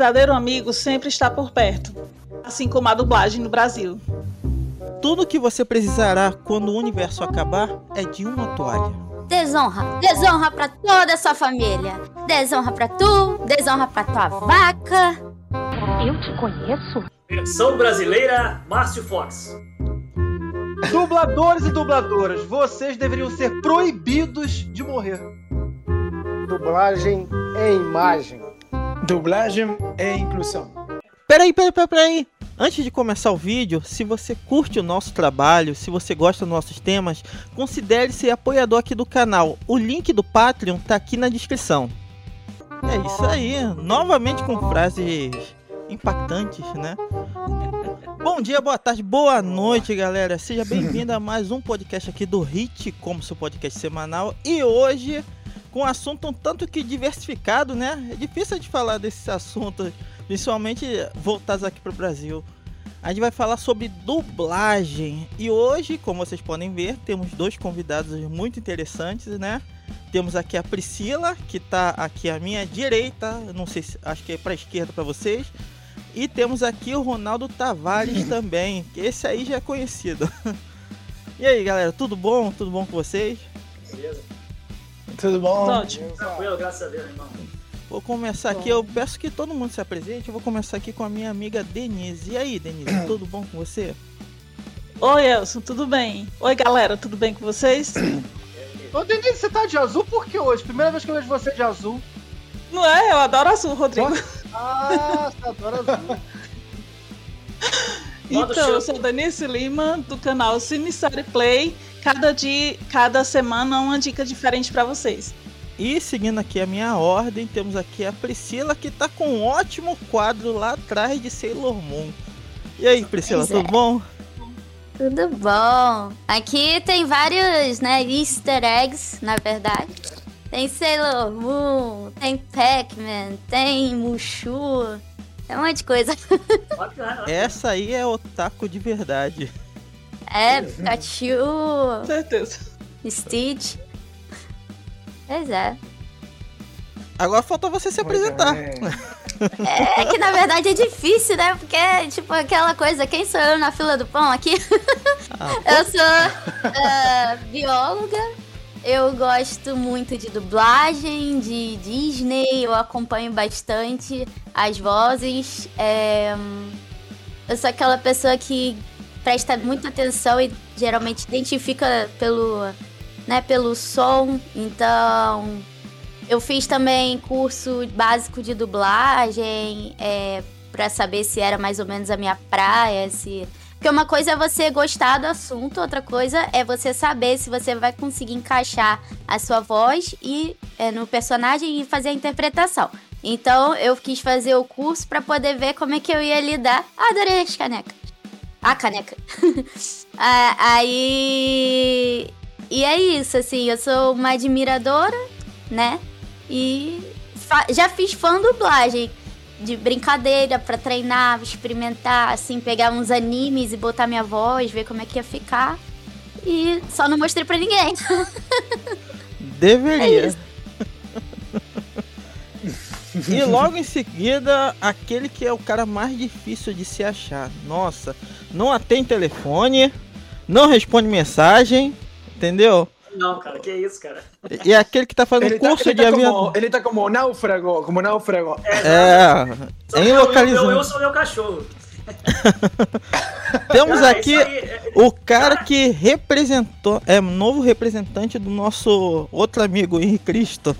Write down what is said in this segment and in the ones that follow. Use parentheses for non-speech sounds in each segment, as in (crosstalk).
verdadeiro amigo sempre está por perto, assim como a dublagem no Brasil. Tudo que você precisará quando o universo acabar é de uma toalha. Desonra, desonra pra toda a sua família. Desonra pra tu, desonra pra tua vaca. Eu te conheço? Versão brasileira, Márcio Fox. Dubladores e dubladoras, vocês deveriam ser proibidos de morrer. Dublagem é imagem. Dublagem é inclusão. Peraí, peraí, peraí, peraí. Antes de começar o vídeo, se você curte o nosso trabalho, se você gosta dos nossos temas, considere ser apoiador aqui do canal. O link do Patreon tá aqui na descrição. É isso aí, novamente com frases impactantes, né? Bom dia, boa tarde, boa noite, galera. Seja bem-vindo a mais um podcast aqui do Hit, como seu podcast semanal. E hoje, com um assunto um tanto que diversificado, né? É difícil de falar desses assuntos, principalmente voltados aqui para o Brasil. A gente vai falar sobre dublagem. E hoje, como vocês podem ver, temos dois convidados muito interessantes, né? Temos aqui a Priscila, que está aqui à minha direita, não sei se acho que é para a esquerda para vocês. E temos aqui o Ronaldo Tavares (laughs) também, que esse aí já é conhecido. (laughs) E aí, galera, tudo bom? Tudo bom com vocês? Beleza? Tudo bom? Ótimo. Tranquilo, graças a Deus, irmão. Vou começar aqui, eu peço que todo mundo se apresente. Eu vou começar aqui com a minha amiga Denise. E aí, Denise, (clears throat) tudo bom com você? Oi, Elson, tudo bem? Oi, galera, tudo bem com vocês? (clears throat) Ô, Denise, você tá de azul por que hoje? Primeira vez que eu vejo você de azul. Não é? Eu adoro azul, Rodrigo. Ah, você adora azul. (laughs) Então, eu sou Denise Lima, do canal Cine Série Play. Cada dia, cada semana, uma dica diferente pra vocês. E seguindo aqui a minha ordem, temos aqui a Priscila, que tá com um ótimo quadro lá atrás de Sailor Moon. E aí, Priscila, Pois é. tudo bom? Tudo bom. Aqui tem vários, né, easter eggs, na verdade. Tem Sailor Moon, tem Pac-Man, tem Mushu. É um monte de coisa. (laughs) Essa aí é otaku de verdade. É, Pikachu, Com certeza. Stitch. Pois é. Agora falta você se apresentar. É que na verdade é difícil, né? Porque, tipo, aquela coisa, quem sou eu na fila do pão aqui? Ah, (laughs) Eu sou ah, bióloga. Eu gosto muito de dublagem, de Disney. Eu acompanho bastante as vozes. É, Eu sou aquela pessoa que presta muita atenção e geralmente identifica pelo, né, pelo som. Então, eu fiz também curso básico de dublagem é, para saber se era mais ou menos a minha praia, se porque uma coisa é você gostar do assunto, outra coisa é você saber se você vai conseguir encaixar a sua voz e é, no personagem e fazer a interpretação. Então eu quis fazer o curso para poder ver como é que eu ia lidar. Adorei as canecas. A caneca. (laughs) Ah, aí. E é isso, assim, eu sou uma admiradora, né? E já fiz fã dublagem de brincadeira pra treinar, experimentar, assim, pegar uns animes e botar minha voz, ver como é que ia ficar. E só não mostrei pra ninguém. (laughs) Deveria. É. (laughs) e logo em seguida, aquele que é o cara mais difícil de se achar. Nossa, não atende telefone, não responde mensagem, entendeu? Não, cara, que isso, cara. E é aquele que tá fazendo Ele tá, curso ele de tá avião. como, ele tá como náufrago, como náufrago. É, Só em que eu, eu, eu sou meu cachorro. (laughs) Temos Cara, aqui aí, é- o cara que representou, é novo representante do nosso outro amigo Henrique Cristo.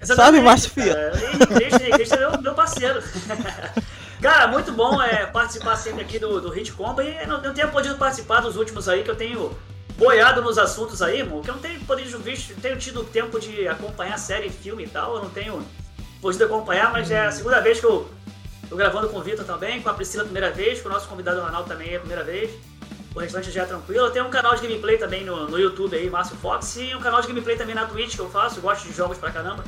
Exatamente, Márcio Fia? é meu, meu parceiro. (laughs) Cara, muito bom é, participar sempre aqui do, do Hit Combo. E não, não tenho podido participar dos últimos aí, que eu tenho boiado nos assuntos aí, irmão. Que eu não tenho podido visto, tenho tido tempo de acompanhar série, filme e tal. Eu não tenho podido acompanhar, mas é a segunda vez que eu tô gravando com o Vitor também, com a Priscila a primeira vez, com o nosso convidado Ronaldo também é a primeira vez. O restante já é tranquilo. Eu tenho um canal de gameplay também no, no YouTube aí, Márcio Fox, e um canal de gameplay também na Twitch que eu faço, eu gosto de jogos pra caramba.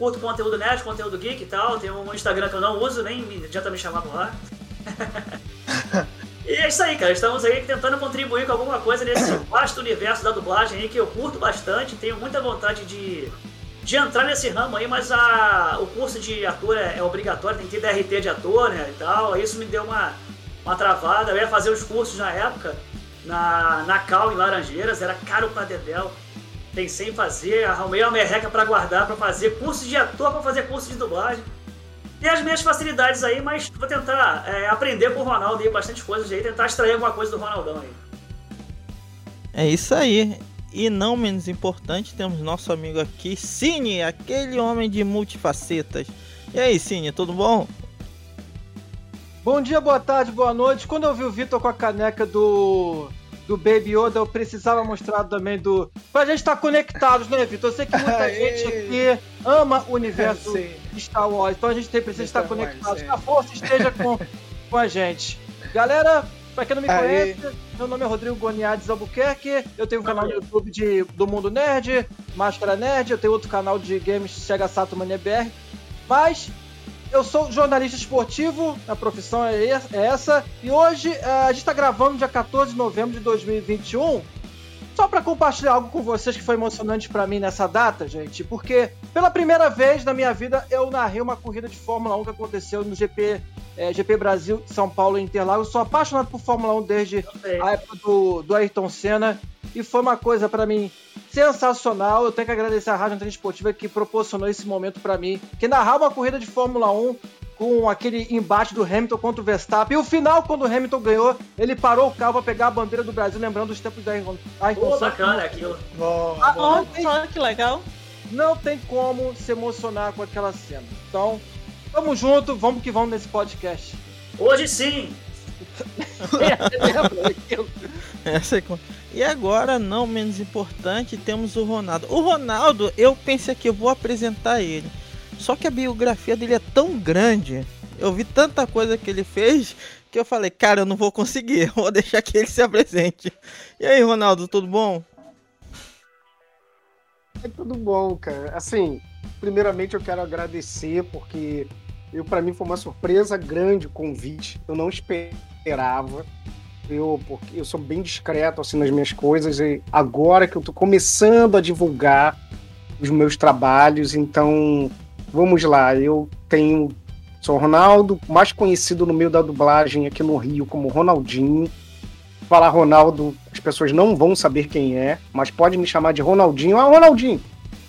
Curto conteúdo nerd, conteúdo geek e tal. Tem um Instagram que eu não uso, nem adianta me chamar por lá. (laughs) e é isso aí, cara. Estamos aí tentando contribuir com alguma coisa nesse (coughs) vasto universo da dublagem aí que eu curto bastante. Tenho muita vontade de de entrar nesse ramo aí, mas a, o curso de ator é, é obrigatório, tem que ter DRT de ator, né, e tal. Isso me deu uma, uma travada. Eu ia fazer os cursos na época, na, na Cal, em Laranjeiras, era caro pra dedéu. Pensei em fazer, arrumei uma merreca pra guardar, pra fazer curso de ator, pra fazer curso de dublagem. E as minhas facilidades aí, mas vou tentar é, aprender com o Ronaldo aí bastante coisas aí, tentar extrair alguma coisa do Ronaldão aí. É isso aí. E não menos importante, temos nosso amigo aqui, Cine, aquele homem de multifacetas. E aí, Cine, tudo bom? Bom dia, boa tarde, boa noite. Quando eu vi o Vitor com a caneca do do Baby Yoda, eu precisava mostrar também do. Pra gente estar conectados, né, Vitor? Eu sei que muita (laughs) gente aqui ama o universo de Star Wars, então a gente tem, precisa estar Wars, conectados. sim. Que a força esteja com, com a gente. Galera, pra quem não me Aí. conhece, meu nome é Rodrigo Goniades Albuquerque. Eu tenho um canal no YouTube de, do Mundo Nerd, Máscara Nerd. Eu tenho outro canal de games, Chega Sato Mania BR. Mas eu sou jornalista esportivo, a profissão é é essa. E hoje eh, a gente está gravando dia 14 de novembro de 2021. Só para compartilhar algo com vocês que foi emocionante para mim nessa data, gente, porque pela primeira vez na minha vida eu narrei uma corrida de Fórmula 1 que aconteceu no GP, eh, GP Brasil, São Paulo e Interlagos. Eu sou apaixonado por Fórmula 1 desde a época do, do Ayrton Senna e foi uma coisa pra mim sensacional. Eu tenho que agradecer a Rádio Antena Esportiva que proporcionou esse momento pra mim, que narrar uma corrida de Fórmula 1 com aquele embate do Hamilton contra o Verstappen. E o final, quando o Hamilton ganhou, ele parou o carro pra pegar a bandeira do Brasil, lembrando os tempos da Ayrton Senna. bacana aquilo. Bom, Ah, bom. não, tem, que legal. não tem como se emocionar com aquela cena. Então, tamo junto, vamos que vamos nesse podcast. Hoje sim! Lembra (laughs) daquilo? (laughs) Essa é com- E agora, não menos importante, temos o Ronaldo. O Ronaldo, eu pensei que eu vou apresentar ele. Só que a biografia dele é tão grande, eu vi tanta coisa que ele fez, que eu falei, cara, eu não vou conseguir, (laughs) vou deixar que ele se apresente. E aí, Ronaldo, tudo bom? É tudo bom, cara. Assim, primeiramente eu quero agradecer porque eu para mim foi uma surpresa grande o convite. Eu não esperava. Eu porque eu sou bem discreto assim nas minhas coisas e agora que eu tô começando a divulgar os meus trabalhos, então vamos lá. Eu tenho sou Ronaldo, mais conhecido no meio da dublagem aqui no Rio como Ronaldinho. Falar Ronaldo, as pessoas não vão saber quem é, mas pode me chamar de Ronaldinho. Ah, Ronaldinho.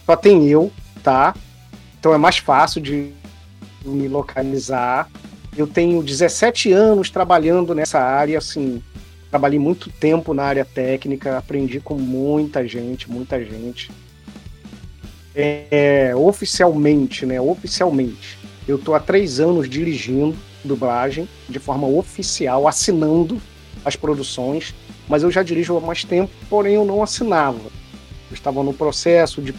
Só tem eu, tá? Então é mais fácil de me localizar. Eu tenho 17 anos trabalhando nessa área, assim, trabalhei muito tempo na área técnica, aprendi com muita gente, muita gente. É, oficialmente, né? Oficialmente, eu tô há três anos dirigindo dublagem de forma oficial, assinando as produções, mas eu já dirijo há mais tempo, porém eu não assinava. Eu estava no processo de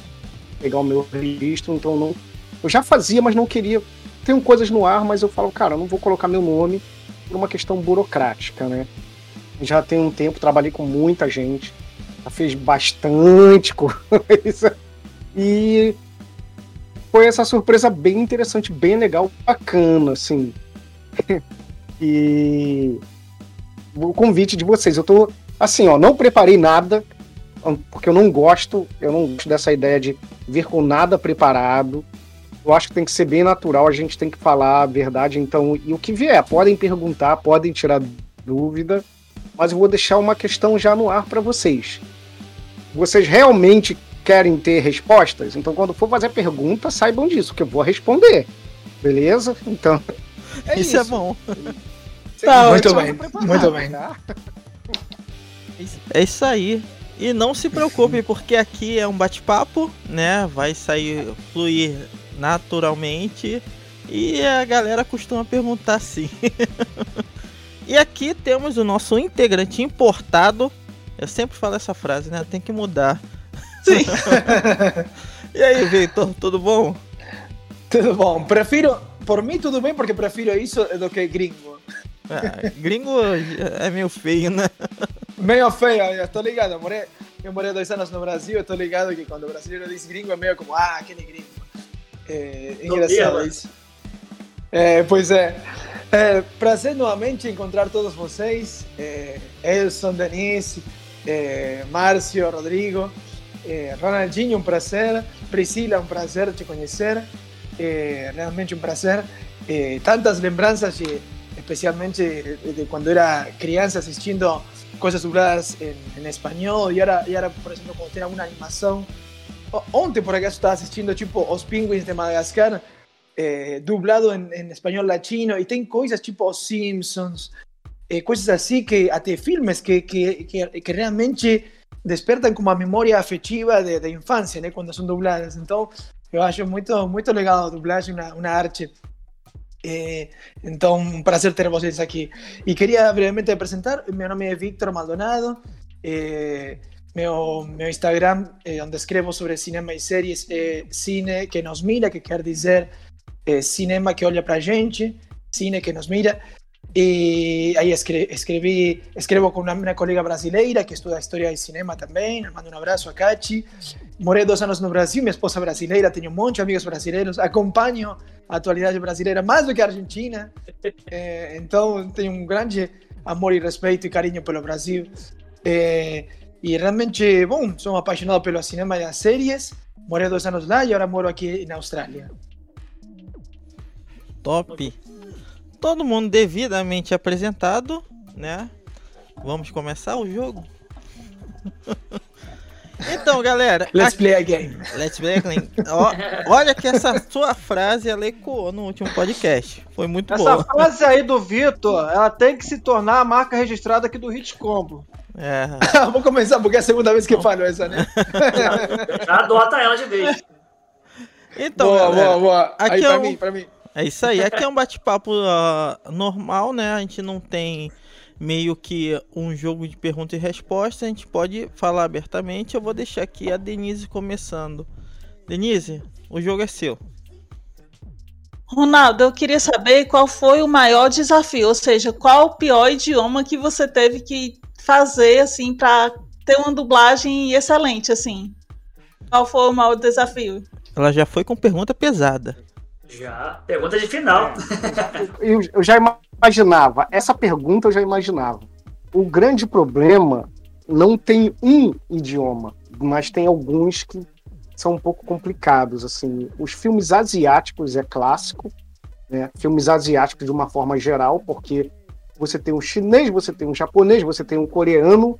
pegar o meu registro, então não. Eu já fazia, mas não queria. Tenho coisas no ar, mas eu falo, cara, eu não vou colocar meu nome por uma questão burocrática, né? Já tem um tempo, trabalhei com muita gente, já fez bastante (laughs) coisa. E foi essa surpresa bem interessante, bem legal, bacana, assim. (laughs) e o convite de vocês. Eu tô assim, ó, não preparei nada, porque eu não gosto, eu não gosto dessa ideia de vir com nada preparado. Eu acho que tem que ser bem natural, a gente tem que falar a verdade, então, e o que vier, podem perguntar, podem tirar dúvida, mas eu vou deixar uma questão já no ar para vocês. Vocês realmente querem ter respostas? Então, quando for fazer pergunta, saibam disso, que eu vou responder. Beleza? Então, (laughs) é isso, isso. é bom. Tá, muito Só bem, preparar, muito bem. tá? É isso aí. E não se preocupe, porque aqui é um bate-papo, né? Vai sair, fluir naturalmente. E a galera costuma perguntar sim. (laughs) e aqui temos o nosso integrante importado. Eu sempre falo essa frase, né? Tem que mudar. Sim. (laughs) E aí, Victor, tudo bom? Tudo bom. Prefiro, por mim tudo bem, porque prefiro isso do que gringo. Ah, gringo é meio feio, né? (laughs) Meio feio, eu tô ligado. Eu morei, eu morei dois anos no Brasil, eu tô ligado que quando o brasileiro diz gringo é meio como, ah, aquele gringo. É engraçado Não, isso. É, pois é. é. Prazer novamente encontrar todos vocês. É, Elson, Denise, é, Márcio, Rodrigo. Eh, Ronaldinho, um prazer. Priscila, um prazer te conhecer. Eh, realmente um prazer. Tantas lembranças, eh, especialmente de quando era criança assistindo coisas dubladas em, em espanhol. E agora, e agora, por exemplo, quando tem alguma animação. Ontem, por acaso, estava assistindo tipo Os Penguins de Madagascar, eh, dublado em, em espanhol latino. E tem coisas tipo Os Simpsons, eh, coisas assim que até filmes que, que, que, que realmente despertam como a memória afetiva de, de infância, né, quando são dubladas. Então, eu acho muito muito legal a dublagem, uma, uma arte. Eh, então, um prazer ter vocês aqui. E queria brevemente apresentar, meu nome é Victor Maldonado. Eh, meu, meu Instagram, eh, onde escrevo sobre cinema e séries, é Cine que nos mira, que quer dizer eh, cinema que olha pra gente, cine que nos mira. E aí escre escrevi, escrevo com uma minha colega brasileira que estuda história e cinema também. Mando um abraço a Kachi. Morei dois anos no Brasil, minha esposa é brasileira, tenho um monte de amigos brasileiros. Acompanho a atualidade brasileira mais do que a Argentina. Eh, então tenho um grande amor e respeito e carinho pelo Brasil. Eh, e realmente, bom, sou apaixonado pelo cinema e as séries. Morei dois anos lá e agora moro aqui na Austrália. Top. Todo mundo devidamente apresentado, né? Vamos começar o jogo? (laughs) então, galera, Let's aqui- play a game. Let's play a game. Ó, olha que essa sua frase ela ecoou no último podcast. Foi muito Essa boa. frase aí do Vitor, ela tem que se tornar a marca registrada aqui do Hit Combo. É, (laughs) Vou começar porque é a segunda vez que eu falo essa, né? (laughs) Já adota ela de vez. Então, boa, galera, boa, boa. aqui Aí é pra o- mim, pra mim. É isso aí. Aqui é um bate-papo ah, normal, né? A gente não tem meio que um jogo de pergunta e resposta. A gente pode falar abertamente. Eu vou deixar aqui a Denise começando. Denise, o jogo é seu. Ronaldo, eu queria saber qual foi o maior desafio, ou seja, qual o pior idioma que você teve que fazer assim para ter uma dublagem excelente assim. Qual foi o maior desafio? Ela já foi com pergunta pesada. Já. Pergunta de final. eu, eu já imaginava, essa pergunta eu já imaginava. O grande problema não tem um idioma, mas tem alguns que são um pouco complicados. Assim, os filmes asiáticos é clássico, né? Filmes asiáticos de uma forma geral, porque você tem um chinês, você tem um japonês, você tem um coreano.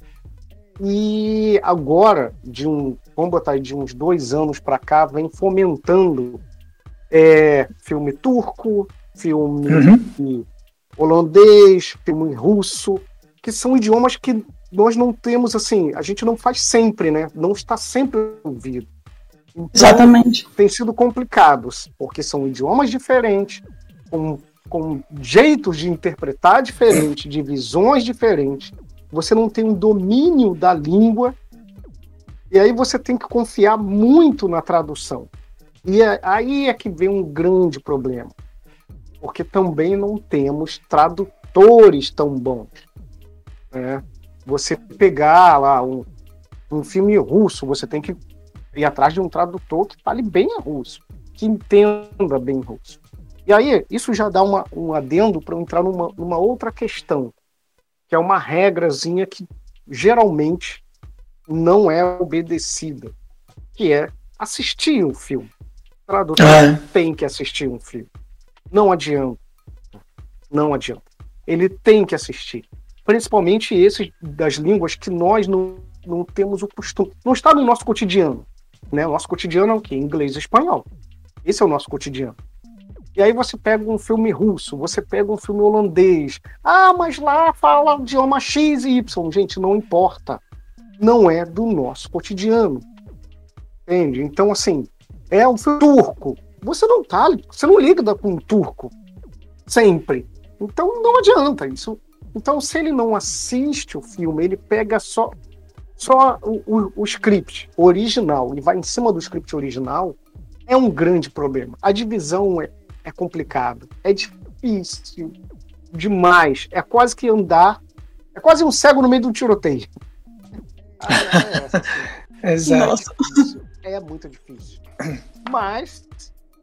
E agora, de um, vamos botar de uns dois anos para cá, vem fomentando é, filme turco, filme holandês, filme russo, que são idiomas que nós não temos assim, a gente não faz sempre, né? Não está sempre ouvido. Então, Exatamente. tem sido complicados, porque são idiomas diferentes, com, com jeitos de interpretar diferentes, de visões diferentes. Você não tem um domínio da língua, e aí você tem que confiar muito na tradução. E é- aí é que vem um grande problema, porque também não temos tradutores tão bons. né? Você pegar lá um, um filme russo, você tem que ir atrás de um tradutor que fale bem russo, que entenda bem russo. E aí, isso já dá uma, um adendo para entrar numa, numa outra questão, que é uma regrazinha que geralmente não é obedecida, que é assistir um filme. O tradutor É. tem que assistir um filme. Não adianta. Não adianta. Ele tem que assistir. Principalmente esses das línguas que nós não, não temos o costume. Não está no nosso cotidiano. Né? O nosso cotidiano é o quê? Inglês e espanhol. Esse é o nosso cotidiano. E aí você pega um filme russo, você pega um filme holandês. Ah, mas lá fala o idioma X e Y. Gente, não importa. Não é do nosso cotidiano. Entende? Então, assim, é um filme turco. Você não tá, você não liga com um turco sempre. Então não adianta isso. Então, se ele não assiste o filme, ele pega só só o, o, o script original e vai em cima do script original, é um grande problema. A divisão é, é complicada, é difícil demais. É quase que andar, é quase um cego no meio de um tiroteio. Ah, é essa, assim. Exato. Nossa. É muito difícil. Mas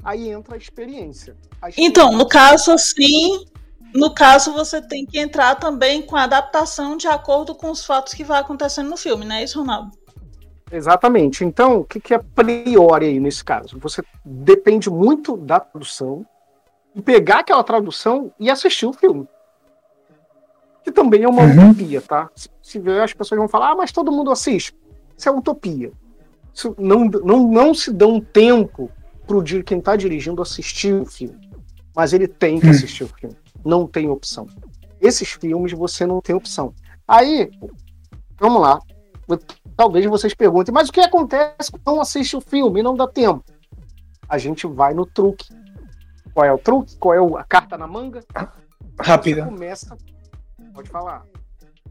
aí entra a experiência. A Então, no experiência- caso assim, no caso você tem que entrar também com a adaptação de acordo com os fatos que vai acontecendo no filme, não é isso, Ronaldo? Exatamente. Então, o que, que é a priori aí nesse caso? Você depende muito da tradução e pegar aquela tradução e assistir o filme. Que também é uma Uhum. utopia, tá? Se, se ver, as pessoas vão falar, ah, mas todo mundo assiste. Isso é utopia. Não, não, não se dá um tempo pro quem tá dirigindo assistir o filme. Mas ele tem que Hum. assistir o filme. Não tem opção. Esses filmes você não tem opção. Aí, vamos lá. Talvez vocês perguntem, mas o que acontece quando não assiste o filme e não dá tempo? A gente vai no truque. Qual é o truque? Qual é a carta na manga? Você Rápido. começa. Pode falar.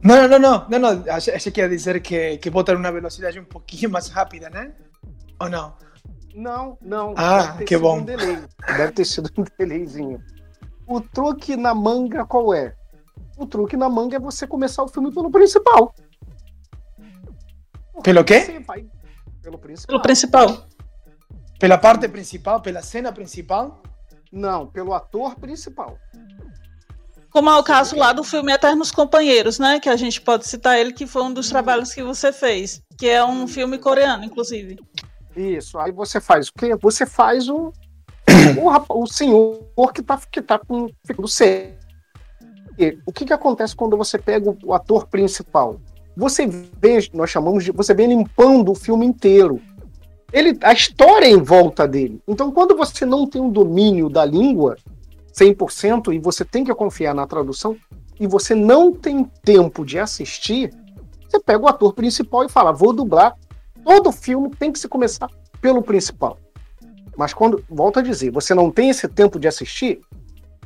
No, no, no, no, no. Achei, achei que ia dizer que, que botar una velocidade um pouquinho mais rápida, né? Ou não? Não, não. Ah, que bom. Um delay. Deve ter sido um delayzinho. O truque na manga qual é? O truque na manga é você começar o filme pelo principal. Pelo quê? Vai pelo principal. Pelo principal. Pela parte principal, pela cena principal? Não, pelo ator principal. Como é o caso lá do filme Eternos Companheiros, né? Que a gente pode citar ele, que foi um dos trabalhos que você fez. Que é um filme coreano, inclusive. Isso. Aí você faz o quê? Você faz o o, o senhor que tá, que tá com ficando sério. E O que que acontece quando você pega o, o ator principal? Você vê, nós chamamos de, você vê limpando o filme inteiro. Ele, a história é em volta dele. Então, quando você não tem um domínio da língua 100% e você tem que confiar na tradução e você não tem tempo de assistir, você pega o ator principal e fala: "Vou dublar". Todo filme tem que se começar pelo principal. Mas quando, volto a dizer, você não tem esse tempo de assistir,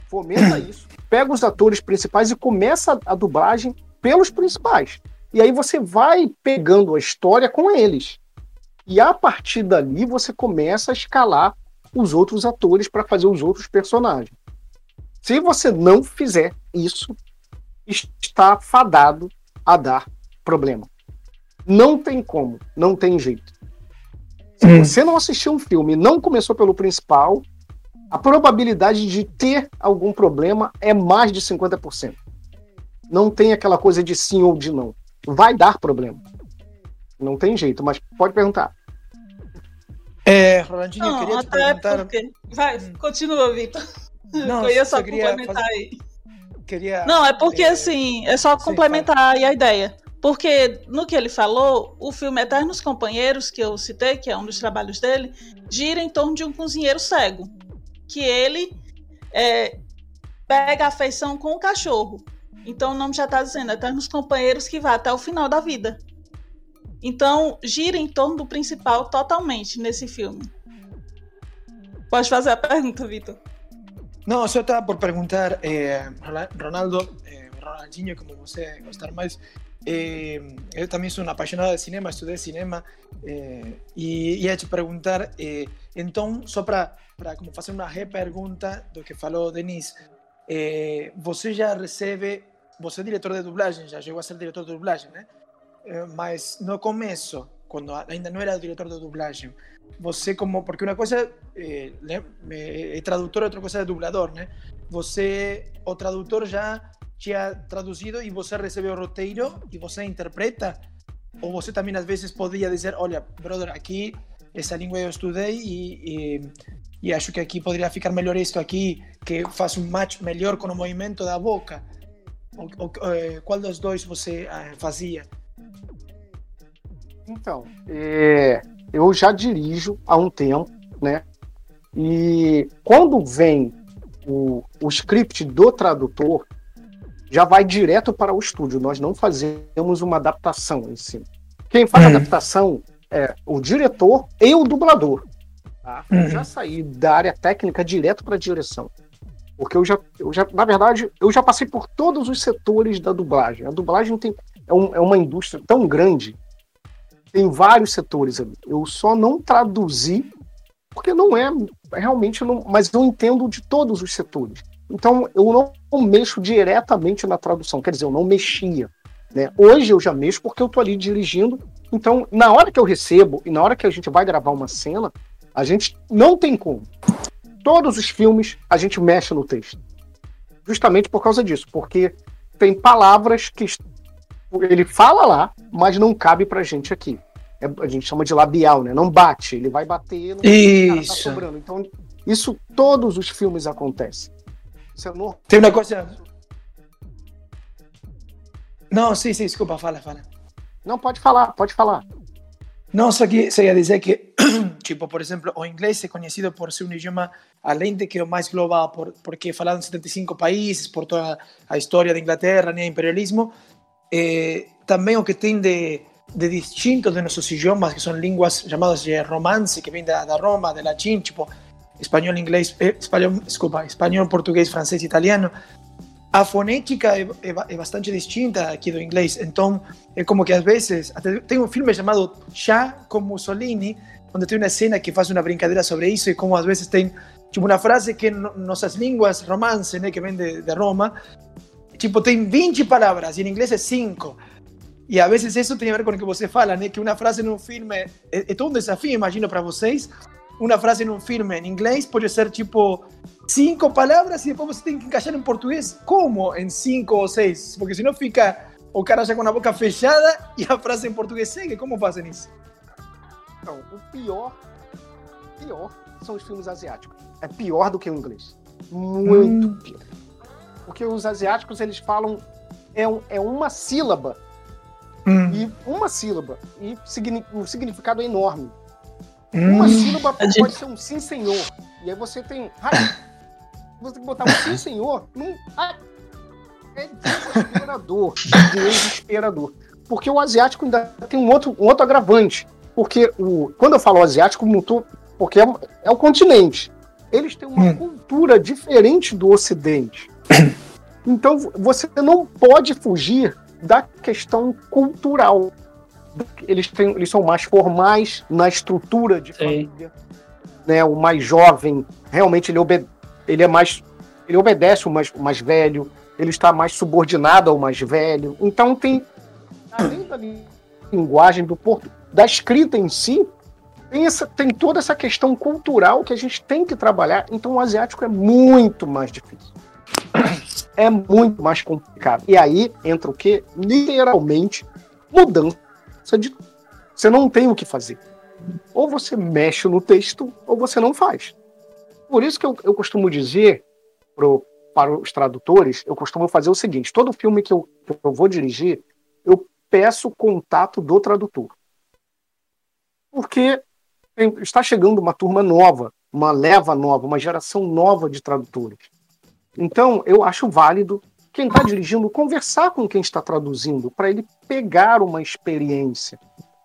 fomenta (coughs) isso, pega os atores principais e começa a dublagem pelos principais. E aí você vai pegando a história com eles. E a partir dali você começa a escalar os outros atores para fazer os outros personagens. Se você não fizer isso, está fadado a dar problema. Não tem como, não tem jeito. Se Hum. você não assistiu um filme e não começou pelo principal, a probabilidade de ter algum problema é mais de 50%. Não tem aquela coisa de sim ou de não. Vai dar problema. Não tem jeito, mas pode perguntar. Eh, Rolandinho, Não, queria te perguntar. porque. Vai, Hum. continua, Vitor. Não, Eu ia só complementar fazer- aí. Queria, Não, é porque eh, assim, é só complementar aí a ideia. Porque no que ele falou, o filme Eternos Companheiros, que eu citei, que é um dos trabalhos dele, gira em torno de um cozinheiro cego. Que ele é, pega afeição com o cachorro. Então o nome já está dizendo, Eternos Companheiros que vai até o final da vida. Então gira em torno do principal totalmente nesse filme. Pode fazer a pergunta, Vitor. Não, só estava por perguntar, eh, Ronaldo, eh, Ronaldinho, como você gostar mais, eh, eu também sou um apaixonado de cinema, estudei cinema, eh, e ia te perguntar, eh, então, só para como fazer uma repergunta do que falou Denise, eh, você já recebe, você é diretor de dublagem, já chegou a ser diretor de dublagem, né? Eh, mas no começo, quando ainda não era diretor de dublagem, você como porque uma coisa eh, né, é tradutor outra coisa é dublador né você o tradutor já tinha traduzido e você recebe o roteiro e você interpreta. Ou você também às vezes podia dizer olha brother aqui essa língua eu estudei e, e, e acho que aqui poderia ficar melhor isto aqui que faz um match melhor com o movimento da boca o, o, eh, qual dos dois você fazia Então, é, eu já dirijo há um tempo, né? E quando vem o, o script do tradutor, já vai direto para o estúdio. Nós não fazemos uma adaptação em cima. Quem faz Uhum. adaptação é o diretor e o dublador. Tá? Eu Uhum. já saí da área técnica direto para a direção. Porque eu já, eu já, na verdade, eu já passei por todos os setores da dublagem. A dublagem tem, é, um- é uma indústria tão grande tem vários setores ali. Eu só não traduzi porque não é realmente não, mas eu entendo de todos os setores. Então eu não mexo diretamente na tradução, quer dizer, eu não mexia. Né? Hoje eu já mexo porque eu tô ali dirigindo. Então, na hora que eu recebo e na hora que a gente vai gravar uma cena, a gente não tem como. Todos os filmes a gente mexe no texto. Justamente por causa disso, porque tem palavras que ele fala lá, mas não cabe pra gente aqui. é- a gente chama de labial, né? Não bate, ele vai bater, no tá Isso. sobrando. Então, isso todos os filmes acontecem. Isso é normal. Tem una cosa. No, sí, sí, disculpa, fala, fala. Não, pode falar, pode falar. No, só que se ia dizer que, (clears throat) tipo, por exemplo, o inglês é conhecido por ser um idioma, além de que é o mais global, por, porque é falado em 75 países, por toda a história da Inglaterra, né, imperialismo, eh, também o que tem de, de distinto de nossos idiomas, que são línguas chamadas de romance, que vem da, da Roma, de latim, tipo, espanhol, inglês, eh, espanhol, desculpa, espanhol, português, francês, italiano, a fonética é, é é bastante distinta aqui do inglês. Então, é como que às vezes. Até tem um filme chamado Chá com Mussolini, onde tem uma cena que faz uma brincadeira sobre isso e como às vezes tem tipo uma frase que no, nossas línguas romance, né, que vem de, de Roma, tipo tem 20 palavras e em inglês é 5. E a vezes isso tem a ver com o que você fala, né? Que uma frase num filme é, é todo um desafio, imagino, para vocês. Uma frase num filme em inglês pode ser tipo cinco palavras e depois você tem que encaixar em português como em cinco ou seis, porque senão fica o cara já com a boca fechada e a frase em português segue. Como fazem isso? Então, o pior, pior são os filmes asiáticos. É pior do que o inglês. Muito Hum. pior. Porque os asiáticos, eles falam. É, um- é uma sílaba. Hum, E uma sílaba. E signi- o significado é enorme. hum. Uma sílaba de- pode ser um sim, senhor. E aí você tem. Você tem que botar um sim, senhor num. É desesperador. Desesperador. Porque o asiático ainda tem um outro, um outro agravante. Porque o, quando eu falo asiático, tô, porque é, é o continente. Eles têm uma Hum. cultura diferente do ocidente. (coughs) Então você não pode fugir da questão cultural. Eles, têm, eles são mais formais na estrutura de Sim. família. Né? O mais jovem, realmente, ele, obede ele é mais. Ele obedece o mais, o mais velho, ele está mais subordinado ao mais velho. Então tem. Além da linguagem do porto, da escrita em si, tem, essa, tem toda essa questão cultural que a gente tem que trabalhar. Então o asiático é muito mais difícil. É muito mais complicado. E aí entra o quê? Literalmente mudança de. Você não tem o que fazer. Ou você mexe no texto, ou você não faz. Por isso que eu, eu costumo dizer pro, para os tradutores, eu costumo fazer o seguinte: todo filme que eu, que eu vou dirigir, eu peço o contato do tradutor. Porque está chegando uma turma nova, uma leva nova, uma geração nova de tradutores. Então, eu acho válido quem está dirigindo conversar com quem está traduzindo, para ele pegar uma experiência,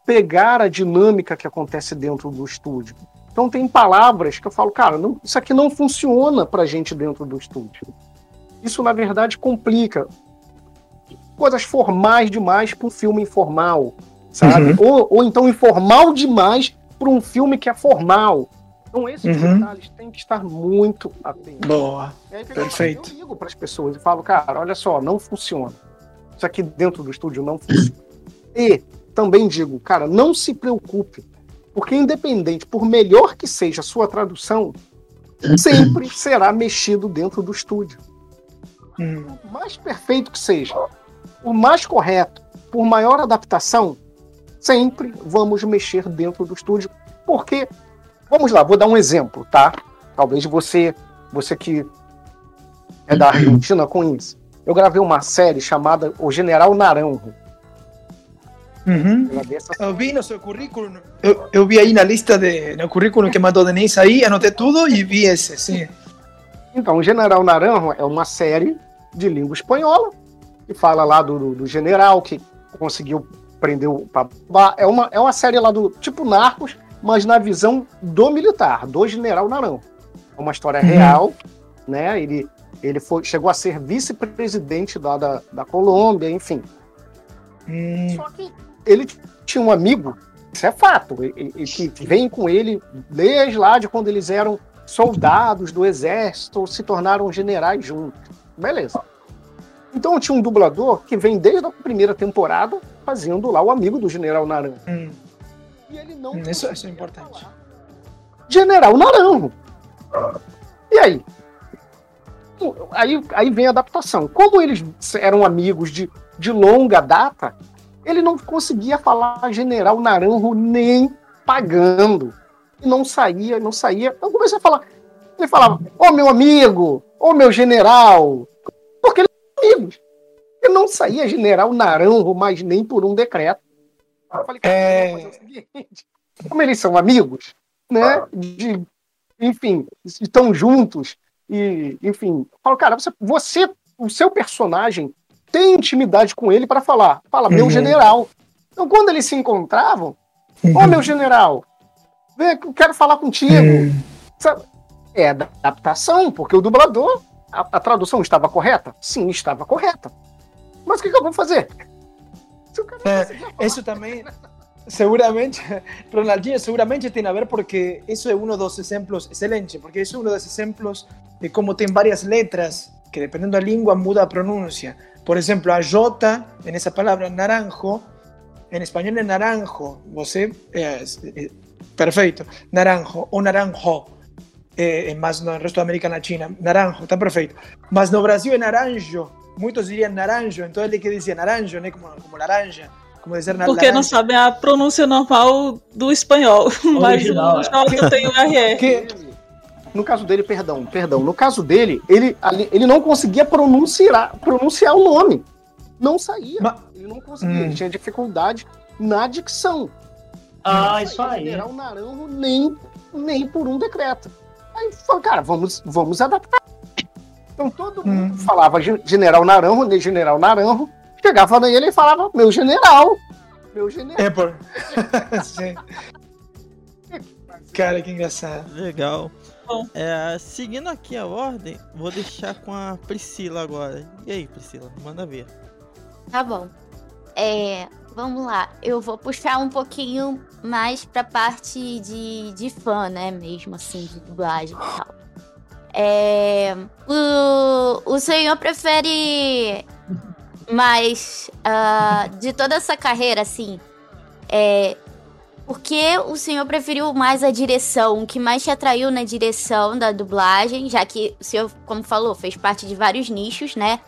pegar a dinâmica que acontece dentro do estúdio. Então, tem palavras que eu falo, cara, não- isso aqui não funciona para gente dentro do estúdio. Isso, na verdade, complica. Coisas formais demais para um filme informal, sabe? Ou, ou então informal demais para um filme que é formal. Então, esses Uhum. detalhes têm que estar muito atentos. Boa. E aí, Perfeito. Eu ligo para as pessoas e falo, cara, olha só, não funciona. Isso aqui dentro do estúdio não funciona. E também digo, cara, não se preocupe, porque independente, por melhor que seja a sua tradução, sempre será mexido dentro do estúdio. Hum, Por mais perfeito que seja, o mais correto, por maior adaptação, sempre vamos mexer dentro do estúdio, porque vamos lá, vou dar um exemplo, tá? Talvez você, você que é da Argentina conheça. Eu gravei uma série chamada O General Naranjo. uhum. Eu vi no seu currículo, eu, eu vi aí na lista de, no currículo que mandou Denise aí, anotei tudo e vi esse, sim. Então, o General Naranjo é uma série de língua espanhola que fala lá do, do- do general que conseguiu prender o Pabá. É uma, é uma série lá do tipo Narcos, mas na visão do militar, do General Naranjo. É uma história Uhum. real, né? Ele, ele foi, chegou a ser vice-presidente lá da, da Colômbia, enfim. Hum, Só que ele tinha um amigo, isso é fato, e- e- que vem com ele desde lá de quando eles eram soldados do exército, se tornaram generais juntos. Beleza. Então tinha um dublador que vem desde a primeira temporada fazendo lá o amigo do General Naranjo. hum, E ele não hum, isso, isso é importante. General Naranjo. E aí? aí? Aí vem a adaptação. Como eles eram amigos de, de longa data, Ele não conseguia falar General Naranjo nem pagando. E não saía, não saía. Eu comecei a falar. Ele falava, ô oh, meu amigo, ô oh, meu general. Porque eles são amigos. E não saía General Naranjo mais nem por um decreto. Eu falei, cara, é... fazer o seguinte. (laughs) Como eles são amigos, né? De, enfim, estão juntos. E, enfim, eu falo, cara, você, você, o seu personagem tem intimidade com ele para falar. Fala, meu uhum. general. Então, quando eles se encontravam, ô uhum. oh, meu general, vem, quero falar contigo. Uhum. É adaptação, porque o dublador, a, a, tradução estava correta? Sim, estava correta. Mas o que, que eu vou fazer? É, isso também, seguramente, (laughs) Ronaldinho, seguramente tem a ver porque isso é um dos exemplos excelente, porque isso é um dos exemplos de como tem várias letras que dependendo da língua muda a pronúncia. Por exemplo, a J en esa palabra naranjo, en español es naranjo, você é, é, perfeito, naranjo ou naranjo, é, mais no resto da América Latina, naranjo, está perfeito. Mas no Brasil é naranjo, muitos diriam naranjo, então ele que dizia naranjo, né, como, como laranja. Como dizer Porque laranja. não sabem a pronúncia normal do espanhol, (laughs) Original, mas o é. eu tenho RR. Que, no caso dele, perdão, perdão. No caso dele, ele, ele não conseguia pronunciar, pronunciar o nome. Não saía. Mas... Ele não conseguia. Hum. Ele tinha dificuldade na dicção. Ah, isso aí. General Naranjo nem, nem por um decreto. Aí falou, cara, vamos, vamos adaptar. Então todo hum. mundo falava General Naranjo, nem General Naranjo. Chegava nele e falava, meu general. Meu general. É, por... (laughs) Cara, que engraçado. Legal. É, seguindo aqui a ordem, vou deixar com a Priscila agora. E aí, Priscila, manda ver. Tá bom. É, vamos lá. Eu vou puxar um pouquinho mais pra parte de, de fã, né? Mesmo assim, de dublagem e tal. É, o, o senhor prefere mais uh, de toda essa carreira, assim, é, por que o senhor preferiu mais a direção? O que mais te atraiu na direção da dublagem? Já que o senhor, como falou, fez parte de vários nichos, né?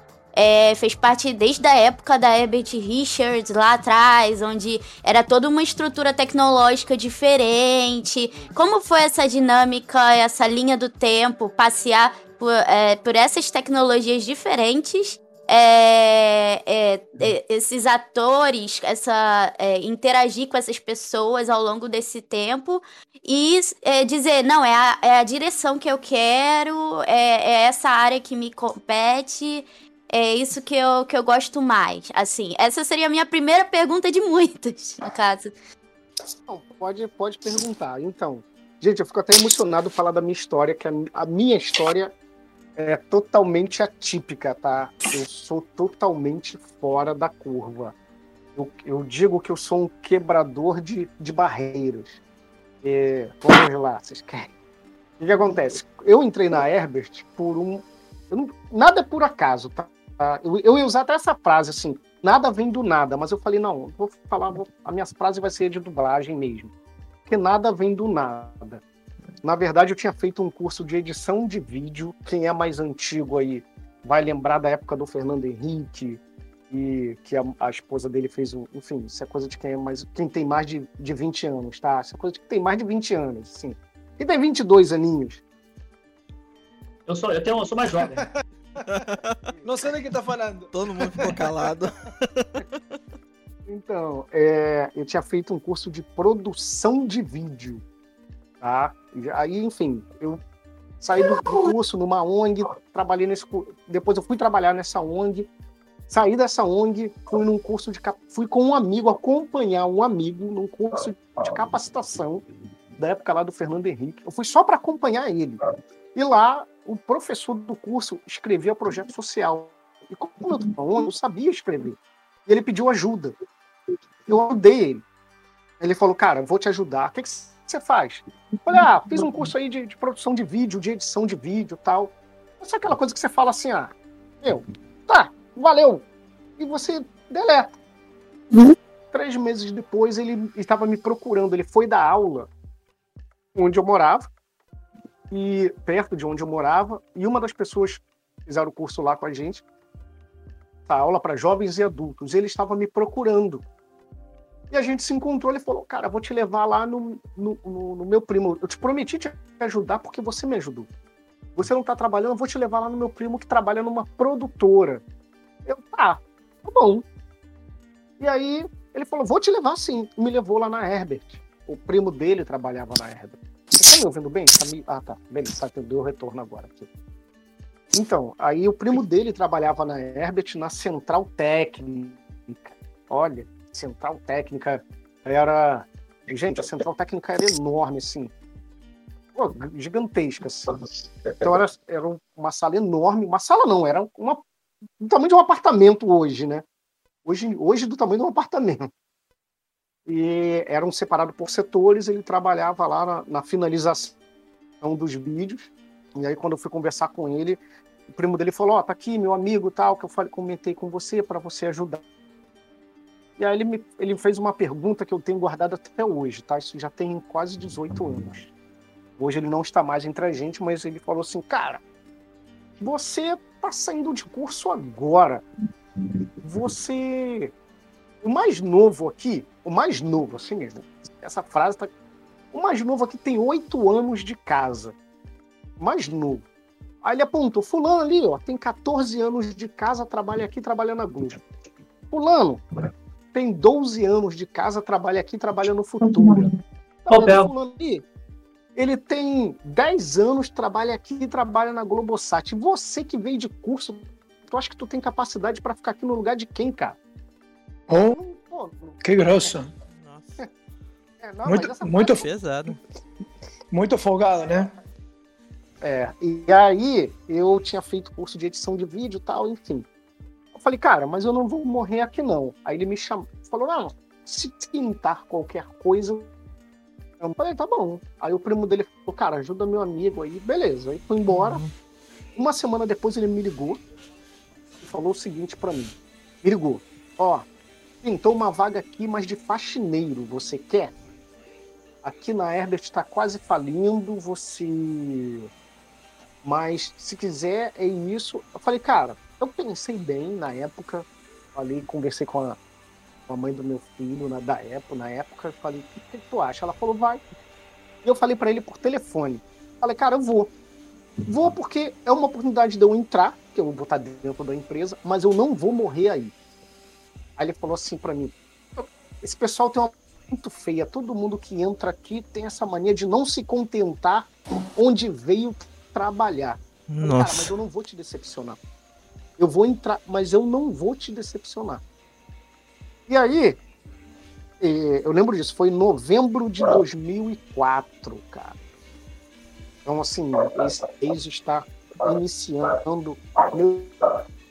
É, fez parte desde a época da Herbert Richards lá atrás, onde era toda uma estrutura tecnológica diferente. Como foi essa dinâmica, essa linha do tempo, passear por, é, por essas tecnologias diferentes é, é, é, esses atores, essa é, interagir com essas pessoas ao longo desse tempo e é, dizer, não, é a, é a direção que eu quero, é, é, essa área que me compete, é isso que eu, que eu gosto mais. Assim, essa seria a minha primeira pergunta de muitas, (laughs) no caso. Pode, pode perguntar. Então, gente, eu fico até emocionado falar da minha história, que a, a minha história é totalmente atípica, tá? Eu sou totalmente fora da curva. Eu, eu digo que eu sou um quebrador de, de barreiras. É, vamos lá, vocês querem? O que acontece? Eu entrei na Herbert por um. Não, nada é por acaso, tá? Eu, eu ia usar até essa frase assim: nada vem do nada, mas eu falei, não, vou falar, vou, a minha frase vai ser de dublagem mesmo. Porque nada vem do nada. Na verdade, eu tinha feito um curso de edição de vídeo. Quem é mais antigo aí vai lembrar da época do Fernando Henrique, e que a, a, esposa dele fez um. Enfim, isso é coisa de quem é mais. Quem tem mais de, de 20 anos, tá? Isso é coisa de quem tem mais de 20 anos, sim. Quem tem 22 aninhos? Eu sou, eu tenho, eu sou mais jovem. (laughs) Não sei do que tá falando. Todo mundo ficou calado. (laughs) Então, é, eu tinha feito um curso de produção de vídeo. Tá? Aí, enfim, eu saí do curso numa ONG, trabalhei nesse depois eu fui trabalhar nessa ONG, saí dessa ONG, fui num curso de fui com um amigo acompanhar um amigo num curso de capacitação da época lá do Fernando Henrique. Eu fui só para acompanhar ele. E lá o professor do curso escrevia projeto social. E como eu, eu sabia escrever. E ele pediu ajuda. Eu ajudei ele. Ele falou, cara, vou te ajudar. O que, você faz? Eu falei, ah, fiz um curso aí de, de, produção de vídeo, de edição de vídeo tal. Essa é aquela coisa que você fala assim, ah, eu, tá, valeu. E você deleta. Uhum. Três meses depois ele estava me procurando, ele foi da aula onde eu morava, e perto de onde eu morava, e uma das pessoas fizeram o curso lá com a gente, a aula para jovens e adultos, ele estava me procurando E a gente se encontrou, ele falou, cara, vou te levar lá no, no, no, no meu primo. Eu te prometi te ajudar porque você me ajudou. Você não tá trabalhando, eu vou te levar lá no meu primo que trabalha numa produtora. Eu, tá, tá bom. E aí ele falou, vou te levar sim. E me levou lá na Herbert. O primo dele trabalhava na Herbert. Você tá me ouvindo bem? Tá. Ah, tá. Beleza, tá, deu retorno agora aqui. Então, aí o primo dele trabalhava na Herbert na central técnica. Olha, central técnica era. Gente, a central técnica era enorme, assim. Pô, gigantesca, assim. Então era, era uma sala enorme. Uma sala não, era uma, do tamanho de um apartamento hoje, né? Hoje, hoje do tamanho de um apartamento. E eram separados por setores, ele trabalhava lá na, na finalização dos vídeos. E aí, quando eu fui conversar com ele, o primo dele falou: Ó, oh, tá aqui meu amigo tal, que eu falei, comentei com você para você ajudar. E aí ele me ele fez uma pergunta que eu tenho guardado até hoje, tá? Isso já tem quase 18 anos. Hoje ele não está mais entre a gente, mas ele falou assim: Cara, você tá saindo de curso agora. Você. O mais novo aqui, o mais novo, assim mesmo, essa frase tá. O mais novo aqui tem oito anos de casa. Mais novo. Aí ele apontou: Fulano ali, ó, tem 14 anos de casa, trabalha aqui, trabalha na Globo. Fulano tem 12 anos de casa, trabalha aqui, trabalha no futuro. Tá fulano ali, ele tem 10 anos, trabalha aqui e trabalha na Globosat. Você que veio de curso, tu acha que tu tem capacidade para ficar aqui no lugar de quem, cara? Oh, Pô, que grosso. Nossa. É, não, muito, muito pesado. Muito folgado, né? É, e aí eu tinha feito curso de edição de vídeo e tal, enfim. Eu falei, cara, mas eu não vou morrer aqui não. Aí ele me chamou, falou, não, se tentar qualquer coisa, eu falei, tá bom. Aí o primo dele falou, cara, ajuda meu amigo aí, beleza. Aí foi embora. Uhum. Uma semana depois ele me ligou e falou o seguinte para mim. Me ligou, ó, pintou uma vaga aqui, mas de faxineiro, você quer? Aqui na Herbert está quase falindo, você mas se quiser, é isso. Eu falei, cara, eu pensei bem na época. Falei, conversei com a, com a mãe do meu filho na, da época, na época. Falei, o que, que, tu acha? Ela falou, vai. E eu falei para ele por telefone. Falei, cara, eu vou. Vou porque é uma oportunidade de eu entrar, que eu vou estar dentro da empresa, mas eu não vou morrer aí. Aí ele falou assim para mim: esse pessoal tem uma muito feia. Todo mundo que entra aqui tem essa mania de não se contentar onde veio trabalhar. Nossa. Cara, mas eu não vou te decepcionar. Eu vou entrar, mas eu não vou te decepcionar. E aí, eh, eu lembro disso, foi em novembro de 2004, cara. Então, assim, esse mês está iniciando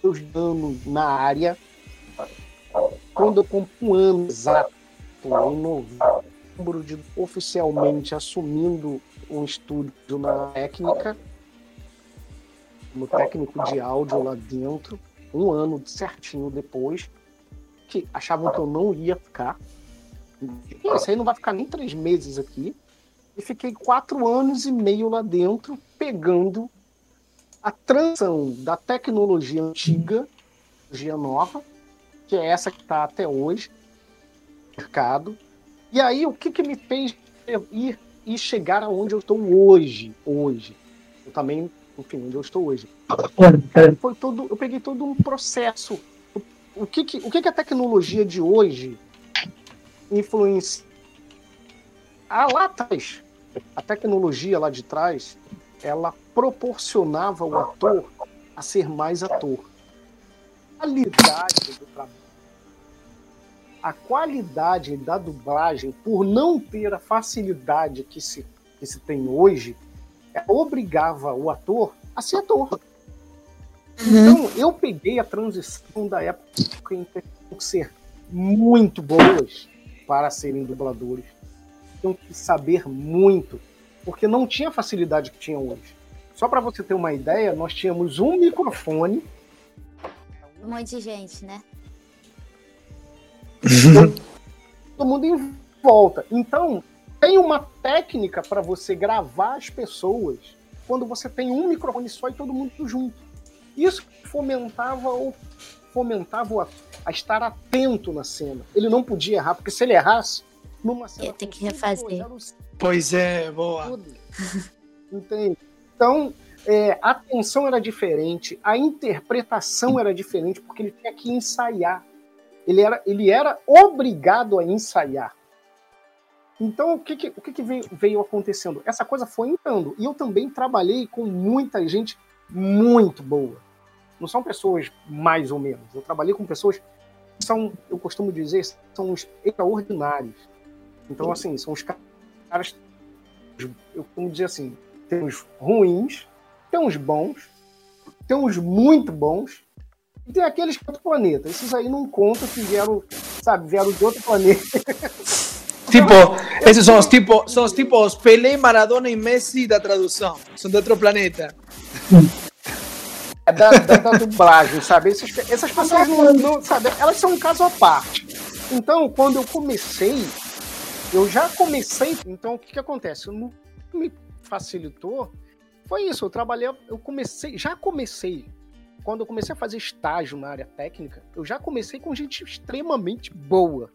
meus danos na área. Quando eu compro um ano exato, em novembro de oficialmente assumindo um estúdio na técnica, no técnico de áudio lá dentro, um ano certinho depois, que achavam que eu não ia ficar. E isso aí não vai ficar nem três meses aqui. E fiquei quatro anos e meio lá dentro, pegando a transição da tecnologia antiga, tecnologia nova, que é essa que está até hoje, mercado. E aí, o que, que me fez ir e chegar aonde eu estou hoje? Hoje. Eu também enfim, onde eu estou hoje. Foi todo, eu peguei todo um processo. O, que, que, o que, que a tecnologia de hoje influencia? Ah, lá atrás, a tecnologia lá de trás, ela proporcionava o ator a ser mais ator. A qualidade do trabalho, a qualidade da dublagem, por não ter a facilidade que se, que se tem hoje, obrigava o ator a ser ator. Uhum. Então, eu peguei a transição da época em que que ser muito boas para serem dubladores. Tinham que saber muito, porque não tinha a facilidade que tinha hoje. Só para você ter uma ideia, nós tínhamos um microfone. Um monte de gente, né? (laughs) Todo mundo em volta. Então, tem uma técnica para você gravar as pessoas quando você tem um microfone só e todo mundo junto. Isso fomentava o fomentava a, a estar atento na cena. Ele não podia errar, porque se ele errasse, numa cena. Ia ter que refazer. Pois é, boa. tudo. Entende? Então, é, a atenção era diferente, a interpretação era diferente, porque ele tinha que ensaiar. Ele era, ele era obrigado a ensaiar. Então, o que, que, o que, que veio, veio acontecendo? Essa coisa foi entrando. E eu também trabalhei com muita gente muito boa. Não são pessoas mais ou menos. Eu trabalhei com pessoas que são, eu costumo dizer, são os extraordinários. Então, assim, são os caras. Eu costumo dizer assim: tem os ruins, tem uns bons, tem uns muito bons, e tem aqueles de outro planeta. Esses aí não contam que vieram, sabe, vieram de outro planeta. (laughs) Tipo, esses são os tipos, são os tipos Pelé, Maradona e Messi da tradução. São de outro planeta. É da, da, da dublagem, sabe? Essas, essas pessoas não, não, sabe? Elas são um caso à parte. Então, quando eu comecei, eu já comecei. Então, o que, que acontece? Que me facilitou foi isso. Eu trabalhei, eu comecei, já comecei. Quando eu comecei a fazer estágio na área técnica, eu já comecei com gente extremamente boa.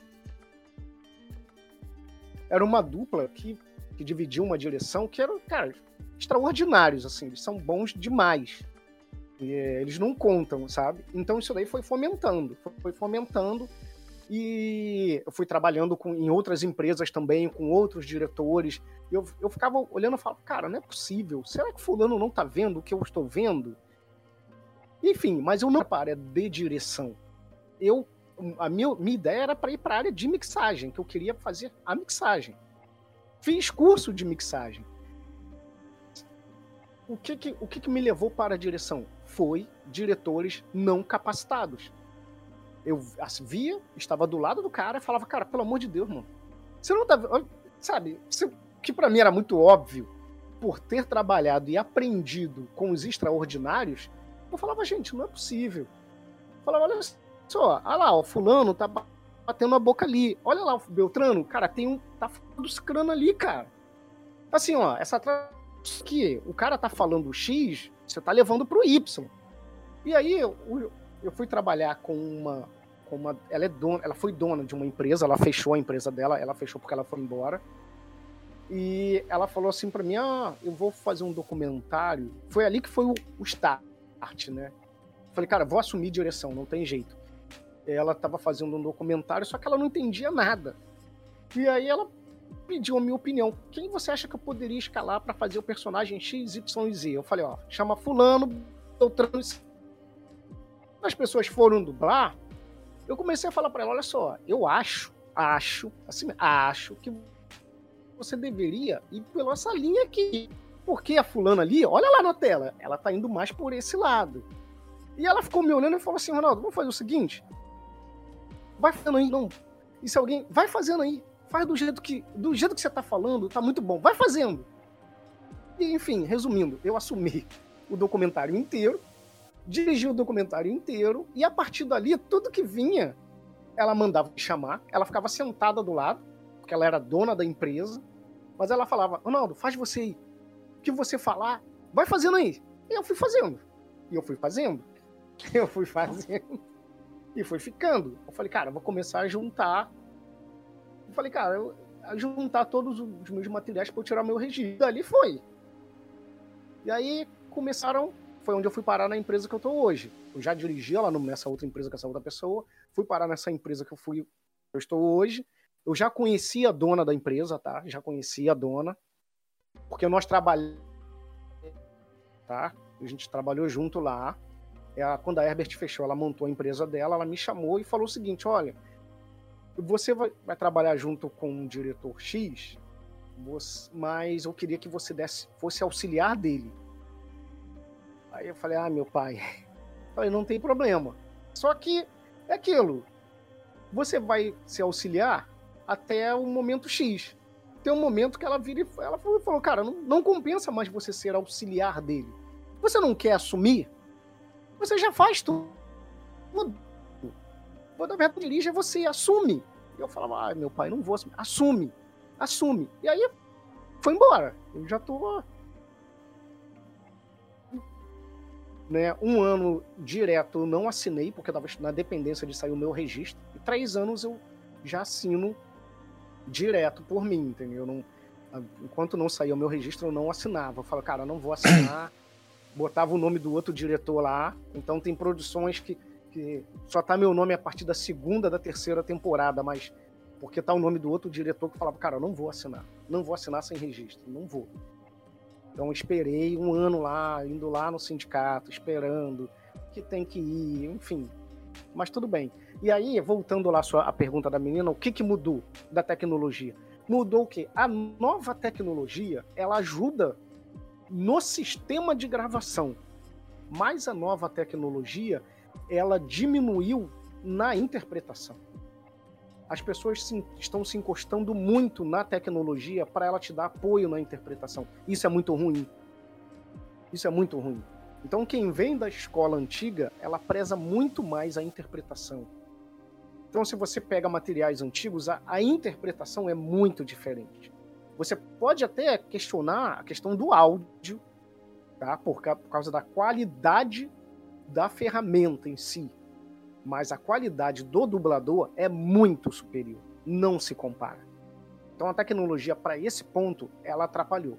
Era uma dupla que, que dividia uma direção que eram, cara, extraordinários, assim. Eles são bons demais. E, é, eles não contam, sabe? Então isso daí foi fomentando, foi fomentando e eu fui trabalhando com, em outras empresas também, com outros diretores. Eu, eu ficava olhando e falava, cara, não é possível. Será que fulano não tá vendo o que eu estou vendo? Enfim, mas eu não para de direção. Eu, a minha, minha ideia era para ir para a área de mixagem, que eu queria fazer a mixagem. Fiz curso de mixagem. O que que, o que, que me levou para a direção? Foi diretores não capacitados. Eu as via, estava do lado do cara e falava, cara, pelo amor de Deus, mano. Você não tá. Sabe, você- que para mim era muito óbvio, por ter trabalhado e aprendido com os extraordinários, eu falava, gente, não é possível. Eu falava, olha só, olha lá, o fulano tá ba- batendo a boca ali. Olha lá o Beltrano, cara, tem um. tá falando crano ali, cara. Assim, ó, essa aqui, o cara tá falando X, você tá levando pro Y. E aí, eu, eu fui trabalhar com uma, Ela é dona, ela foi dona de uma empresa, ela fechou a empresa dela, ela fechou porque ela foi embora. E ela falou assim pra mim: Ah, eu vou fazer um documentário. Foi ali que foi o, o start, né? Falei, cara, vou assumir direção, não tem jeito. Ela tava fazendo um documentário, só que ela não entendia nada. E aí ela pediu a minha opinião. Quem você acha que eu poderia escalar pra fazer o personagem X, Y e Z? Eu falei, ó, chama fulano, Beltrano as pessoas foram dublar, eu comecei a falar pra ela, olha só, eu acho, acho, assim, acho que você deveria ir pela essa linha aqui. Porque a fulana ali, olha lá na tela, ela tá indo mais por esse lado. E ela ficou me olhando e falou assim, Ronaldo, vamos fazer o seguinte, vai fazendo aí, não. E se alguém, vai fazendo aí, faz do jeito que, do jeito que você tá falando, tá muito bom, vai fazendo. E enfim, resumindo, eu assumi o documentário inteiro, dirigi o documentário inteiro, e a partir dali, tudo que vinha, ela mandava chamar, ela ficava sentada do lado, porque ela era dona da empresa, mas ela falava, Ronaldo, faz você aí. O que você falar, vai fazendo aí. E eu fui fazendo. E eu fui fazendo. (laughs) Eu fui fazendo. E foi ficando. Eu falei, cara, eu vou começar a juntar. Eu falei, cara, eu, a juntar todos os meus materiais para eu tirar meu registro. Dali foi. E aí começaram. Foi onde eu fui parar na empresa que eu tô hoje. Eu já dirigi lá nessa outra empresa com essa outra pessoa. Fui parar nessa empresa que eu fui. Eu estou hoje. Eu já conhecia a dona da empresa, tá? Já conhecia a dona. Porque nós trabalhamos. Tá? A gente trabalhou junto lá. Quando a Herbert fechou, ela montou a empresa dela, ela me chamou e falou o seguinte: olha, você vai, trabalhar junto com um diretor X, mas eu queria que você desse, fosse auxiliar dele. Aí eu falei, ah, meu pai. (laughs) Falei, não tem problema. Só que é aquilo. Você vai se auxiliar até o momento X. Tem um momento que ela vira e ela falou, cara, não, não compensa mais você ser auxiliar dele. Você não quer assumir? Você já faz tudo. Quando a verdade dirige, é você, assume. E eu falava, ah, meu pai, não vou assumir. Assume, assume. E aí foi embora. Eu já tô. Né? Um ano direto eu não assinei, porque eu estava na dependência de sair o meu registro. E três anos eu já assino direto por mim, entendeu? Eu não, enquanto não saía o meu registro, eu não assinava. Eu falava, cara, não vou assinar. (coughs) Botava o nome do outro diretor lá. Então tem produções que, que só tá meu nome a partir da segunda, da terceira temporada, mas porque tá o nome do outro diretor que falava, cara, eu não vou assinar. Não vou assinar sem registro. Não vou. Então esperei um ano lá, indo lá no sindicato, esperando que tem que ir, enfim. Mas tudo bem. E aí, voltando lá a pergunta da menina, o que, que mudou da tecnologia? Mudou o quê? A nova tecnologia, ela ajuda no sistema de gravação. Mas a nova tecnologia, ela diminuiu na interpretação. As pessoas se, estão se encostando muito na tecnologia para ela te dar apoio na interpretação. Isso é muito ruim. Isso é muito ruim. Então, quem vem da escola antiga, ela preza muito mais a interpretação. Então, se você pega materiais antigos, a, a interpretação é muito diferente. Você pode até questionar a questão do áudio, tá? por, por causa da qualidade da ferramenta em si. Mas a qualidade do dublador é muito superior. Não se compara. Então a tecnologia, para esse ponto, ela atrapalhou.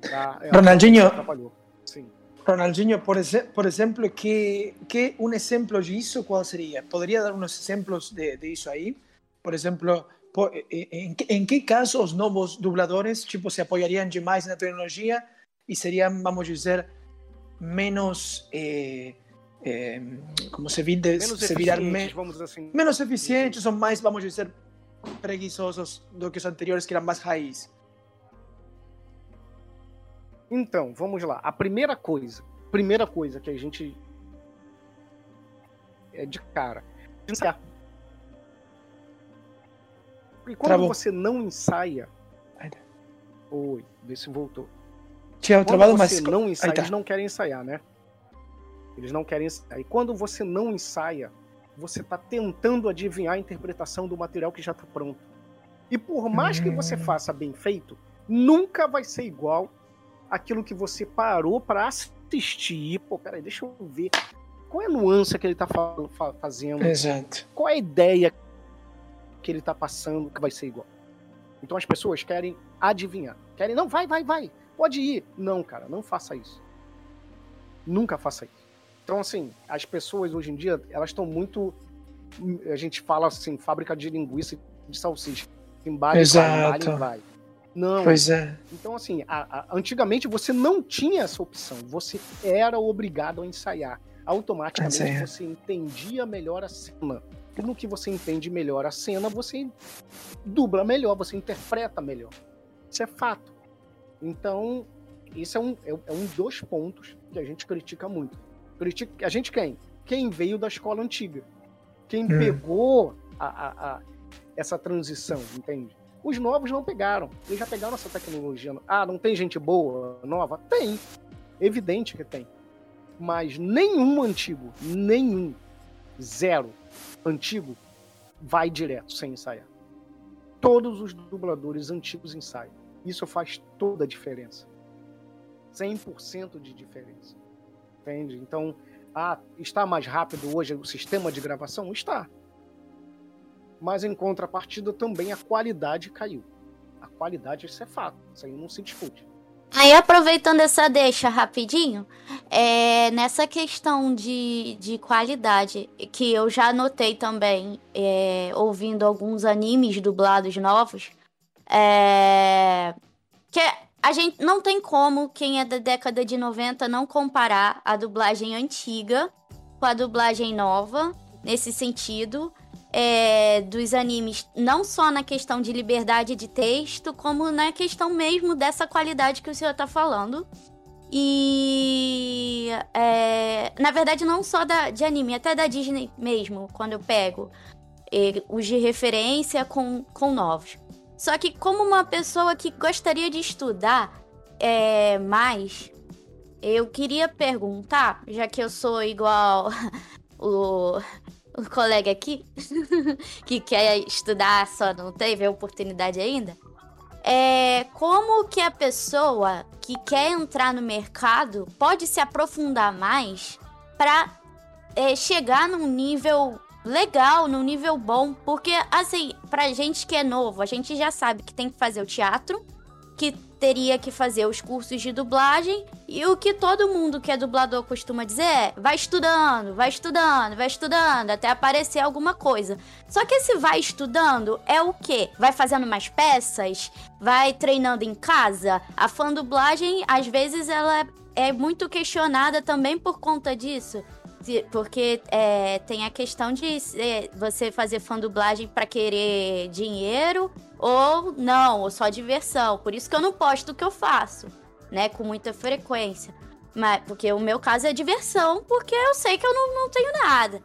Tá? Ela (laughs) Ronaldinho. Atrapalhou. Sim. Ronaldinho, por, por exemplo, que, que um exemplo disso qual seria? Poderia dar uns exemplos de, de isso aí? Por exemplo, por, em, em, que caso os novos dubladores tipo, se apoiariam demais na tecnologia e seriam, vamos dizer, menos. Eh, eh, como se, vide, menos se virar me, assim. menos eficientes ou mais, vamos dizer, preguiçosos do que os anteriores que eram mais raiz. Então, vamos lá. A primeira coisa, primeira coisa que a gente é de cara, ensaiar. E quando Travou. você não ensaia, oi, vê se voltou. Tinha travado, mas não ensaia, tá. eles não querem ensaiar, né? Eles não querem ensaiar. E quando você não ensaia, você está tentando adivinhar a interpretação do material que já está pronto. E por mais que você hum. faça bem feito, nunca vai ser igual aquilo que você parou para assistir. Pô, peraí, deixa eu ver. Qual é a nuance que ele tá fa fazendo? Exato. Qual é a ideia que ele tá passando que vai ser igual? Então as pessoas querem adivinhar. Querem, não, vai, vai, vai. Pode ir. Não, cara, não faça isso. Nunca faça isso. Então, assim, as pessoas hoje em dia, elas estão muito. A gente fala assim, fábrica de linguiça de salsicha. Embale, Exato. Vai, vai. Não. Pois é. Então, assim, a, a, antigamente você não tinha essa opção. Você era obrigado a ensaiar. Automaticamente é. você entendia melhor a cena. E no que você entende melhor a cena, você dubla melhor, você interpreta melhor. Isso é fato. Então, isso é um, é, é um dos pontos que a gente critica muito. Critica, a gente quem? Quem veio da escola antiga. Quem hum. pegou a, a, a, essa transição, entende? Os novos não pegaram. Eles já pegaram essa tecnologia. Ah, não tem gente boa, nova? Tem. Evidente que tem. Mas nenhum antigo, nenhum, zero antigo, vai direto sem ensaiar. Todos os dubladores antigos ensaiam. Isso faz toda a diferença. 100% de diferença. Entende? Então, ah, está mais rápido hoje o sistema de gravação? Está mas em contrapartida também a qualidade caiu. A qualidade, isso é fato, isso aí não se discute. Aí, aproveitando essa deixa rapidinho, é, nessa questão de, de qualidade, que eu já notei também, é, ouvindo alguns animes dublados novos, é, que a gente não tem como, quem é da década de 90, não comparar a dublagem antiga com a dublagem nova, nesse sentido é, dos animes, não só na questão de liberdade de texto, como na questão mesmo dessa qualidade que o senhor está falando. E é, na verdade, não só da, de anime, até da Disney mesmo, quando eu pego é, os de referência com, com novos. Só que, como uma pessoa que gostaria de estudar é, mais, eu queria perguntar, já que eu sou igual (laughs) o um colega aqui (laughs) que quer estudar, só não teve a oportunidade ainda. É como que a pessoa que quer entrar no mercado pode se aprofundar mais para é, chegar num nível legal, num nível bom. Porque, assim, pra gente que é novo, a gente já sabe que tem que fazer o teatro, que teria que fazer os cursos de dublagem. E o que todo mundo que é dublador costuma dizer é: vai estudando, vai estudando, vai estudando, até aparecer alguma coisa. Só que esse vai estudando é o quê? Vai fazendo mais peças? Vai treinando em casa? A fã dublagem, às vezes, ela é muito questionada também por conta disso. Porque é, tem a questão de é, você fazer fã dublagem para querer dinheiro ou não, ou só diversão. Por isso que eu não posto o que eu faço, né? Com muita frequência. Mas, porque o meu caso é diversão, porque eu sei que eu não, não tenho nada.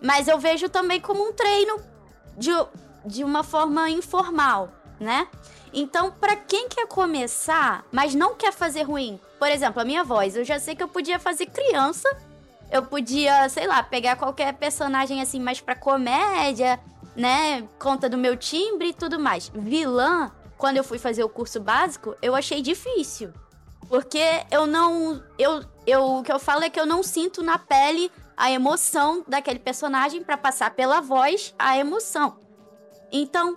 Mas eu vejo também como um treino de, de uma forma informal, né? Então, para quem quer começar, mas não quer fazer ruim, por exemplo, a minha voz, eu já sei que eu podia fazer criança eu podia, sei lá, pegar qualquer personagem assim mais pra comédia, né? Conta do meu timbre e tudo mais. Vilã, quando eu fui fazer o curso básico, eu achei difícil. Porque eu não. Eu, eu, o que eu falo é que eu não sinto na pele a emoção daquele personagem para passar pela voz a emoção. Então.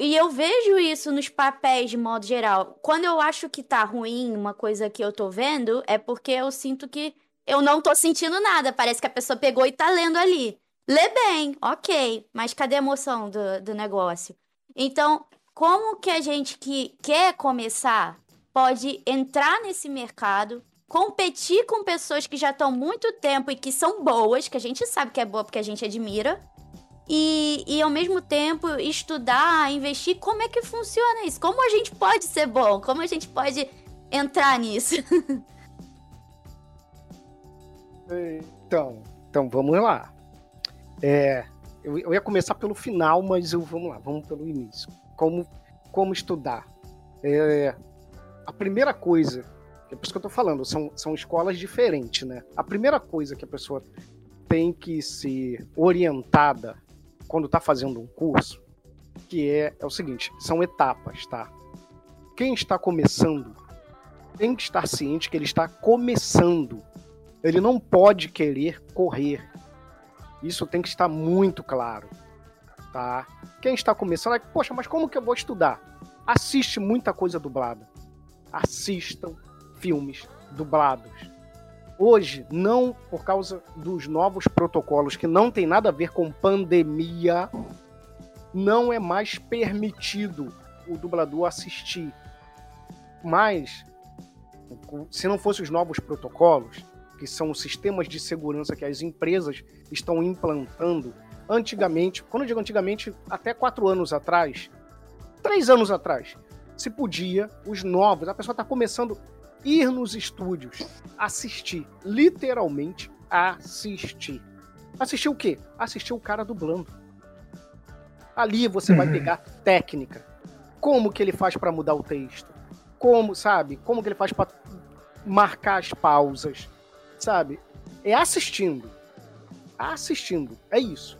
E eu vejo isso nos papéis de modo geral. Quando eu acho que tá ruim uma coisa que eu tô vendo, é porque eu sinto que eu não tô sentindo nada. Parece que a pessoa pegou e tá lendo ali. Lê bem, ok, mas cadê a emoção do, do negócio? Então, como que a gente que quer começar pode entrar nesse mercado, competir com pessoas que já estão muito tempo e que são boas, que a gente sabe que é boa porque a gente admira, e, e ao mesmo tempo estudar, investir como é que funciona isso, como a gente pode ser bom, como a gente pode entrar nisso. (laughs) Então, então vamos lá. É, eu, eu, ia começar pelo final, mas eu, vamos lá, vamos pelo início. Como, como estudar? É, a primeira coisa, é por isso que eu tô falando, são, são escolas diferentes, né? A primeira coisa que a pessoa tem que ser orientada quando está fazendo um curso, que é, é o seguinte, são etapas, tá? Quem está começando tem que estar ciente que ele está começando ele não pode querer correr. Isso tem que estar muito claro. Tá? Quem está começando, é, poxa, mas como que eu vou estudar? Assiste muita coisa dublada. Assistam filmes dublados. Hoje, não por causa dos novos protocolos que não tem nada a ver com pandemia, não é mais permitido o dublador assistir. Mas, se não fossem os novos protocolos, que são os sistemas de segurança que as empresas estão implantando. Antigamente, quando eu digo antigamente, até quatro anos atrás, três anos atrás, se podia, os novos, a pessoa está começando ir nos estúdios, assistir, literalmente assistir. Assistir o quê? Assistir o cara dublando. Ali você uhum. vai pegar técnica. Como que ele faz para mudar o texto? Como, sabe? Como que ele faz para marcar as pausas? sabe? É assistindo. Assistindo. É isso.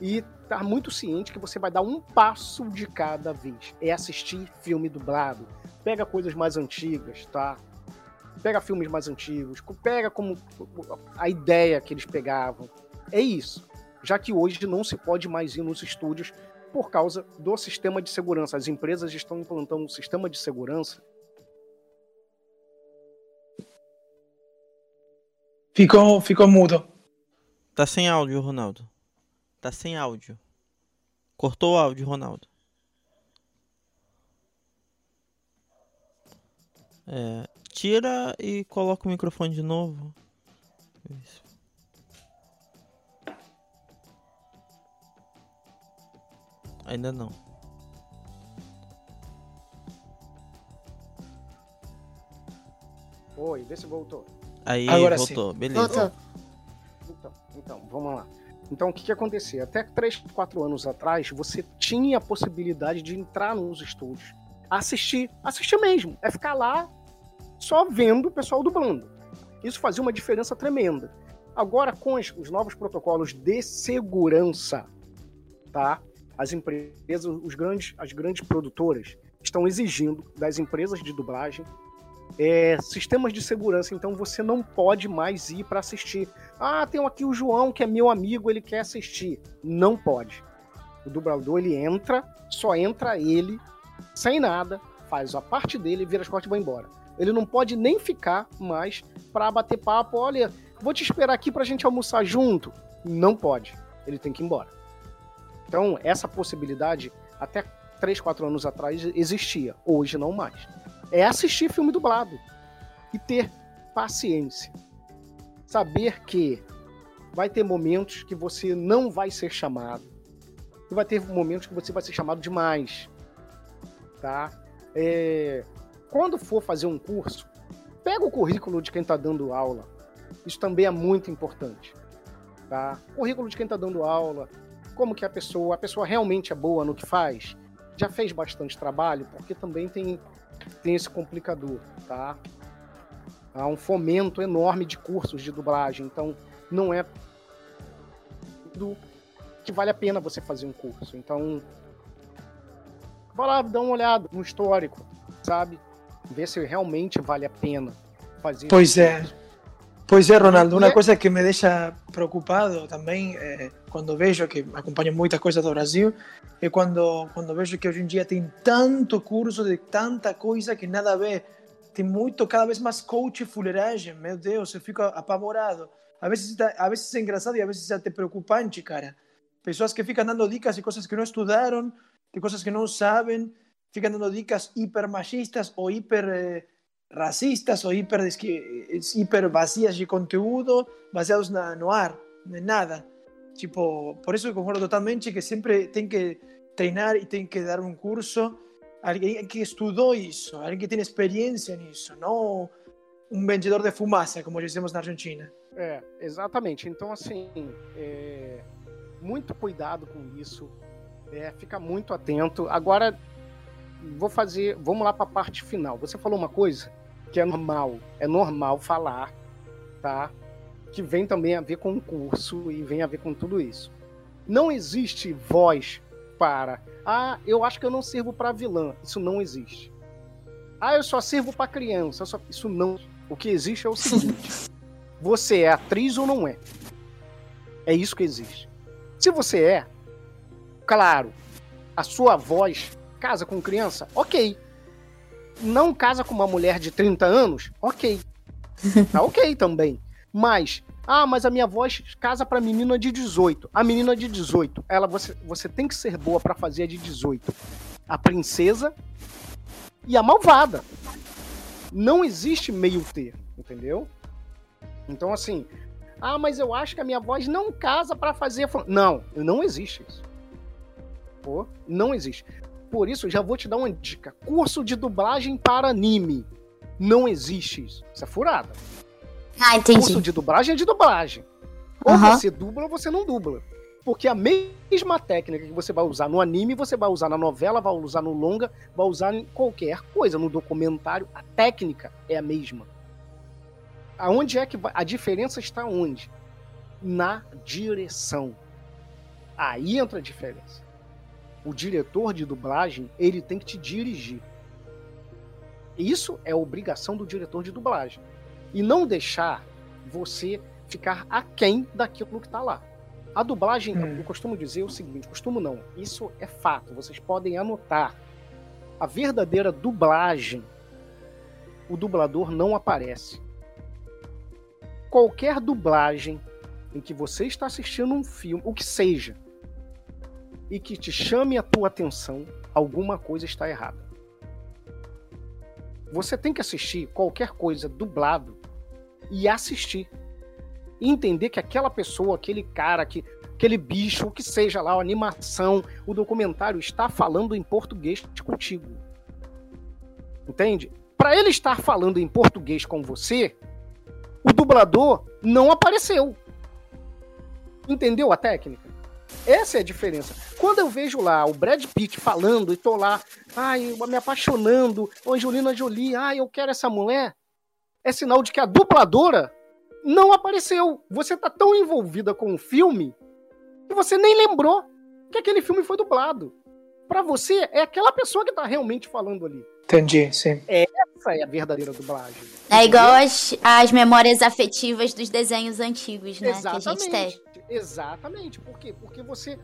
E tá muito ciente que você vai dar um passo de cada vez. É assistir filme dublado. Pega coisas mais antigas, tá? Pega filmes mais antigos, pega como a ideia que eles pegavam. É isso. Já que hoje não se pode mais ir nos estúdios por causa do sistema de segurança. As empresas estão implantando um sistema de segurança Ficou, ficou mudo. Tá sem áudio, Ronaldo. Tá sem áudio. Cortou o áudio, Ronaldo. É, tira e coloca o microfone de novo. Isso. Ainda não. Oi, vê se voltou. Aí Agora voltou, sim. beleza. Voltou. Então, então, vamos lá. Então, o que, que acontecia? Até 3, 4 anos atrás, você tinha a possibilidade de entrar nos estúdios, assistir, assistir mesmo. É ficar lá só vendo o pessoal dublando. Isso fazia uma diferença tremenda. Agora, com os, os novos protocolos de segurança, tá? As empresas, os grandes, as grandes produtoras estão exigindo das empresas de dublagem é, sistemas de segurança, então você não pode mais ir para assistir. Ah, tem aqui o João que é meu amigo, ele quer assistir. Não pode. O dublador ele entra, só entra ele, sem nada, faz a parte dele, vira as costas e vai embora. Ele não pode nem ficar mais para bater papo. Olha, vou te esperar aqui pra gente almoçar junto. Não pode. Ele tem que ir embora. Então, essa possibilidade, até 3, 4 anos atrás, existia. Hoje, não mais. É assistir filme dublado. E ter paciência. Saber que vai ter momentos que você não vai ser chamado. E vai ter momentos que você vai ser chamado demais. Tá? É, quando for fazer um curso, pega o currículo de quem está dando aula. Isso também é muito importante. Tá? Currículo de quem está dando aula, como que a pessoa, a pessoa realmente é boa no que faz, já fez bastante trabalho, porque também tem, tem esse complicador, tá? Há um fomento enorme de cursos de dublagem, então não é do que vale a pena você fazer um curso. Então, vai lá, dá uma olhada no histórico, sabe? Ver se realmente vale a pena fazer Pois isso. é. Pois é, Ronaldo, uma coisa que me deixa preocupado também, é, quando vejo que acompanho muitas coisas do Brasil, é quando, quando vejo que hoje em dia tem tanto curso de tanta coisa que nada a ver. Tem muito, cada vez mais coach fuleiragem, meu Deus, eu fico apavorado. Às vezes, às vezes é engraçado e às vezes é até preocupante, cara. Pessoas que ficam dando dicas de coisas que não estudaram, de coisas que não sabem, fican dando dicas hiper machistas o hiper eh, racistas o hiper, hiper vacías de conteúdo baseados na, no ar, nada. Tipo, por eso concordo totalmente que sempre tem que treinar e tem que dar um curso alguém que estudou isso, alguém que tem experiência nisso, não um vendedor de fumaça, como dizemos na Argentina. É, exatamente. Então, assim, é... muito cuidado com isso, é, fica muito atento. Agora, vou fazer, vamos lá para a parte final. Você falou uma coisa que é normal, é normal falar, tá? Que vem também a ver com o curso e vem a ver com tudo isso. Não existe voz para, ah, eu acho que eu não sirvo para vilã. Isso não existe. Ah, eu só sirvo para criança. Só... Isso não. O que existe é o seguinte: (laughs) você é atriz ou não é? É isso que existe. Se você é, claro, a sua voz Casa com criança? Ok. Não casa com uma mulher de 30 anos? Ok. Tá ok (laughs) também. Mas, ah, mas a minha voz casa para menina de 18. A menina de 18, ela você, você tem que ser boa para fazer a de 18. A princesa e a malvada. Não existe meio termo, entendeu? Então assim, ah, mas eu acho que a minha voz não casa para fazer. Não, não existe isso. Pô, não existe. Por isso, já vou te dar uma dica. Curso de dublagem para anime. Não existe isso. Isso é furada. Ah, entendi. Curso de dublagem é de dublagem. Ou uhum. você dubla ou você não dubla. Porque a mesma técnica que você vai usar no anime, você vai usar na novela, vai usar no longa, vai usar em qualquer coisa, no documentário. A técnica é a mesma. Aonde é que vai? a diferença está onde? Na direção. Aí entra a diferença o diretor de dublagem, ele tem que te dirigir. Isso é obrigação do diretor de dublagem. E não deixar você ficar aquém daquilo que está lá. A dublagem, hum. eu costumo dizer o seguinte, costumo não, isso é fato, vocês podem anotar. A verdadeira dublagem, o dublador não aparece. Qualquer dublagem em que você está assistindo um filme, o que seja, e que te chame a tua atenção, alguma coisa está errada. Você tem que assistir qualquer coisa dublado e assistir. E entender que aquela pessoa, aquele cara, que, aquele bicho, o que seja lá, a animação, o documentário está falando em português contigo. Entende? Para ele estar falando em português com você, o dublador não apareceu. Entendeu a técnica? Essa é a diferença. Quando eu vejo lá o Brad Pitt falando e tô lá, ai, me apaixonando, Angelina Jolie, ai, eu quero essa mulher, é sinal de que a dubladora não apareceu. Você tá tão envolvida com o filme que você nem lembrou que aquele filme foi dublado. Para você, é aquela pessoa que tá realmente falando ali. Entendi, sim. Essa Essa é a verdadeira dublagem. É igual as, as memórias afetivas dos desenhos antigos, né? Que a gente tem. Exatamente. Por quê? Porque você.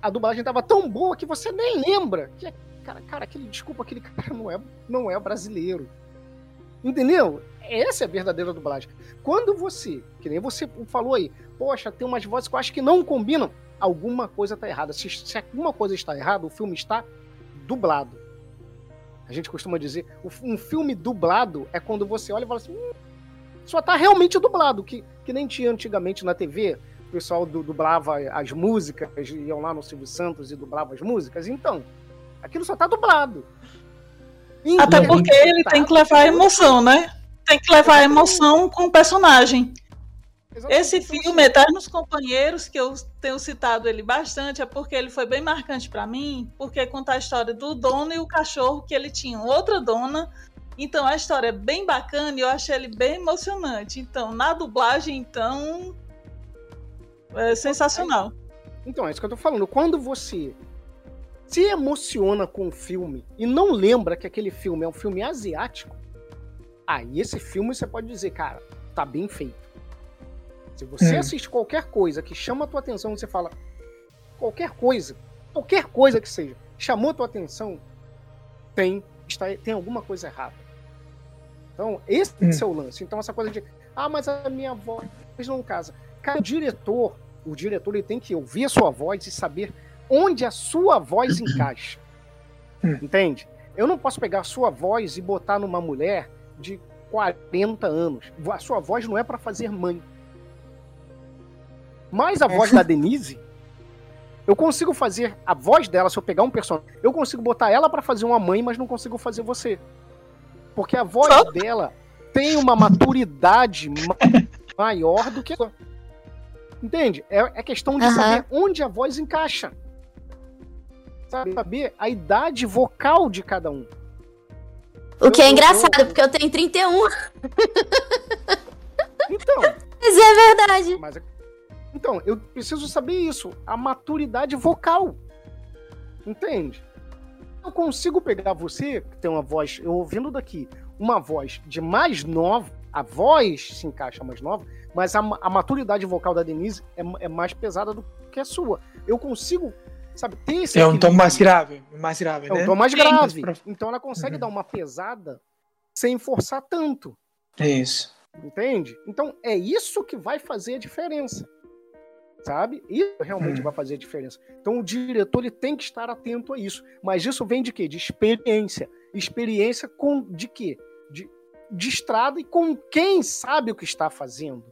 A dublagem tava tão boa que você nem lembra. Que, cara, cara, aquele. Desculpa, aquele (laughs) cara não é, não é brasileiro. Entendeu? Essa é a verdadeira dublagem. Quando você, que nem você falou aí, poxa, tem umas vozes que eu acho que não combinam, alguma coisa tá errada. Se, se alguma coisa está errada, o filme está dublado. A gente costuma dizer, um filme dublado é quando você olha e fala assim, hum, só tá realmente dublado, que, que nem tinha antigamente na TV. O pessoal du- dublava as músicas, iam lá no Silvio Santos e dublava as músicas. Então, aquilo só tá dublado. Até Então, porque ele tem que levar a emoção, né? Tem que levar a emoção com o personagem. Exatamente. Esse Então, filme, Eternos Companheiros, que eu tenho citado ele bastante, é porque ele foi bem marcante pra mim, porque conta a história do dono e o cachorro, que ele tinha outra dona. Então a história é bem bacana e eu achei ele bem emocionante. Então, na dublagem, então. É sensacional. Então, é isso que eu tô falando. Quando você se emociona com o filme e não lembra que aquele filme é um filme asiático, aí esse filme você pode dizer, cara, tá bem feito. Se você Hum. assiste qualquer coisa que chama a tua atenção, você fala qualquer coisa, qualquer coisa que seja, chamou a tua atenção, tem, está, tem alguma coisa errada. Então, esse é o lance. Então, essa coisa de, ah, mas a minha voz não casa. Cara, o diretor, o diretor ele tem que ouvir a sua voz e saber onde a sua voz encaixa. Hum. Entende? Eu não posso pegar a sua voz e botar numa mulher de 40 anos. A sua voz não é para fazer mãe. Mas a voz da Denise, eu consigo fazer a voz dela, se eu pegar um personagem, eu consigo botar ela para fazer uma mãe, mas não consigo fazer você. Porque a voz dela tem uma maturidade ma- maior do que a sua. Entende? É, é questão de Aham. saber onde a voz encaixa. Sabe? Saber a idade vocal de cada um. O que Eu- é eu- engraçado, eu- porque eu tenho 31, Então, (laughs) mas é verdade. mas então, eu preciso saber isso, a maturidade vocal. Entende? Eu consigo pegar você, que tem uma voz, eu ouvindo daqui, uma voz de mais nova, a voz se encaixa mais nova, mas a, a maturidade vocal da Denise é, é mais pesada do que a sua. Eu consigo, sabe, ter esse É um tom mais grave, mais grave, É um né? tom mais grave. Então ela consegue Uhum. dar uma pesada sem forçar tanto. Isso. Entende? Então é isso que vai fazer a diferença. Sabe? Isso realmente Hum. vai fazer a diferença. Então o diretor ele tem que estar atento a isso. Mas isso vem de quê? De experiência. Experiência com de quê? De, de estrada e com quem sabe o que está fazendo.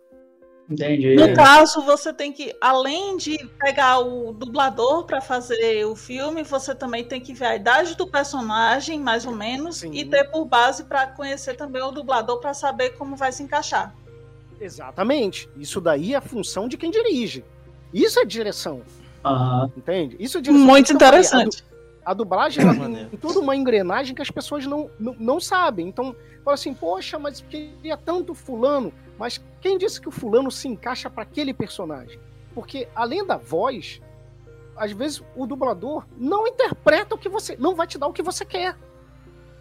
Entendi. No caso, você tem que, além de pegar o dublador para fazer o filme, você também tem que ver a idade do personagem, mais ou menos, Sim. e ter por base para conhecer também o dublador para saber como vai se encaixar. Exatamente. Isso daí é a função de quem dirige. Isso é direção. Aham. Entende? Isso é direção. Muito du- interessante. A dublagem ela tem, Maneiro. tem toda uma engrenagem que as pessoas não, não, não sabem. Então, fala assim, poxa, mas queria tanto fulano. Mas quem disse que o fulano se encaixa para aquele personagem? Porque, além da voz, às vezes o dublador não interpreta o que você. não vai te dar o que você quer.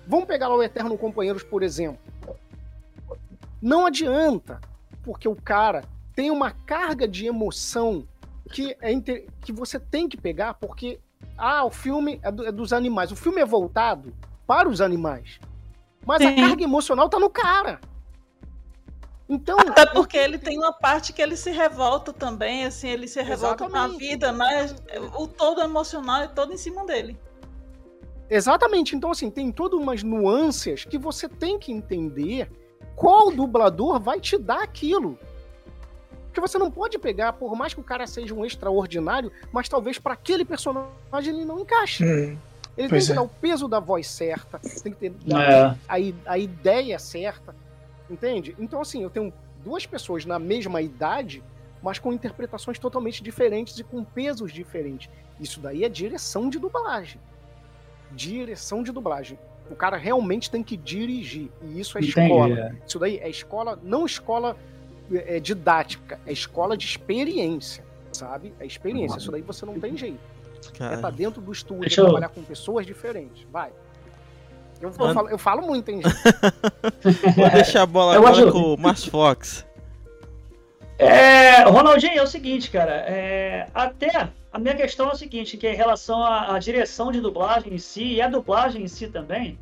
Vamos pegar lá o Eterno Companheiros, por exemplo. Não adianta, porque o cara tem uma carga de emoção que, é inte- que você tem que pegar, porque ah, o filme é, do- é dos animais. O filme é voltado para os animais. Mas a Sim. carga emocional tá no cara. Então. Até porque ele tem uma parte que ele se revolta também, assim, ele se revolta com a vida, né? O todo emocional é todo em cima dele. Exatamente. Então, assim, tem todas umas nuances que você tem que entender qual dublador vai te dar aquilo. Porque você não pode pegar, por mais que o cara seja um extraordinário, mas talvez para aquele personagem ele não encaixe. Hum, Ele tem Pois que é. dar o peso da voz certa, tem que ter É. a, a ideia certa, entende? Então, assim, eu tenho duas pessoas na mesma idade, mas com interpretações totalmente diferentes e com pesos diferentes. Isso daí é direção de dublagem. Direção de dublagem. O cara realmente tem que dirigir. E isso é escola. Entendi. Isso daí é escola, não escola é, didática, é escola de experiência, sabe? É experiência. Isso daí você não tem jeito. É Cara, estar dentro do estúdio, Deixa eu- trabalhar com pessoas diferentes. Vai. Eu, eu falo, eu falo muito, hein, gente? (laughs) Vou deixar a bola Eu agora com o Márcio Fox. É, Ronaldinho, é o seguinte, cara. é, até a minha questão é o seguinte, que é em relação à, à direção de dublagem em si e a dublagem em si também.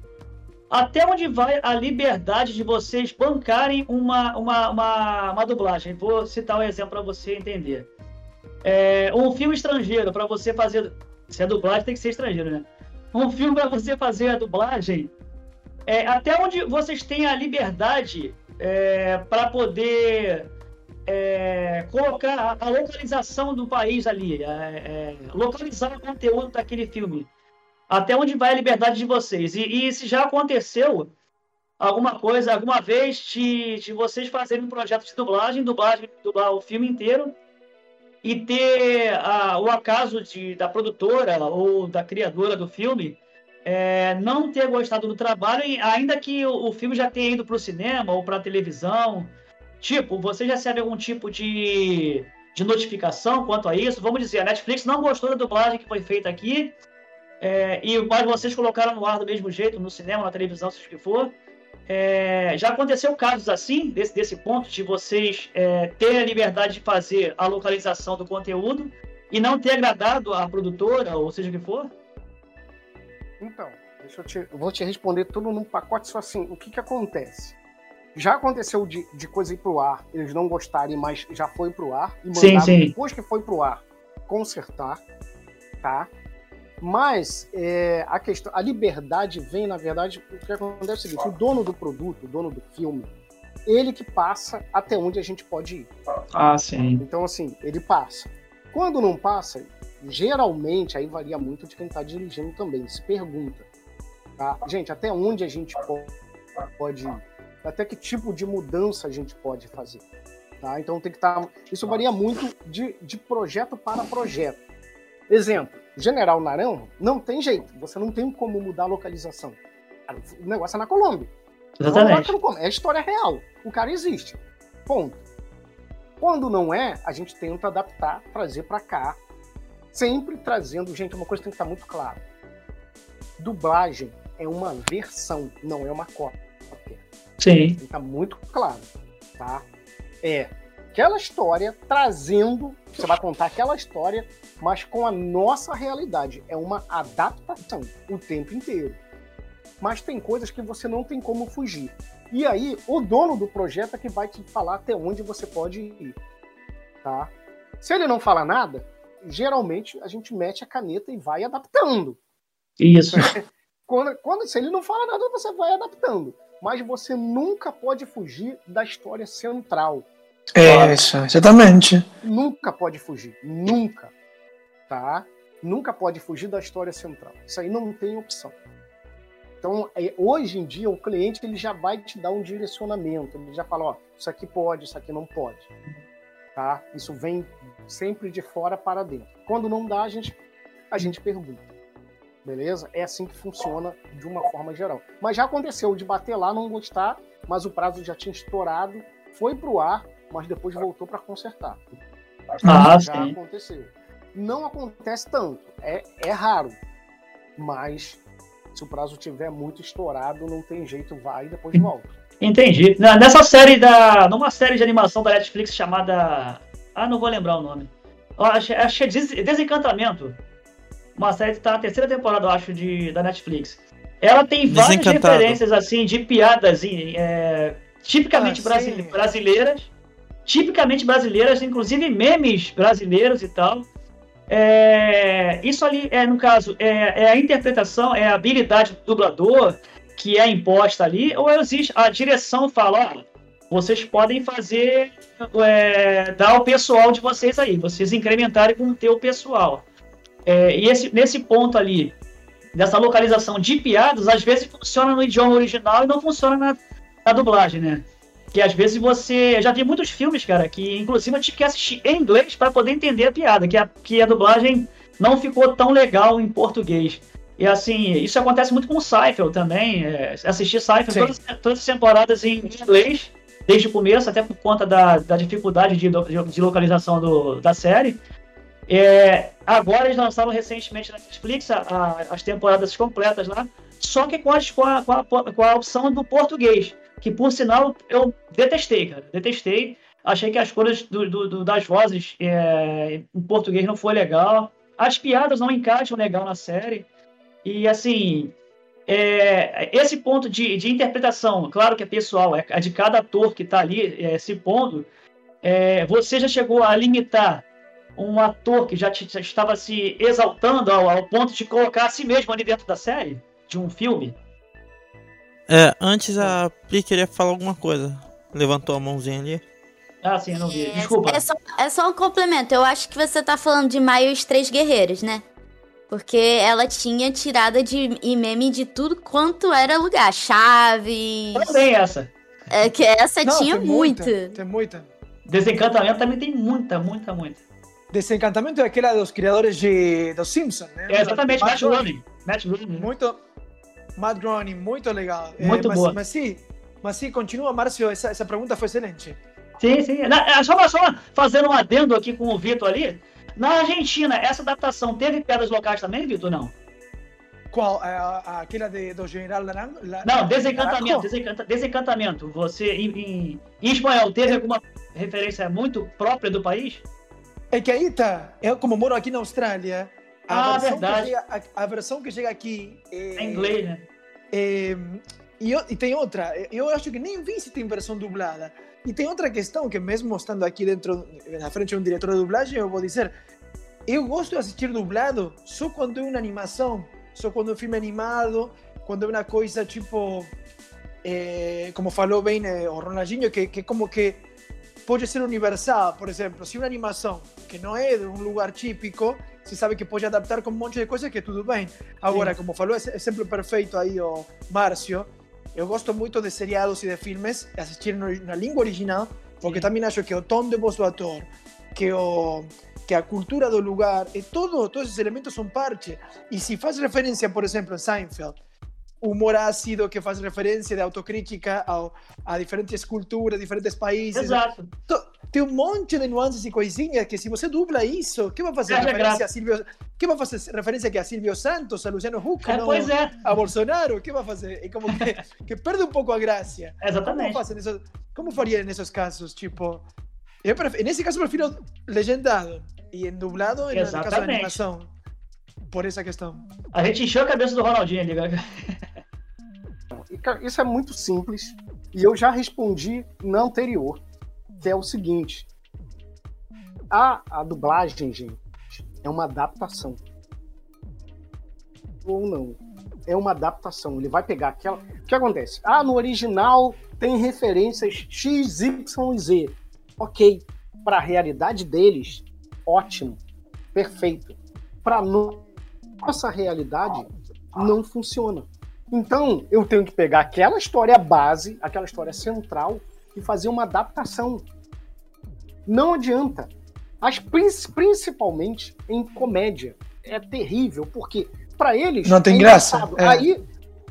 Até onde vai a liberdade de vocês bancarem uma, uma, uma, uma dublagem? Vou citar um exemplo para você entender. É, um filme estrangeiro, para você fazer. Se é dublagem, tem que ser estrangeiro, né? Um filme para você fazer a dublagem. É, até onde vocês têm a liberdade para poder é, colocar a, a localização do país ali, é, é, localizar o conteúdo daquele filme. Até onde vai a liberdade de vocês? E, e se já aconteceu alguma coisa, alguma vez, de, de vocês fazerem um projeto de dublagem, dublagem, dublar o filme inteiro, e ter a, o acaso de, da produtora ou da criadora do filme é, não ter gostado do trabalho, ainda que o, o filme já tenha ido para o cinema ou para a televisão, Tipo, você já recebe algum tipo de, de notificação quanto a isso? Vamos dizer, a Netflix não gostou da dublagem que foi feita aqui, é, e mas vocês colocaram no ar do mesmo jeito, no cinema, na televisão, seja o que for. É, já aconteceu casos assim, desse, desse ponto, de vocês é, terem a liberdade de fazer a localização do conteúdo e não ter agradado a produtora, ou seja o que for? Então, deixa eu te. Eu vou te responder tudo num pacote só assim. O que que acontece? Já aconteceu de, de coisa ir pro ar, eles não gostarem, mas já foi pro ar, e Sim, mandaram sim. depois que foi pro ar consertar, tá? Mas é, a questão, a liberdade vem, na verdade, o que acontece é o seguinte: o dono do produto, o dono do filme, ele que passa até onde a gente pode ir. Ah, sim. Então, assim, ele passa. Quando não passa, geralmente, aí varia muito de quem está dirigindo também, se pergunta. Tá? Gente, até onde a gente po- pode ir? Até que tipo de mudança a gente pode fazer? Tá? Então tem que estar. Isso varia muito de, de projeto para projeto. Exemplo, General Narão não tem jeito, você não tem como mudar a localização. O negócio é na Colômbia. Exatamente. É história real. O cara existe. Ponto. Quando não é, a gente tenta adaptar, trazer pra cá. Sempre trazendo, gente, uma coisa que tem que estar muito clara. Dublagem é uma versão, não é uma cópia. Sim. Tem que estar muito claro, tá? É aquela história trazendo, você vai contar aquela história, mas com a nossa realidade. É uma adaptação o tempo inteiro. Mas tem coisas que você não tem como fugir. E aí, o dono do projeto é que vai te falar até onde você pode ir, tá? Se ele não fala nada, geralmente a gente mete a caneta e vai adaptando. Isso. (laughs) Quando, quando se ele não fala nada, você vai adaptando. Mas você nunca pode fugir da história central. Isso, exatamente. Nunca pode fugir. Nunca. Tá? Nunca pode fugir da história central. Isso aí não tem opção. Então, é, hoje em dia, o cliente ele já vai te dar um direcionamento. Ele já fala, ó, isso aqui pode, isso aqui não pode. Tá? Isso vem sempre de fora para dentro. Quando não dá, a gente, a gente pergunta. Beleza? É assim que funciona de uma forma geral. Mas já aconteceu de bater lá, não gostar, mas o prazo já tinha estourado, foi pro ar, mas depois voltou para consertar. Ah, já sim. aconteceu. Não acontece tanto, é, é raro. Mas se o prazo tiver muito estourado, não tem jeito, vai e depois volta. Entendi. Na- Nessa série da. numa série de animação da Netflix chamada. Ah, não vou lembrar o nome. Acho, acho que é Des- Desencantamento. Uma série que tá na terceira temporada, eu acho, de, da Netflix. Ela tem várias referências, assim, de piadas é, tipicamente Ah, brasileiras. Tipicamente brasileiras, inclusive memes brasileiros e tal. É, isso ali, é, no caso, é, é a interpretação, é a habilidade do dublador que é imposta ali, ou existe a direção fala, ó, vocês podem fazer, é, dar o pessoal de vocês aí, vocês incrementarem com o teu pessoal. É, e esse, nesse ponto ali, dessa localização de piadas, às vezes funciona no idioma original e não funciona na, na dublagem, né? Que às vezes você. Eu já vi muitos filmes, cara, que inclusive eu tive que assistir em inglês para poder entender a piada, que a, que a dublagem não ficou tão legal em português. E assim, isso acontece muito com o Seinfeld também. É, assisti Seinfeld todas, todas as temporadas em inglês, desde o começo, até por conta da, da dificuldade de, de localização do, da série. É, agora eles lançaram recentemente na Netflix a- a- as temporadas completas lá. só que com, a, com, a, com a opção do português, que por sinal eu detestei, cara, detestei. Achei que as cores do, do, do, das vozes é, em português não foi legal. As piadas não encaixam legal na série. E assim, é, esse ponto de, de, interpretação, claro que é pessoal, é, é de cada ator que está ali é, se pondo. É, você já chegou a limitar um ator que já, te, já estava se exaltando ao, ao, ponto de colocar a si mesmo ali dentro da série, de um filme? É, antes a Pri queria falar alguma coisa. Levantou a mãozinha ali. Ah, sim, eu não vi. Desculpa. É só, é só um complemento. Eu acho que você tá falando de Maio e os Três Guerreiros, né? Porque ela tinha tirada de e meme de tudo quanto era lugar. Chaves. Também essa. É que essa não, tinha tem muito. Muita, tem muita. Desencantamento também tem muita, muita, muita. Desencantamento é aquela dos criadores de dos Simpsons, né? É, exatamente, Matt Groening. Matt Groening. Muito, Matt Groening, muito legal. Muito é, mas, boa. Mas sim, mas sim, continua, Márcio, essa, essa pergunta foi excelente. Sim, sim. Na, só, só fazendo um adendo aqui com o Vitor ali. Na Argentina, essa adaptação teve piadas locais também, Vitor, não? Qual? A, aquela de, do General Laranjo? Não, desencantamento, desencanta, desencantamento. Você, em, em, em espanhol, teve alguma referência muito própria do país? É que aí tá. Eu, como moro aqui na Austrália, a, ah, versão, verdade. Que chega, a, a, versão que chega aqui. É, é inglês, né? É, e, e, tem outra. Eu acho que nem vi se tem versão dublada. E tem outra questão que, mesmo estando aqui dentro, na frente de um diretor de dublagem, eu vou dizer: eu gosto de assistir dublado só quando é uma animação, só quando é um filme animado, quando é uma coisa tipo. É, como falou bem é, o Ronaldinho, que, que como que pode ser universal. Por exemplo, se uma animação que não é de um lugar típico, se sabe que pode adaptar com um monte de coisas que tudo bem. Agora, Sim. como falou, exemplo perfeito aí o Márcio, eu gosto muito de seriados e de filmes assistir na língua original, porque Sim. também acho que o tom de voz do ator, que o que a cultura do lugar, e todo, todos esses elementos são parte. E se faz referência, por exemplo, em Seinfeld, humor ácido que faz referência de autocrítica ao, a diferentes culturas, diferentes países. Exato. Tem um monte de nuances e coisinhas que se você dubla isso, que vai fazer referência graça. a Silvio, que vai fazer referência aqui a Silvio Santos, a Luciano Huck, é, pois é. a Bolsonaro, que vai fazer? É como que, (laughs) que perde um pouco a graça. Exatamente. Como, nisso, como faria nesses casos, tipo, eu prefiro, nesse caso prefiro legendado e em dublado, no caso da animação por essa questão. A gente encheu a cabeça do Ronaldinho ali, Isso é muito simples. E eu já respondi na anterior, que é o seguinte. A, a dublagem, gente, é uma adaptação. Ou não. É uma adaptação. Ele vai pegar aquela. O que acontece? Ah, no original tem referências X, Y e Z. Ok. Para a realidade deles, ótimo. Perfeito. Para nossa realidade não funciona. Então, eu tenho que pegar aquela história base, aquela história central e fazer uma adaptação. Não adianta. Mas principalmente em comédia. É terrível, porque para eles. Não tem é graça. É. Aí,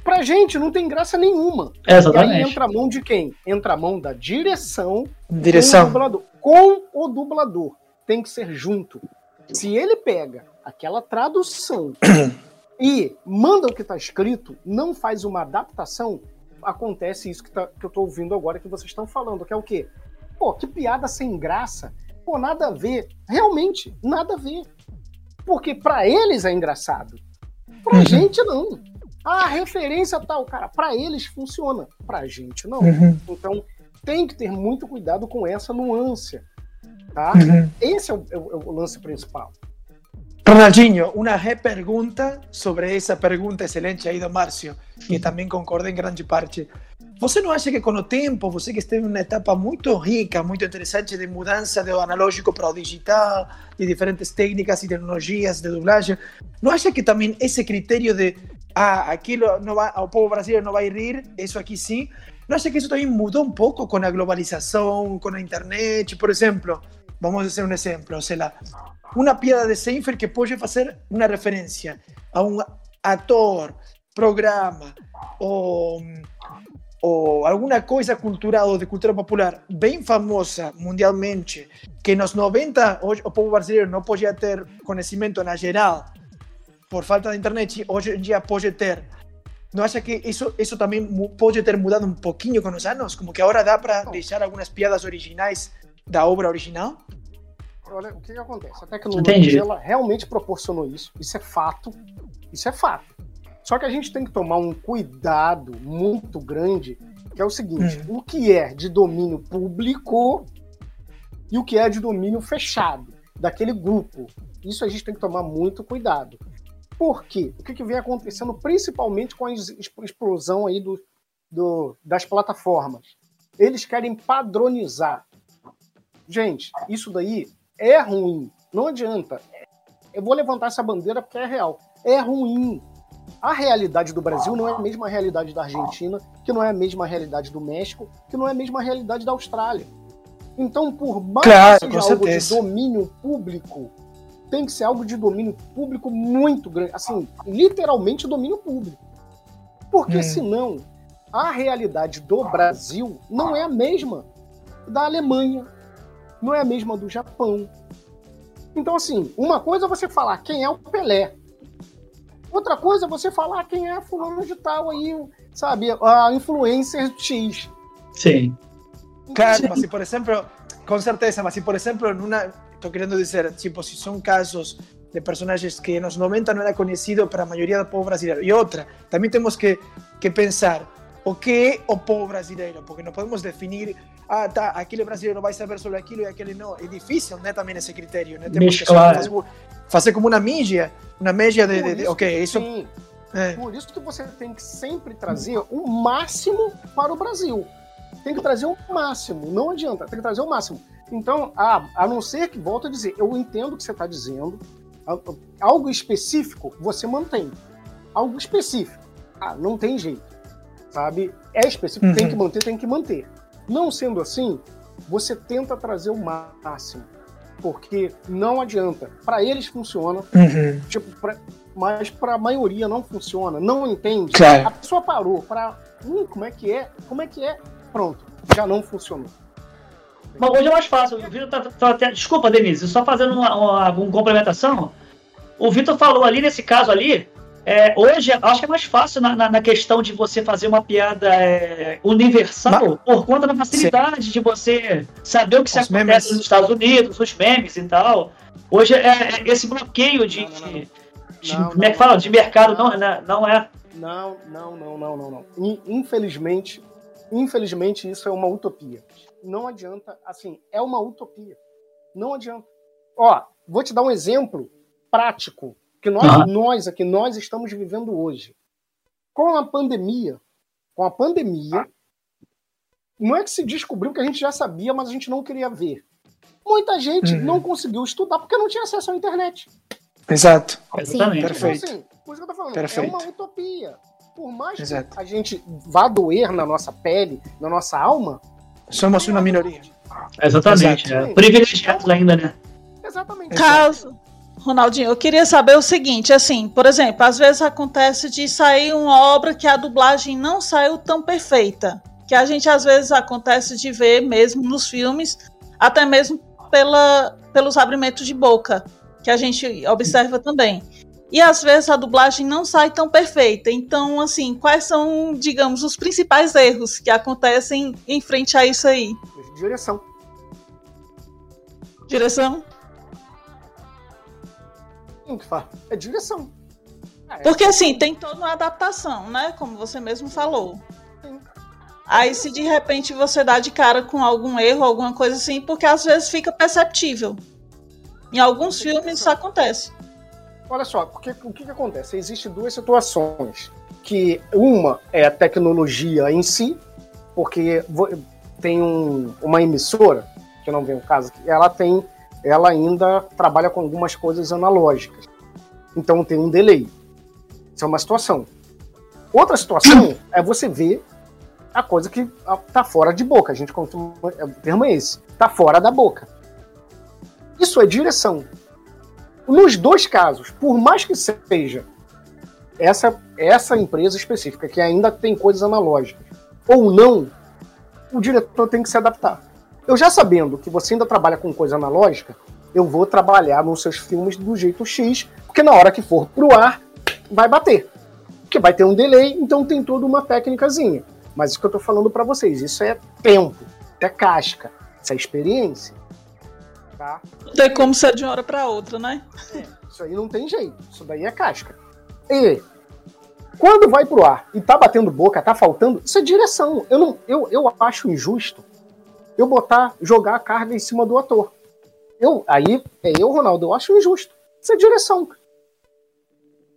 pra gente, não tem graça nenhuma. exatamente. E aí entra a mão de quem? Entra a mão da direção, direção. Com, o dublador, com o dublador. Tem que ser junto. Se ele pega aquela tradução (clears throat) e manda o que está escrito, não faz uma adaptação, acontece isso que, tá, que eu estou ouvindo agora que vocês estão falando, que é o quê? Pô, que piada sem graça. Pô, nada a ver. Realmente, nada a ver. Porque para eles é engraçado. Pra uhum. gente não. Ah, referência tal, cara, para eles funciona, pra gente não. Uhum. Então, tem que ter muito cuidado com essa nuance, tá? Uhum. Esse é o, é o, é o lance principal. Ronaldinho, una repergunta sobre essa pergunta excelente aí do Márcio, que também concorda em grande parte. Você não acha que com o tempo, você que esteve numa etapa muito rica, muito interessante de mudança do analógico para o digital, de diferentes técnicas e tecnologias de dublagem, não acha que também esse critério de ah, aquilo não vai, o povo brasileiro não vai rir, isso aqui sim, não acha que isso também mudou um pouco com a globalização, com a internet, por exemplo? Vamos fazer um exemplo, sei lá, una piada de Seinfeld que puede hacer una referencia a un actor, programa o, o alguna cosa cultural o de cultura popular bem famosa mundialmente que nos 90 hoje, o povo brasileiro não podia ter conhecimento na geral por falta de internet, hoje em dia pode ter. não acha que isso, isso também pode ter mudado um pouquinho com os anos? Como que agora dá para deixar algumas piadas originais da obra original? Olha, o que, que acontece? A Entendi. tecnologia ela realmente proporcionou isso. Isso é fato. Isso é fato. Só que a gente tem que tomar um cuidado muito grande, que é o seguinte: o que é de domínio público e o que é de domínio fechado, daquele grupo. Isso a gente tem que tomar muito cuidado. Por quê? O que, que vem acontecendo principalmente com a explosão aí do, do- das plataformas? Eles querem padronizar. Gente, isso daí é ruim. Não adianta. Eu vou levantar essa bandeira porque é real. É ruim. A realidade do Brasil não é a mesma realidade da Argentina, que não é a mesma realidade do México, que não é a mesma realidade da Austrália. Então, por mais Claro, que seja algo de domínio público, tem que ser algo de domínio público muito grande. Assim, literalmente domínio público. Porque Hum. senão, a realidade do Brasil não é a mesma da Alemanha, não é a mesma do Japão. Então, assim, uma coisa é você falar quem é o Pelé. Outra coisa é você falar quem é fulano de tal aí, sabe? A influencer X. Sim. Claro, mas se por exemplo, com certeza, mas se por exemplo, numa, estou querendo dizer, tipo, se são casos de personagens que nos 90 não era conhecido para a maioria do povo brasileiro. E outra, também temos que, que pensar o que é o povo brasileiro, porque não podemos definir, ah, tá, aquele brasileiro vai saber sobre aquilo e aquele não. É difícil, né, também esse critério, né? Temos que fazer, fazer como uma mídia, uma média de, de, de isso ok, isso... É. Por isso que você tem que sempre trazer o máximo para o Brasil. Tem que trazer o máximo, não adianta, tem que trazer o máximo. Então, a, a não ser que, volto a dizer, eu entendo o que você está dizendo, algo específico você mantém. Algo específico, ah, não tem jeito, sabe? É específico, tem Uhum. que manter, tem que manter. Não sendo assim, você tenta trazer o máximo, porque não adianta. Para eles funciona, Uhum. Tipo, pra- mas para a maioria não funciona, não entende. Claro. A pessoa parou para, hum, como é que é? Como é que é? Pronto, já não funcionou. Mas hoje é mais fácil. O Vitor tá, tá até- Desculpa, Denise, só fazendo uma, uma, uma complementação. O Vitor falou ali nesse caso ali. É, hoje acho que é mais fácil na, na, na questão de você fazer uma piada é, universal por conta da facilidade de você saber o que se acontece memes. nos Estados Unidos, os memes e tal. Hoje é, é esse bloqueio de, Não, não, não, de- como é que não, fala? De mercado não, não- não é. Não, não, não, não, não, não. In- Infelizmente, infelizmente isso é uma utopia. Não adianta, assim, é uma utopia. Não adianta. Ó, vou te dar um exemplo prático que nós, Aham. nós aqui, nós estamos vivendo hoje. Com a pandemia, com a pandemia, não é que se descobriu que a gente já sabia, mas a gente não queria ver. Muita gente Uhum. não conseguiu estudar porque não tinha acesso à internet. Exato. Exatamente. Perfeito. Então, assim, por isso que eu tô falando, Perfeito. é uma utopia. Por mais Exato. que a gente vá doer na nossa pele, na nossa alma, Somos uma minoria. Exatamente. Exato. É. Privilegiados ainda, né? exatamente. Caso, Ronaldinho, eu queria saber o seguinte, assim, por exemplo, às vezes acontece de sair uma obra que a dublagem não saiu tão perfeita, que a gente às vezes acontece de ver mesmo nos filmes, até mesmo pela, pelos abrimentos de boca, que a gente observa também. E às vezes a dublagem não sai tão perfeita. Então, assim, quais são, digamos, os principais erros que acontecem em frente a isso aí? Direção. Direção? Tem que falar. É direção. É- Porque assim, tem toda uma adaptação, né? Como você mesmo falou. Aí se de repente você dá de cara com algum erro, alguma coisa assim, porque às vezes fica perceptível. Em alguns filmes isso acontece. Olha só, porque, o que, que acontece? Existem duas situações. Que uma é a tecnologia em si, porque tem um- uma emissora, que não vem o caso, aqui, ela tem, ela ainda trabalha com algumas coisas analógicas. Então tem um delay. Isso é uma situação. Outra situação (coughs) é você ver a coisa que ah, tá fora de boca. A gente costuma, é, o termo é esse, tá fora da boca. Isso é direção. Nos dois casos, por mais que seja essa, essa empresa específica, que ainda tem coisas analógicas, ou não, o diretor tem que se adaptar. Eu já sabendo que você ainda trabalha com coisa analógica, eu vou trabalhar nos seus filmes do jeito X, porque na hora que for pro ar, vai bater. que vai ter um delay, então tem toda uma técnicazinha. Mas isso que eu tô falando para vocês, isso é tempo, é casca, isso é experiência. Tá? Não tem como ser de uma hora para outra, né? É, isso aí não tem jeito, isso daí é casca. E quando vai pro ar e tá batendo boca, tá faltando, isso é direção. Eu não, eu, eu acho injusto eu botar, jogar a carga em cima do ator. Eu, aí, é eu, Ronaldo, eu acho injusto. Isso é direção.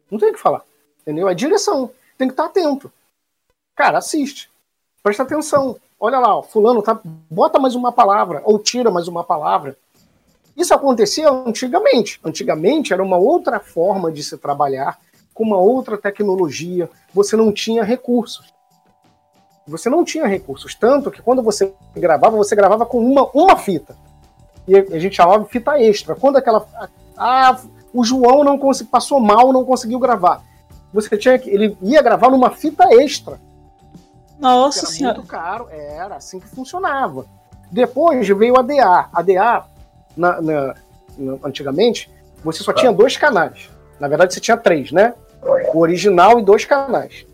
Não tem o que falar. Entendeu? É direção. Tem que estar atento. Cara, assiste. Presta atenção. Olha lá, ó, fulano tá. Bota mais uma palavra, ou tira mais uma palavra. Isso acontecia antigamente. Antigamente era uma outra forma de se trabalhar, com uma outra tecnologia. Você não tinha recursos. Você não tinha recursos. Tanto que quando você gravava, você gravava com uma, uma fita. E a gente chamava de fita extra. Quando aquela. Ah, o João não consegui, passou mal, não conseguiu gravar. Você tinha que. Ele ia gravar numa fita extra. Nossa era senhora. muito caro, era assim que funcionava. Depois veio a DA. A DA, na, na, na, antigamente, você só tinha dois canais. Na verdade, você tinha três, né? O original e dois canais.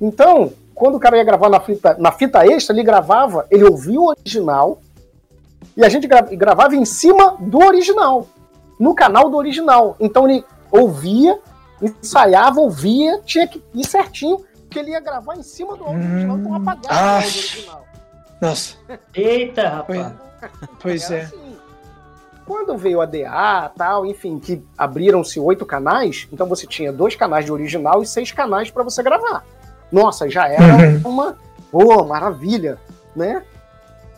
Então, quando o cara ia gravar na fita, na fita extra, ele gravava, ele ouvia o original e a gente gra gravava em cima do original, no canal do original. Então ele ouvia, ensaiava, ouvia, tinha que ir certinho, que ele ia gravar em cima do original, então apagava Ah. o áudio original. Nossa, Eita, rapaz. pois, pois Era é. assim. Quando veio a DA tal, enfim, que abriram-se oito canais, então você tinha dois canais de original e seis canais para você gravar. Nossa, já era Uhum. uma boa maravilha, né?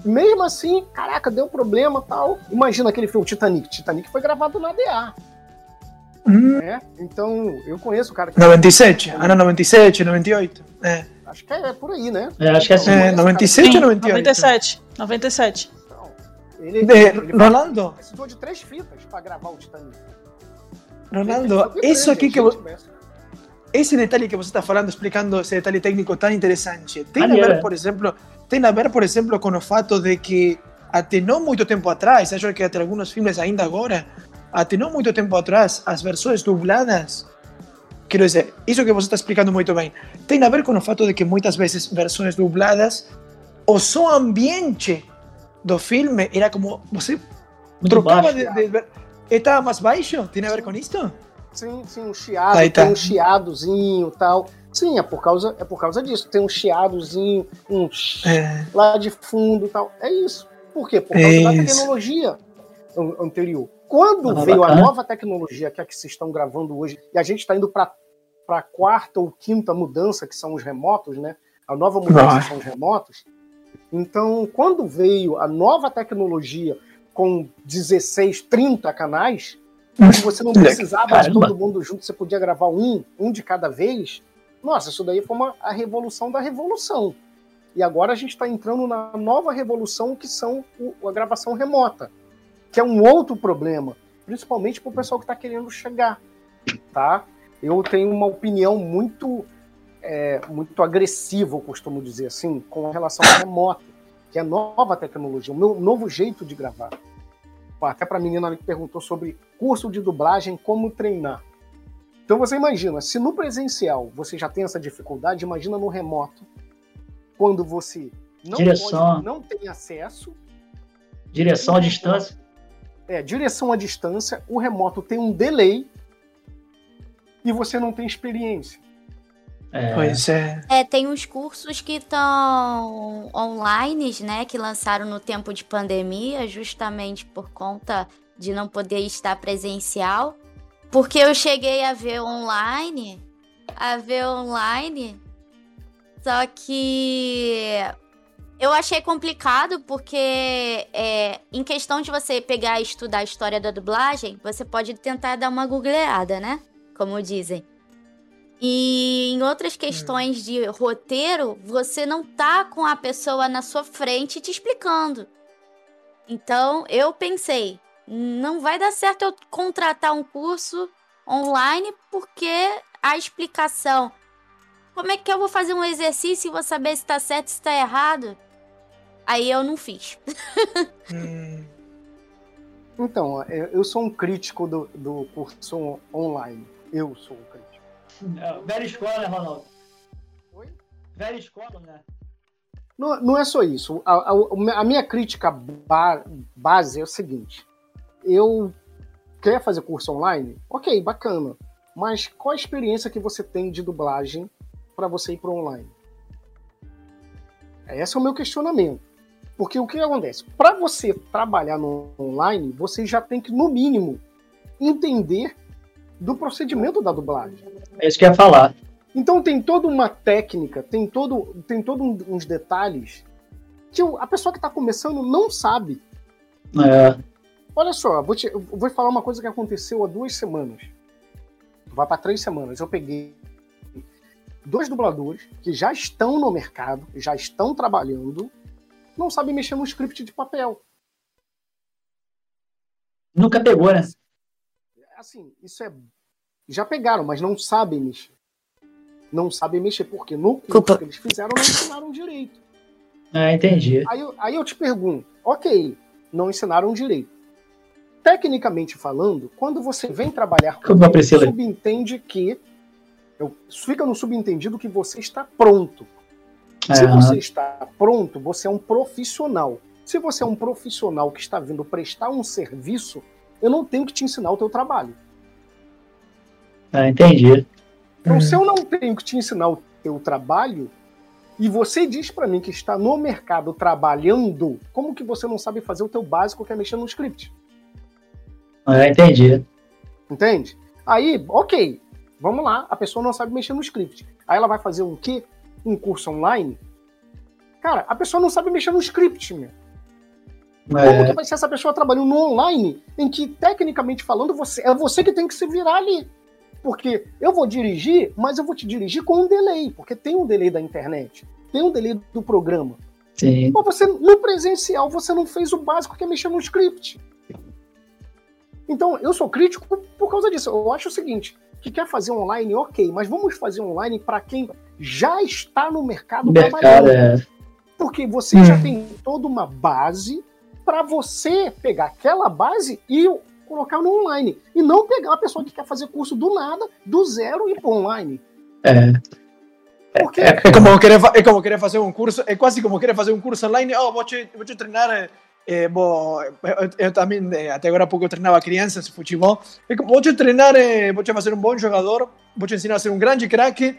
Mesmo assim, caraca, deu problema tal. Imagina aquele filme Titanic. Titanic foi gravado na DA, Hum, né? Então, eu conheço o cara que. 97, ano 97, 98. É, Acho que é por aí, né? É, acho que é assim. é 97 Sim, ou 98? 97. 97. Então, ele, De, ele Ronaldo, precisou de três fitas para gravar o Titanic. Ronaldo, isso aqui que vo- esse detalhe que você está falando, explicando esse detalhe técnico tão interessante, tem a ver, por exemplo, tem a ver, por exemplo, com o fato de que até não muito tempo atrás, acho que até alguns filmes ainda agora, até não muito tempo atrás, as versões dubladas, quero dizer, isso que você está explicando muito bem, tem a ver com o fato de que muitas vezes versões dubladas, o som ambiente do filme era como você Muito trocava baixo. de, de, estava mais baixo, tem a ver com isso? Sim, sim, um chiado, Aí tá. tem um chiadozinho tal. Sim, é por causa, é por causa disso. Tem um chiadozinho, um É. lá de fundo tal. É isso. Por quê? Por causa da Isso. tecnologia an- anterior. Quando Ah, veio a nova tecnologia, que é a que vocês estão gravando hoje, e a gente está indo para a quarta ou quinta mudança, que são os remotos, né? A nova mudança Ah. são os remotos. Então, quando veio a nova tecnologia com 16, 30 canais, você não precisava de todo mundo junto, você podia gravar um, um de cada vez. Nossa, isso daí foi uma, a revolução da revolução. E agora a gente está entrando na nova revolução que são o- a gravação remota, que é um outro problema, principalmente para o pessoal que está querendo chegar, tá? Eu tenho uma opinião muito é, muito agressiva, eu costumo dizer assim, com relação ao remoto, que é a nova tecnologia, o meu novo jeito de gravar. Até para a menina ali que perguntou sobre curso de dublagem, como treinar. Então você imagina, se no presencial você já tem essa dificuldade, imagina no remoto, quando você não, pode, não tem acesso, Direção à distância. é, direção à distância, o remoto tem um delay e você não tem experiência. É, Pois é. É, tem uns cursos que estão online, né? Que lançaram no tempo de pandemia, justamente por conta de não poder estar presencial. Porque eu cheguei a ver online, a ver online, só que eu achei complicado porque é, em questão de você pegar e estudar a história da dublagem, você pode tentar dar uma googleada, né? Como dizem. E em outras questões de roteiro, você não tá com a pessoa na sua frente te explicando. Então, eu pensei, não vai dar certo eu contratar um curso online porque a explicação. Como é que eu vou fazer um exercício e vou saber se tá certo, se tá errado? Aí eu não fiz. Hum, (laughs) Então, é, eu sou um crítico do, do curso on- online. Eu sou um crítico. É, velha escola, né, Ronaldo? Oi? Velha escola, né? Não, não é só isso. A, a, a minha crítica ba- base é o seguinte: eu quer fazer curso online? Ok, bacana. Mas qual a experiência que você tem de dublagem para você ir para online? Esse é o meu questionamento. Porque o que acontece? Para você trabalhar no online, você já tem que, no mínimo, entender do procedimento da dublagem. É isso que eu ia falar. Então tem toda uma técnica, tem todo, tem todo um- uns detalhes que a pessoa que está começando não sabe. É, Olha só, vou, te, vou falar uma coisa que aconteceu há duas semanas. Vai para três semanas. Eu peguei dois dubladores que já estão no mercado, já estão trabalhando, não sabem mexer no script de papel. nunca pegou, né? Assim, isso é. Já pegaram, mas não sabem mexer. Não sabem mexer, porque no curso que eles fizeram não ensinaram direito. É, entendi. Aí, eu- aí eu te pergunto, ok, não ensinaram direito. Tecnicamente falando, quando você vem trabalhar Como a Priscila. subentende que. eu- fica no subentendido que você está pronto. Se É, você está pronto, você é um profissional. Se você é um profissional que está vindo prestar um serviço, eu não tenho que te ensinar o teu trabalho. é, entendi. Então, se eu não tenho que te ensinar o teu trabalho, e você diz pra mim que está no mercado trabalhando, como que você não sabe fazer o teu básico que é mexer no script? É, entendi. Entende? Aí, ok, vamos lá, a pessoa não sabe mexer no script. Aí ela vai fazer um quê? Um curso online? Cara, a pessoa não sabe mexer no script, meu. Como É, que vai ser essa pessoa trabalhando no online, em que, tecnicamente falando, você, é você que tem que se virar ali? Porque eu vou dirigir, mas eu vou te dirigir com um delay, porque tem um delay da internet, tem um delay do programa. sim. Mas você, no presencial, você não fez o básico que é mexer no script. Então, eu sou crítico por causa disso. Eu acho o seguinte, que quer fazer online, ok, mas vamos fazer online para quem já está no mercado, Mercado, trabalhando. é. Porque você já tem toda uma base para você pegar aquela base e colocar no online. E não pegar uma pessoa que quer fazer curso do nada, do zero, e ir para online. É. Porque É como, querer, é como querer fazer um curso, é quase como querer fazer um curso online. Oh, vou te, vou te treinar. vou, eu, eu também, eh, até agora há pouco, eu treinava crianças de futebol. É vou te treinar, vou te fazer um bom jogador, vou te ensinar a ser um grande craque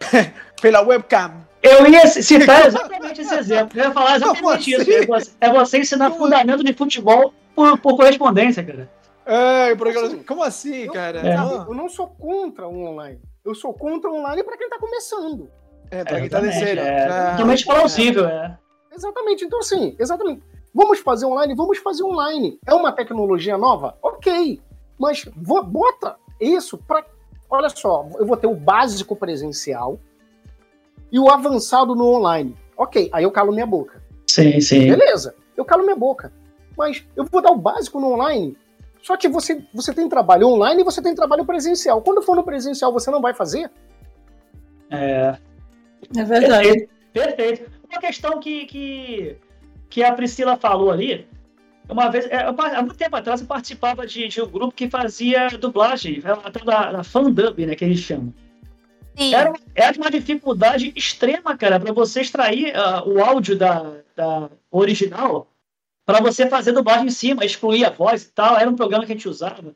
(laughs) pela webcam. Eu ia citar exatamente esse exemplo. Eu ia falar exatamente Como isso. assim? É você, é você ensinar Como- fundamento de futebol por, por correspondência, cara. É, porque, Assim, como assim, eu, cara? É. Não. eu não sou contra o online. Eu sou contra o online para quem está começando. É, pra quem tá de Exatamente, sério. É Ah, totalmente plausível, é. Exatamente. Então, assim, exatamente. Vamos fazer online? Vamos fazer online. É uma tecnologia nova? Ok. Mas bota isso para. Olha só, eu vou ter o básico presencial e o avançado no online. Ok, aí eu calo minha boca. Sim, sim. Beleza, eu calo minha boca. Mas eu vou dar o básico no online. Só que você, você tem trabalho online e você tem trabalho presencial. Quando for no presencial, você não vai fazer? É. É verdade. Perfeito. Perfeito. Uma questão que, que, que a Priscila falou ali. Uma vez, é, eu há muito tempo atrás, eu participava de, de um grupo que fazia dublagem, a tal da, da fandub, né, que eles chamam. Sim. Era, era uma dificuldade extrema, cara, para você extrair ah, o áudio da, da original para você fazer dublagem em cima, excluir a voz e tal. Era um programa que a gente usava.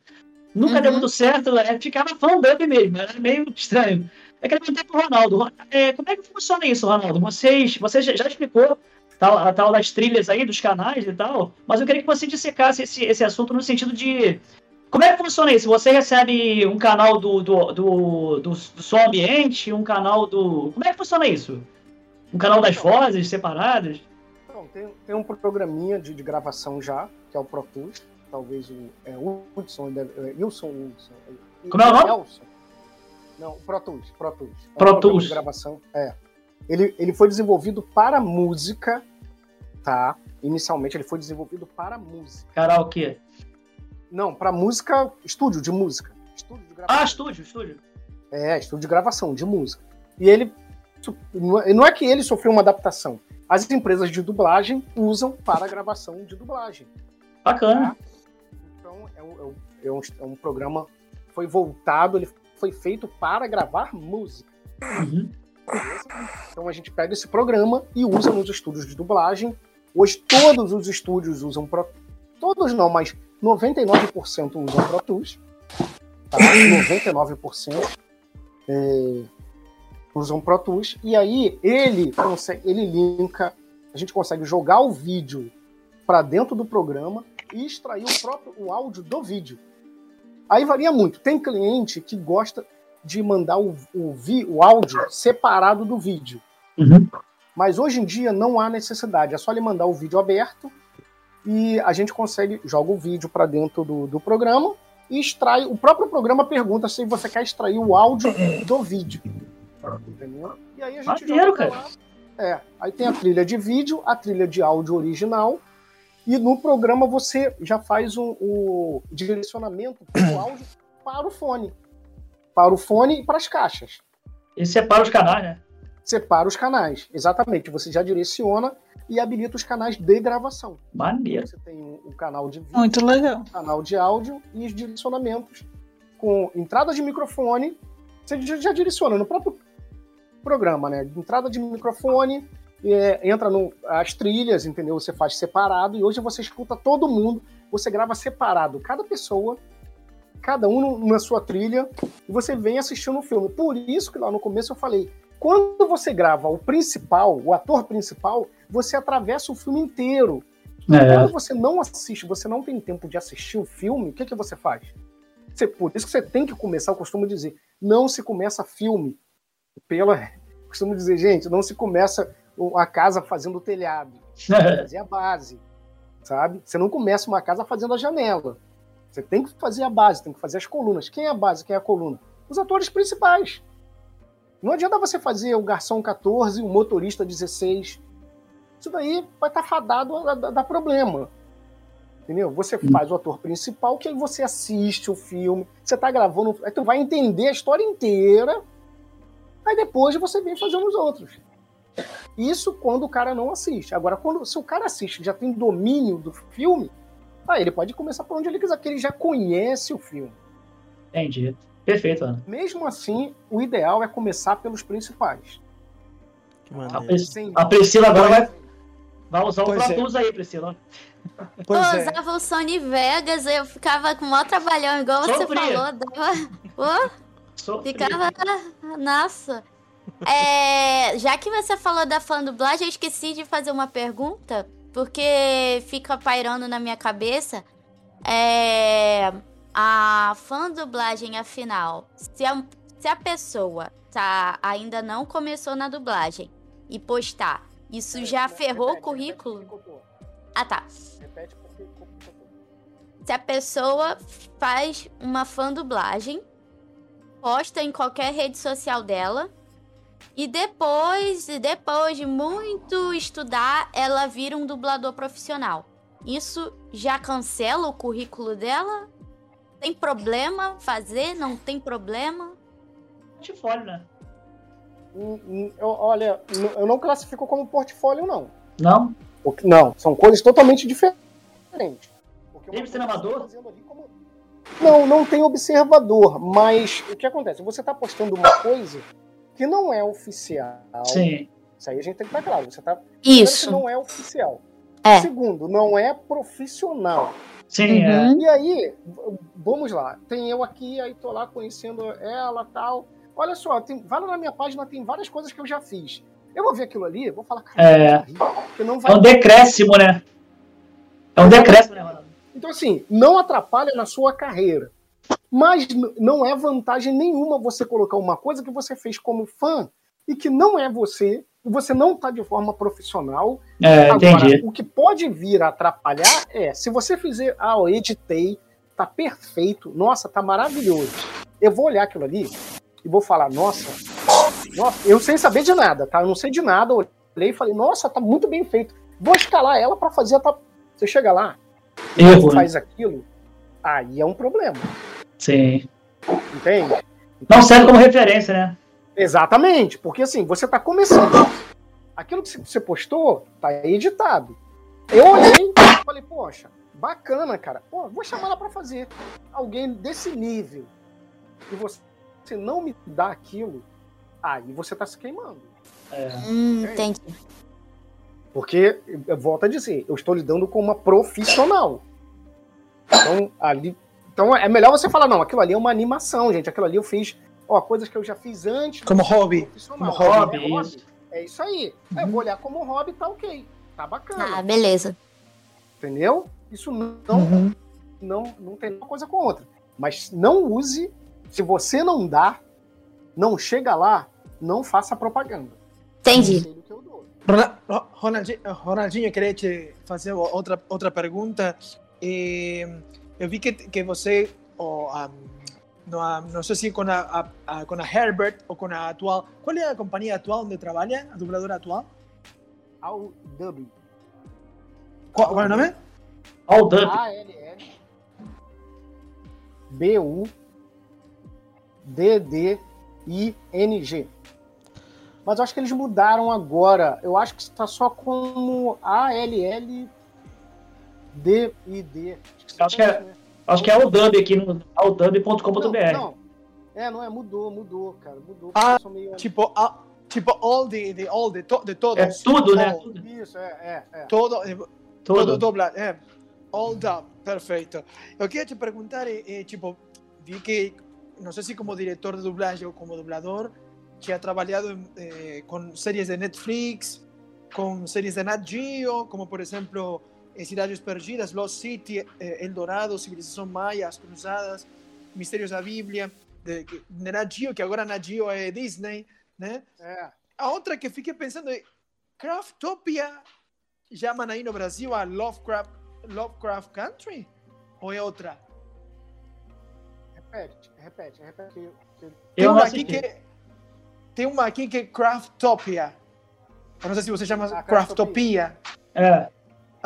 Nunca Uhum. deu muito certo, é, ficava fandub mesmo, era meio estranho. Eu queria perguntar pro Ronaldo, Ron- é, como é que funciona isso, Ronaldo? Vocês, você já, já explicou tal, a tal das trilhas aí, dos canais e tal, mas eu queria que você dissecasse esse, esse assunto no sentido de como é que funciona isso? Você recebe um canal do, do, do, do, do som ambiente, um canal do. Como é que funciona isso? Um canal das vozes separadas? Não, tem, tem um programinha de, de gravação já, que é o Pro Tools. Talvez o é, Hudson, é, Wilson Hudson. Como é o nome? Elson. Não, o Pro Tools. Pro Tools. É Pro Tools. De gravação, é. Ele, ele foi desenvolvido para música, tá? Inicialmente ele foi desenvolvido para música. Karaokê. Não, para música, estúdio de música. Estúdio de gravação. Ah, estúdio, estúdio. É, estúdio de gravação, de música. E ele. Não é não é que ele sofreu uma adaptação. As empresas de dublagem usam para gravação de dublagem. Bacana. Então, é um, é um- é um, é programa. Foi voltado, ele foi feito para gravar música. Uhum. Então a gente pega esse programa e usa nos estúdios de dublagem. Hoje todos os estúdios usam Todos não, mas 99% usam Pro Tools. Tá? 99% é, usam Pro Tools. E aí ele consegue, ele linka, a gente consegue jogar o vídeo para dentro do programa e extrair o próprio o áudio do vídeo. Aí varia muito. Tem cliente que gosta de mandar o, o, vi, o áudio separado do vídeo. Uhum. Mas hoje em dia não há necessidade. É só ele mandar o vídeo aberto e a gente consegue, joga o vídeo para dentro do, do programa e extrai. O próprio programa pergunta se você quer extrair o áudio do vídeo. Entendeu? E aí a gente Maneiro, joga lá. É, aí tem a trilha de vídeo, a trilha de áudio original. E no programa você já faz o, o direcionamento do (coughs) áudio para o fone. Para o fone e para as caixas. E separa os canais, né? Separa os canais, exatamente. Você já direciona e habilita os canais de gravação. Maneiro. Você tem o, o canal de vídeo, Muito legal. canal de áudio e os direcionamentos com entrada de microfone. Você já, direciona no próprio programa, né? Entrada de microfone, é, entra no, as trilhas, entendeu? Você faz separado e hoje você escuta todo mundo, você grava separado, cada pessoa, cada um no- na sua trilha, e você vem assistindo o filme. Por isso que lá no começo eu falei, quando você grava o principal, o ator principal, você atravessa o filme inteiro. É. Quando você não assiste, você não tem tempo de assistir o filme, o que, que você faz? Você- por isso que você tem que começar, eu costumo dizer, não se começa filme pela. (laughs) Costumo dizer, gente, não se começa a casa fazendo o telhado. (laughs) Fazer a base. Sabe? Você não começa uma casa fazendo a janela. Você tem que fazer a base, tem que fazer as colunas. Quem é a base, quem é a coluna? Os atores principais. Não adianta você fazer o garçom 14, o motorista 16. Isso daí vai estar fadado a a- a dar problema. Entendeu? Você faz o ator principal, que aí você assiste o filme, você tá gravando, aí tu vai entender a história inteira, aí depois você vem fazendo os outros. Isso quando o cara não assiste. Agora, quando se o cara assiste, já tem domínio do filme, aí ele pode começar por onde ele quiser, porque ele já conhece o filme. Entendi. Perfeito, Ana. Mesmo assim, o ideal é começar pelos principais. Que A. Pris- Sim. a Priscila agora vai, vai usar o Pro é. Tools aí, Priscila. Pois eu é. usava o Sony Vegas, eu ficava com o maior trabalhão, igual você Sofria. falou. Dava... (laughs) Ficava. Nossa. É, já que você falou da fã dublagem, eu esqueci de fazer uma pergunta, porque fica pairando na minha cabeça. É, a fã dublagem, afinal, se a, se a pessoa tá, ainda não começou na dublagem e postar, isso já ferrou o currículo? Ah, tá. Repete porque se a pessoa faz uma fã dublagem, posta em qualquer rede social dela e depois, depois de muito estudar, ela vira um dublador profissional. Isso já cancela o currículo dela? Tem problema fazer? Não tem problema? portfólio, né? Hum, hum, eu- olha, eu não classifico como portfólio, não. Não? Porque- Não, são coisas totalmente diferentes. Tem tá observador? fazendo ali como- Não, não tem observador, mas o que acontece? Você está postando uma coisa que não é oficial. Sim. Isso aí a gente tem que estar claro. Você está Isso. não é oficial. É. Segundo, não é profissional. Sim, é. Uhum. E aí, vamos lá. Tem eu aqui, aí tô lá conhecendo ela tal. Olha só, tem, vai lá na minha página, tem várias coisas que eu já fiz. Eu vou ver aquilo ali, vou falar, cara, É. não É vai. um decréscimo, né? É um decréscimo, né, Ronaldo? Então, assim, não atrapalha na sua carreira. Mas não é vantagem nenhuma você colocar uma coisa que você fez como fã e que não é você, você não está de forma profissional. É, Agora, entendi. o que pode vir a atrapalhar é, se você fizer, ah, eu editei, tá perfeito, nossa, tá maravilhoso. Eu vou olhar aquilo ali e vou falar, nossa, nossa, eu sem saber de nada, tá? Eu não sei de nada, eu olhei e falei, nossa, tá muito bem feito. Vou escalar ela para fazer a ta- Você chega lá, Erro, né? faz aquilo, aí é um problema, Sim. entende? Não serve como referência, né? Exatamente, porque assim, você está começando. Aquilo que você postou tá editado. Eu olhei e falei, poxa, bacana, cara. Pô, vou chamar ela para fazer. Alguém desse nível. E você você não me dá aquilo, aí você tá se queimando. É. Hum, É entendi. Porque, eu volto a dizer, eu estou lidando com uma profissional. Então, ali. Então é melhor você falar, não, aquilo ali é uma animação, gente. Aquilo ali eu fiz, ó, coisas que eu já fiz antes. Como hobby. como hobby, é, isso. É isso aí. Aí Eu vou olhar como hobby, tá ok. Tá bacana. Ah, beleza. Entendeu? Isso não, Uhum. não, não tem uma coisa com outra. Mas não use, se você não dá, não chega lá, não faça propaganda. Entendi. Eu Ronaldinho, Ronaldinho, queria te fazer outra, outra pergunta. Eu vi que, que você, ah, no, não sei se com a, a- a- com a Herbert ou com a atual. Qual é a companhia atual onde trabalha? A dubladora atual? Ao dub. Qual, qual é o nome? All Dump. A-L-L B-U D-D-I-N-G. Mas eu acho que eles mudaram agora. Eu acho que está só como A-L-L D-I-D. Acho que é- Acho que é Dub aqui no. Não, não. É, não é, mudou, mudou, cara. Mudou. Ah, meio- Tipo, ah, tipo all de, de all de, to, de todos. É tudo, né? Tudo. Isso, é, é, é. Todo, eh, todo Tudo. dobla, é. All dub, perfeito. Eu queria te perguntar, eh, eh, tipo, vi que, não sei se como diretor de dublagem ou como dublador, tinha trabalhado eh, com séries de Netflix, com séries de Nat Geo, como por exemplo eh, Cidades Perdidas, Lost City, eh, El Dorado, Civilização Maia, As Cruzadas, Mistérios da Bíblia, de, de Nat Geo, que agora Nat Geo é Disney, né? é. A outra que fiquei pensando é Craftopia chamam aí no Brasil a Lovecraft, Lovecraft Country? Ou é outra? Repete, repete, repete. que- que- Tem uma aqui que tem uma aqui que é Craftopia. Eu não sei se você chama Ah, Craftopia. É.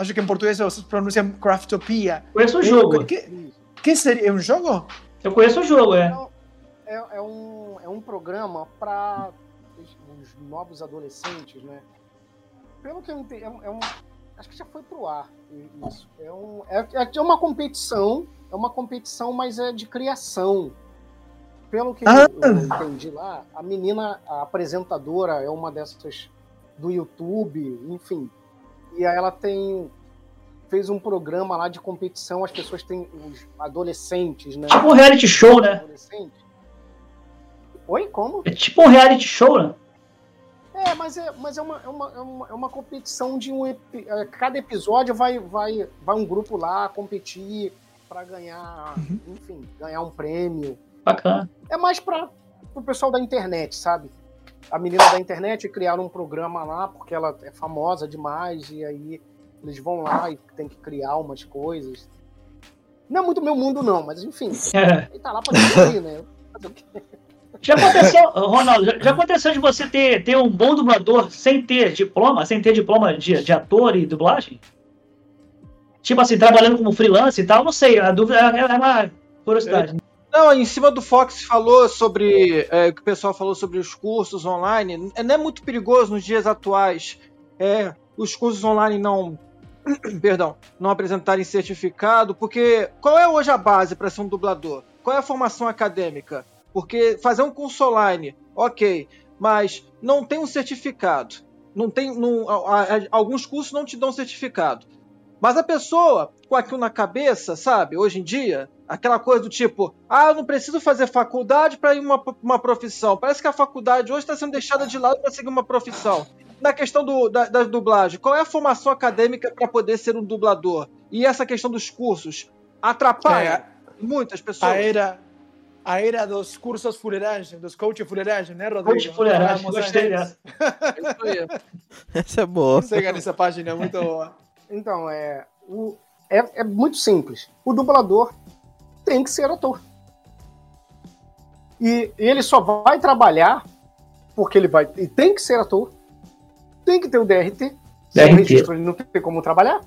Acho que em português vocês pronunciam Craftopia. Conheço o jogo. Que, que seria? É um jogo? Eu conheço o jogo, é. É, é um, é um programa para os, os novos adolescentes, né? Pelo que eu entendi, é, um- é um, acho que já foi pro ar isso. É, um, é, é uma competição, é uma competição, mas é de criação. Pelo que Ah. eu, eu entendi lá, a menina, a apresentadora é uma dessas do YouTube, enfim. E aí ela tem fez um programa lá de competição, as pessoas têm os adolescentes, né? Tipo um reality show, né? Oi, como? É tipo um reality show, né? É, mas é, mas é, uma, é, uma, é, uma, é uma competição de um. é, Cada episódio vai, vai, vai um grupo lá competir para ganhar, enfim, ganhar um prêmio. Bacana. É mais para o pessoal da internet, sabe? A menina da internet criaram um programa lá porque ela é famosa demais e aí eles vão lá e tem que criar umas coisas. Não é muito meu mundo, não, mas enfim, É. (laughs) ele tá lá pra divertir, né? Já aconteceu, Ronaldo, já- já aconteceu de você ter, ter um bom dublador sem ter diploma, sem ter diploma de, de ator e dublagem? Tipo assim, trabalhando como freelance e tal, não sei, a dúvida é, é uma curiosidade. Não, em cima do Fox falou sobre é, o que o pessoal falou sobre os cursos online. É, Não é muito perigoso nos dias atuais é, os cursos online não, (clears throat) perdão, não apresentarem certificado, porque qual é hoje a base para ser um dublador? Qual é a formação acadêmica? Porque fazer um curso online, ok, mas não tem um certificado. Não tem, não, a- a- alguns cursos não te dão certificado. Mas a pessoa com aquilo na cabeça, sabe, hoje em dia, aquela coisa do tipo, ah, eu não preciso fazer faculdade para ir uma, uma profissão. Parece que a faculdade hoje está sendo deixada de lado para seguir uma profissão. Na questão do, da, da dublagem, qual é a formação acadêmica para poder ser um dublador? E essa questão dos cursos atrapalha muitas pessoas. A era, a era dos cursos fuleiragem, dos coaches fuleiragem, né, Rodrigo? Coach fuleiragem, gostei dessa. (laughs) É isso aí. Essa é boa. Siga nessa página, muito boa. Então, é, o, é, é muito simples. O dublador tem que ser ator. E ele só vai trabalhar porque ele vai. E tem que ser ator. Tem que ter o DRT. Sem DRT. registro ele não tem como trabalhar.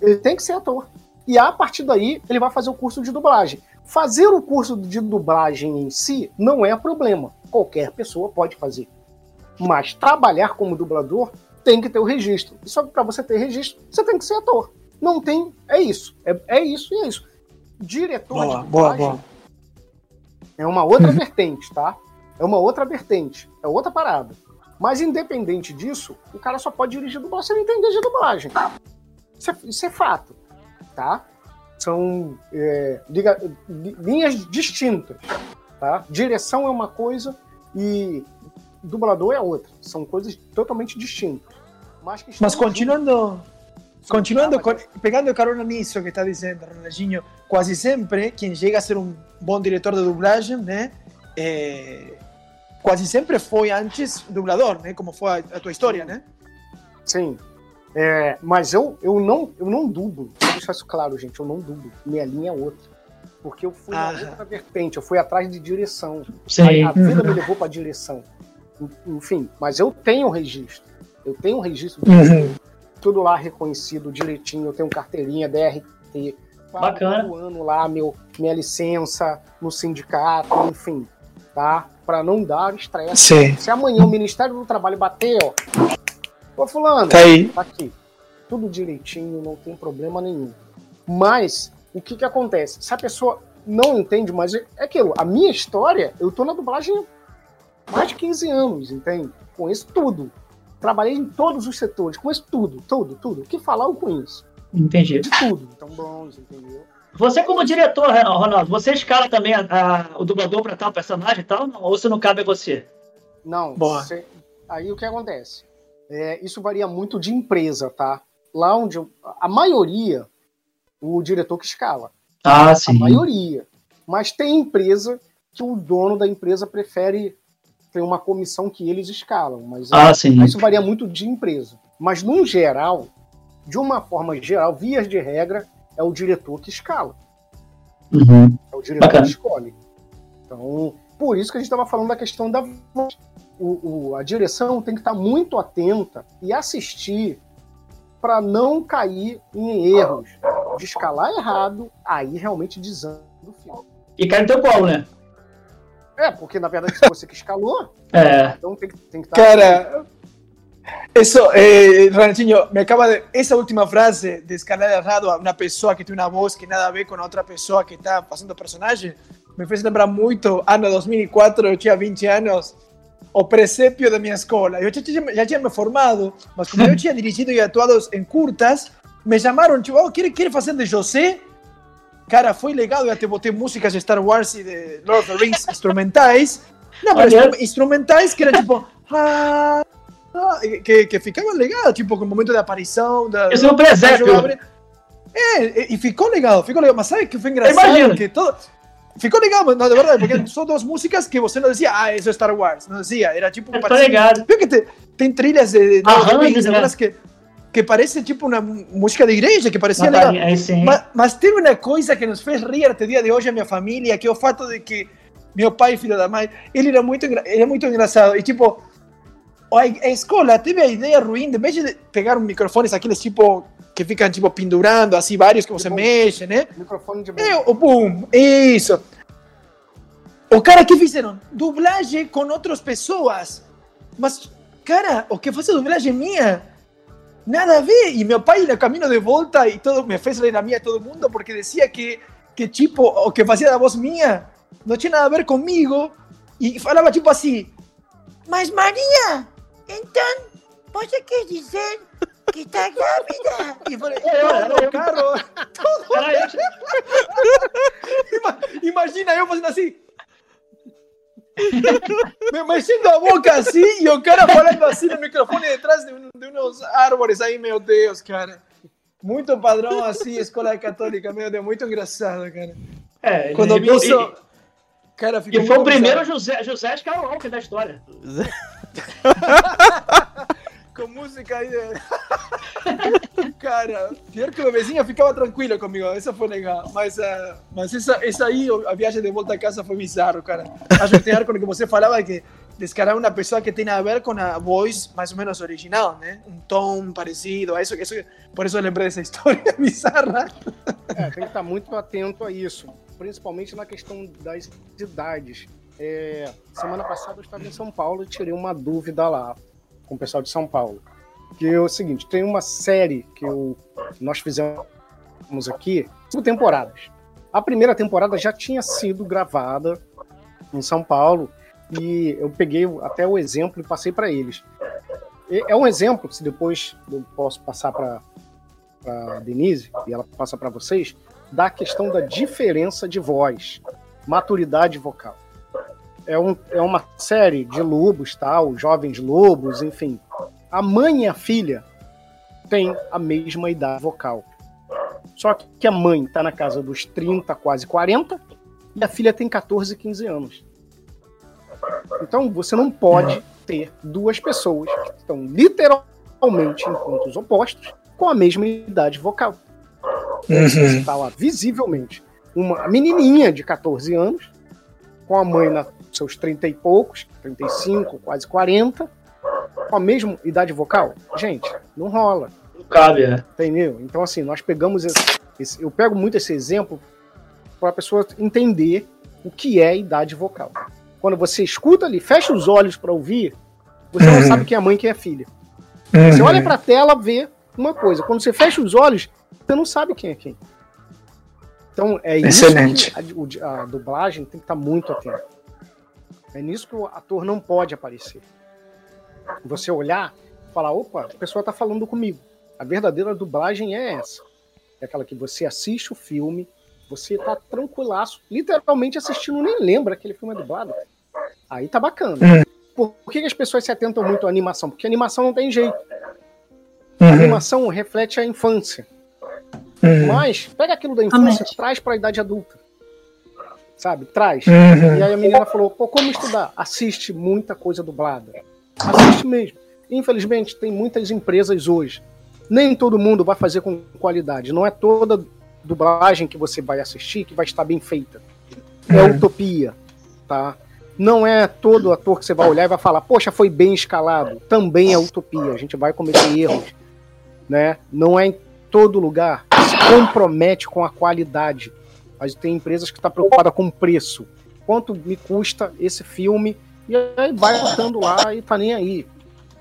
Ele tem que ser ator. E a partir daí, ele vai fazer o curso de dublagem. Fazer o curso de dublagem em si não é problema. Qualquer pessoa pode fazer. Mas trabalhar como dublador tem que ter o registro. E só para você ter registro, você tem que ser ator. Não tem. É isso. É, é isso e é isso. Diretor Boa, de boa, dublagem. boa. É uma outra (laughs) vertente, tá? É uma outra vertente. É outra parada. Mas independente disso, o cara só pode dirigir dublagem se ele entender de dublagem. Isso é, isso é fato, tá? São é, liga, li- linhas distintas, tá? Direção é uma coisa e dublador é outra. São coisas totalmente distintas. Mas, Mas continuando, continuando con- pegando carona nisso que está dizendo, Ronaldinho, quase sempre quem chega a ser um bom diretor de dublagem, né? é, quase sempre foi antes dublador, né? Como foi a, a tua história, né? Sim. É, mas eu, eu, não, eu não dublo. Deixar isso claro, gente. Eu não dublo. Minha linha é outra. Porque eu fui na Ah. outra vertente. Eu fui atrás de direção. Sim. A, a vida me levou para direção. Enfim, mas eu tenho registro. Eu tenho um registro Uhum. Tudo lá reconhecido direitinho. Eu tenho carteirinha, DRT. Bacana. todo ano lá meu, minha licença no sindicato, enfim, tá? Para não dar estresse. Se amanhã o Ministério do Trabalho bater, ó. Ô, Fulano, tá aí. tá aqui. Tudo direitinho, não tem problema nenhum. Mas, o que que acontece? Se a pessoa não entende, mas é é aquilo, a minha história, eu tô na dublagem há mais de 15 anos, entende? Conheço tudo. Trabalhei em todos os setores, conheço tudo, tudo, tudo. O que falar eu conheço. Entendi. De tudo. Então, bons, entendeu? Você, como diretor, Ronaldo, você escala também a- a- o dublador para tal personagem e tal? Não? Ou se não cabe a você? Não, você- aí o que acontece? É, isso varia muito de empresa, tá? Lá onde eu- a maioria, o diretor que escala. Ah, A maioria. Mas tem empresa que o dono da empresa prefere ter uma comissão que eles escalam. Mas Ah, sim. isso varia muito de empresa. Mas, no geral, de uma forma geral, vias de regra, é o diretor que escala. Uhum. É o diretor Bacana. que escolhe. Então, por isso que a gente estava falando da questão da voz. O, o- a direção tem que estar muito atenta e assistir para não cair em erros de escalar errado, aí realmente desanda o filme. E cai no teu colo, né? É, porque na verdade se você que escalou, É. então tem que tem que estar Cara, eso, eh, Ronaldinho, me acaba de. Esa última frase de escalar errado a una pessoa que tiene una voz que nada a ver con a outra pessoa que está fazendo personagem, me fez lembrar muito, ano 2004, eu tinha 20 anos, o presépio da minha escola. Eu já tinha, já tinha me formado, mas como eu (laughs) tinha dirigido e atuado em curtas, me chamaram, tipo, oh, ¿quiere, ¿quiere fazer de José? Cara, foi legal, eu até botei músicas de Star Wars e de Lord of the Rings (laughs) instrumentais. Não, mas instrumentais que eram tipo. ah, (laughs) ah, que, que ficavam legal, tipo, com o momento da aparição. Da, Isso é um presépio. É, e, e ficou legal, ficou legal. Mas sabe que foi engraçado? Imagino. Que todo, ficou legal, não, de verdade, porque são duas músicas que você não dizia, ah, isso é Star Wars. Não dizia, era tipo. Parecia- ligado. Viu que tem, tem trilhas de. de Arranjos, Rings, né? que, que parece tipo uma música de igreja, que parecia legal. Sim. Mas, mas teve uma coisa que nos fez rir até o dia de hoje a minha família, que é o fato de que meu pai, filho da mãe, ele era muito, ele é muito engraçado. E tipo, a, escola teve a ideia ruim, de vez de pegar um microfones, aqueles tipo, que ficam tipo pendurando, assim, vários que você Tipo- mexe, né? microfone de É, o boom, isso. O cara que fizeram dublagem com outras pessoas. Mas, cara, o que faz a dublagem minha? Nada a ver. E meu pai, no caminho de volta, e todo, me fez ler a minha todo mundo, porque dizia que, que tipo, o que fazia da voz minha não tinha nada a ver comigo. E falava tipo assim, mas Maria, então, você quer dizer que está grávida? E falei, todo o carro, (laughs) Ima- Imagina eu fazendo assim. Me mexendo a boca assim e o cara falando assim no microfone detrás de, de uns árvores aí, meu Deus, cara. Muito padrão assim, escola católica, meu Deus, muito engraçado, cara. É, Quando eu vi e- isso, cara, E, e foi o primeiro. José, José Skywalker da história. (laughs) música aí. (laughs) Cara, pior que o vizinho ficava tranquilo comigo, isso foi legal. Mas, ah, mas essa, essa aí, a viagem de volta a casa foi bizarro, cara. Acho que tem a ver com o que você falava, que descarar uma pessoa que tem a ver com a voz mais ou menos original, né? Um tom parecido, isso, isso, por isso eu lembrei dessa história (laughs) bizarra. É, tem que estar muito atento a isso, principalmente na questão das idades. É, semana passada eu estava em São Paulo e tirei uma dúvida lá com o pessoal de São Paulo. Que é o seguinte, tem uma série que eu, nós fizemos aqui, cinco temporadas. A primeira temporada já tinha sido gravada em São Paulo, e eu peguei até o exemplo e passei para eles. É um exemplo, se depois eu posso passar para a Denise, e ela passa para vocês, da questão da diferença de voz, maturidade vocal. É, um, é uma série de lobos, tal, jovens lobos, enfim. A mãe e a filha têm a mesma idade vocal. Só que a mãe está na casa dos 30, quase 40, e a filha tem 14, 15 anos. Então você não pode ter duas pessoas que estão literalmente em pontos opostos com a mesma idade vocal. Uhum. Você está lá visivelmente uma menininha de 14 anos, com a mãe nos seus 30 e poucos, 35, quase 40, com a mesma idade vocal. Gente, não rola. Não cabe, né? Entendeu? Então, assim, nós pegamos esse, esse eu pego muito esse exemplo para a pessoa entender o que é idade vocal. Quando você escuta ali, fecha os olhos para ouvir, você uhum. não sabe quem é mãe e quem é filha. Uhum. Você olha para a tela, vê uma coisa. Quando você fecha os olhos, você não sabe quem é quem. Então é Excelente. isso que a, a, dublagem tem que estar tá muito atento. É nisso que o ator não pode aparecer. Você olhar e falar, opa, a pessoa está falando comigo. A verdadeira dublagem é essa. É aquela que você assiste o filme, você tá tranquilaço, literalmente assistindo, nem lembra que aquele filme é dublado. Aí tá bacana. Uhum. Por, por que, as pessoas se atentam muito à animação? Porque a animação não tem jeito. Uhum. A animação reflete a infância. Uhum. Mas pega aquilo da infância, traz para a idade adulta. Sabe? Traz. Uhum. E aí a menina falou: pô, como estudar? Assiste muita coisa dublada. Assiste mesmo. Infelizmente, tem muitas empresas hoje. Nem todo mundo vai fazer com qualidade. Não é toda dublagem que você vai assistir que vai estar bem feita. É uhum. utopia, tá? Não é todo ator que você vai olhar e vai falar, poxa, foi bem escalado. Também é utopia, a gente vai cometer erros, né? Não é em todo lugar se compromete com a qualidade. Mas tem empresas que estão tá preocupadas com preço. Quanto me custa esse filme? E aí vai botando lá e tá nem aí.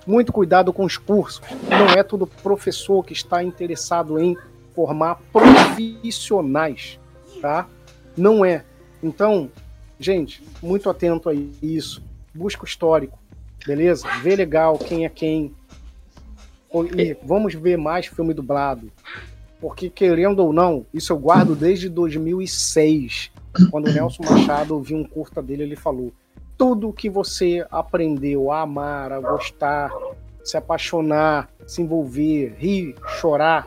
Muito cuidado com os cursos. Não é todo professor que está interessado em formar profissionais, tá? Não é. Então, gente, muito atento a isso. Busca o histórico, beleza? Vê legal quem é quem. E vamos ver mais filme dublado. Porque, querendo ou não, isso eu guardo desde 2006. Quando o Nelson Machado viu um curta dele, ele falou: tudo que você aprendeu a amar, a gostar, se apaixonar, se envolver, rir, chorar,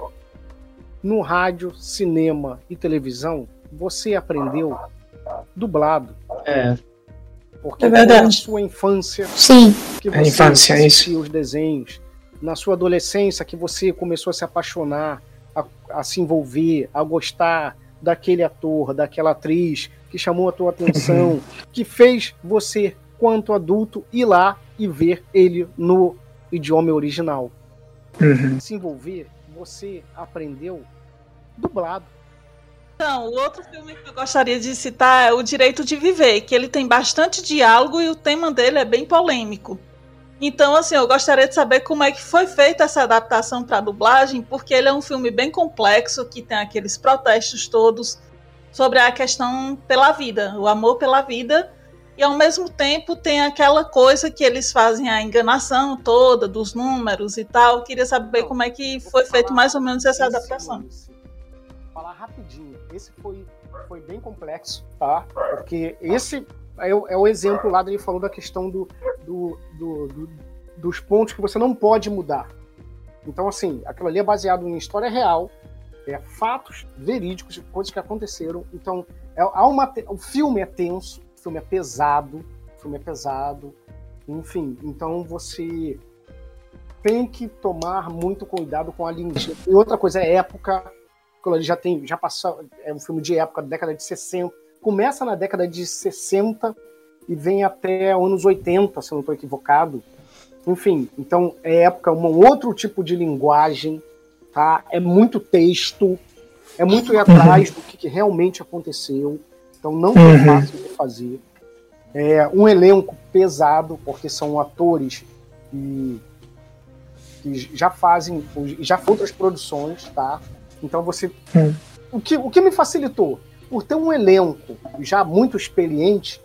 no rádio, cinema e televisão, você aprendeu dublado. É. Porque é verdade. na sua infância Sim. que você a infância, é assistia os desenhos, na sua adolescência que você começou a se apaixonar, a, a se envolver, a gostar daquele ator, daquela atriz que chamou a tua atenção, (laughs) que fez você, quanto adulto, ir lá e ver ele no idioma original. Uhum. Se envolver você aprendeu dublado. Então, o outro filme que eu gostaria de citar é O Direito de Viver, que ele tem bastante diálogo e o tema dele é bem polêmico. Então, assim, eu gostaria de saber como é que foi feita essa adaptação para dublagem, porque ele é um filme bem complexo, que tem aqueles protestos todos sobre a questão pela vida, o amor pela vida, e ao mesmo tempo tem aquela coisa que eles fazem a enganação toda dos números e tal. Queria saber como é que foi feito mais ou menos essa adaptação. Vou falar rapidinho. Esse foi, foi bem complexo, tá? Porque esse é o, é o exemplo lá dele falou da questão do, do, do, do, dos pontos que você não pode mudar. Então, assim, aquilo ali é baseado em história real, é fatos verídicos coisas que aconteceram. Então, é, há uma, o filme é tenso, filme é pesado, o filme é pesado, enfim, então você tem que tomar muito cuidado com a linguagem. E outra coisa é época, ele já tem, já passou, é um filme de época, da década de 60, começa na década de 60 e vem até anos 80, se eu não estou equivocado. Enfim, então é época, um outro tipo de linguagem, tá? É muito texto, é muito ir atrás do que, que realmente aconteceu. Então não foi uhum. fácil de fazer. É um elenco pesado, porque são atores que, que já fazem, já outras produções, tá? Então você. Uhum. O, que, o que me facilitou? Por ter um elenco já muito experiente,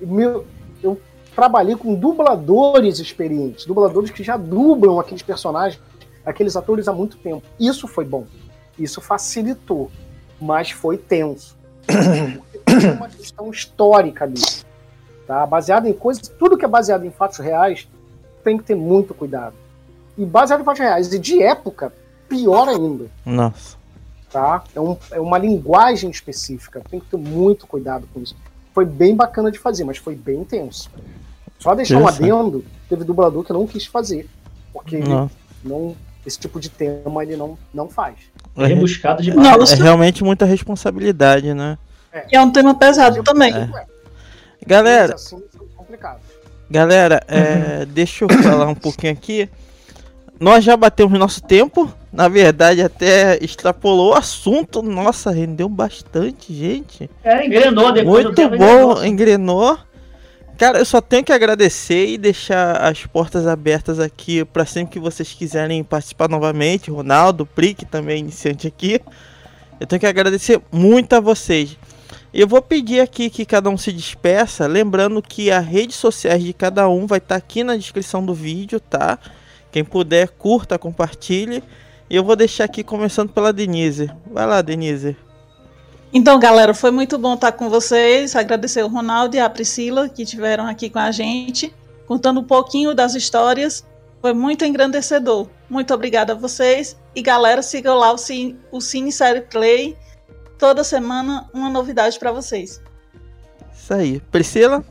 meu, eu trabalhei com dubladores experientes, dubladores que já dublam aqueles personagens, aqueles atores há muito tempo. Isso foi bom. Isso facilitou, mas foi tenso. Tem uma questão histórica ali, tá? Baseado em coisas, tudo que é baseado em fatos reais tem que ter muito cuidado. E baseado em fatos reais e de época, pior ainda. Nossa. Tá? É, um, é uma linguagem específica, tem que ter muito cuidado com isso. Foi bem bacana de fazer, mas foi bem intenso. Só deixar um Interessante. adendo, teve dublador que não quis fazer, porque ele Não. não, esse tipo de tema ele não, não faz. É, Rebuscado demais. é Nossa, realmente muita responsabilidade, né? e é um tema pesado também. É. Galera. Galera, é, (laughs) deixa eu falar um pouquinho aqui. Nós já batemos nosso tempo. Na verdade, até extrapolou o assunto. Nossa, rendeu bastante, gente. É, engrenou depois Muito bom, engrenou. Cara, eu só tenho que agradecer e deixar as portas abertas aqui para sempre que vocês quiserem participar novamente. Ronaldo, Prick também iniciante aqui. Eu tenho que agradecer muito a vocês. E eu vou pedir aqui que cada um se despeça, lembrando que as redes sociais de cada um vai estar aqui na descrição do vídeo, tá? Quem puder, curta, compartilhe. E eu vou deixar aqui começando pela Denise. Vai lá, Denise. Então, galera, foi muito bom estar com vocês. Agradecer o Ronaldo e a Priscila que estiveram aqui com a gente, contando um pouquinho das histórias. Foi muito engrandecedor. Muito obrigada a vocês. E galera, sigam lá o Cine, o Cine Série Play. Toda semana uma novidade para vocês. Isso aí. Priscila?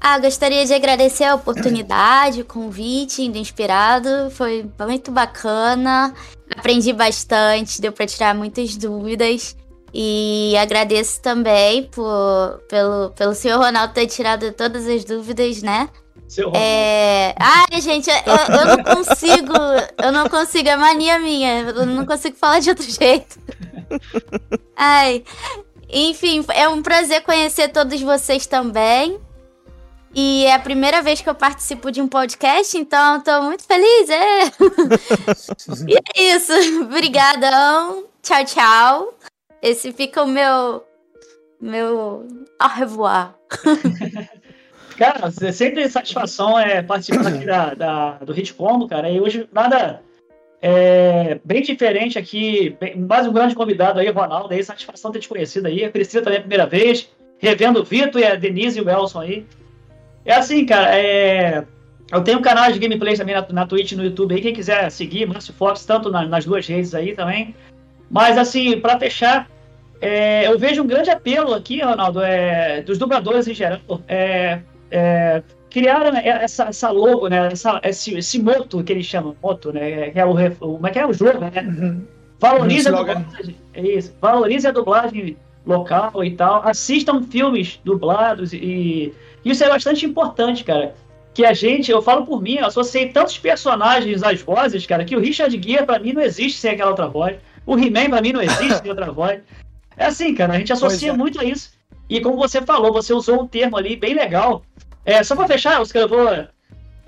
Ah, gostaria de agradecer a oportunidade, o convite do Inspirado. Foi muito bacana. Aprendi bastante, deu para tirar muitas dúvidas. E agradeço também por, pelo, pelo senhor Ronaldo ter tirado todas as dúvidas, né? Seu É... Ai, gente, eu, eu não consigo. Eu não consigo, é mania minha. Eu não consigo falar de outro jeito. Ai. Enfim, é um prazer conhecer todos vocês também. E é a primeira vez que eu participo de um podcast, então eu tô muito feliz. É. (laughs) e é isso. Obrigadão. Tchau, tchau. Esse fica o meu. Meu. Au revoir. (laughs) Cara, é sempre satisfação é participar aqui da, da- do Hit Combo, cara. E hoje nada é, bem diferente aqui. bem- mais um grande convidado aí, Ronaldo. Aí, satisfação ter te conhecido aí. A Priscila também é a primeira vez. Revendo o Vitor e a Denise e o Elson aí. É assim, cara. É, eu tenho um canal de gameplays também na, na Twitch no YouTube aí. Quem quiser seguir, Márcio Fox, tanto na- nas duas redes aí também. Mas assim, pra fechar, é, eu vejo um grande apelo aqui, Ronaldo, é, dos dubladores em geral. É, é, criaram né, essa, essa logo, né? Essa, esse, esse moto que eles chamam, moto, né? Que é o, como é que é o jogo, né? Valorize a Slogan. dublagem. É isso. Valorize a dublagem local e tal. Assistam filmes dublados e isso é bastante importante, cara. Que a gente, eu falo por mim, eu associei tantos personagens às vozes, cara, que o Richard Gere pra mim não existe sem aquela outra voz. O He-Man pra mim não existe sem outra voz. É assim, cara, a gente associa é. muito a isso. E como você falou, você usou um termo ali bem legal. É, só pra fechar, Oscar, eu vou.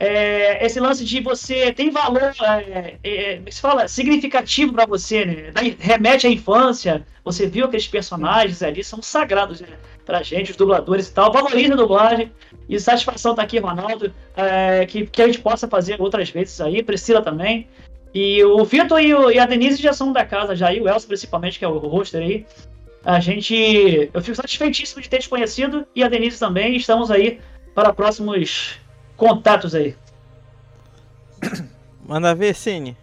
É, esse lance de você tem valor, é, é, como se fala, significativo pra você, né? Remete à infância. Você viu aqueles personagens ali, são sagrados né? pra gente, os dubladores e tal. Valoriza a dublagem. E satisfação tá aqui, Ronaldo, é, que, que a gente possa fazer outras vezes aí, Priscila também. E o Vitor e, e a Denise já são da casa já, e o Elcio principalmente, que é o roster aí. A gente. Eu fico satisfeitíssimo de ter te conhecido e a Denise também. Estamos aí para próximos contatos aí. (coughs) Manda ver, Cine.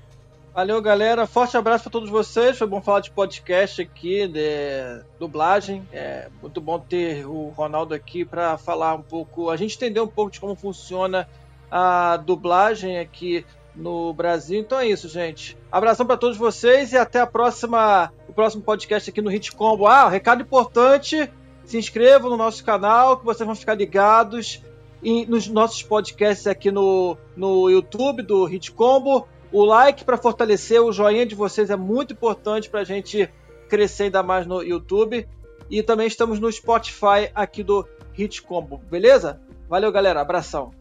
Valeu, galera. Forte abraço para todos vocês. Foi bom falar de podcast aqui, de dublagem. É muito bom ter o Ronaldo aqui para falar um pouco, a gente entender um pouco de como funciona a dublagem aqui no Brasil. Então é isso, gente. Abração para todos vocês e até a próxima, o próximo podcast aqui no Hit Combo. Ah, recado importante: se inscrevam no nosso canal, que vocês vão ficar ligados em- nos nossos podcasts aqui no, no YouTube do Hit Combo. O like para fortalecer, o joinha de vocês é muito importante para a gente crescer ainda mais no YouTube. E também estamos no Spotify aqui do Hit Combo, beleza? Valeu, galera. Abração.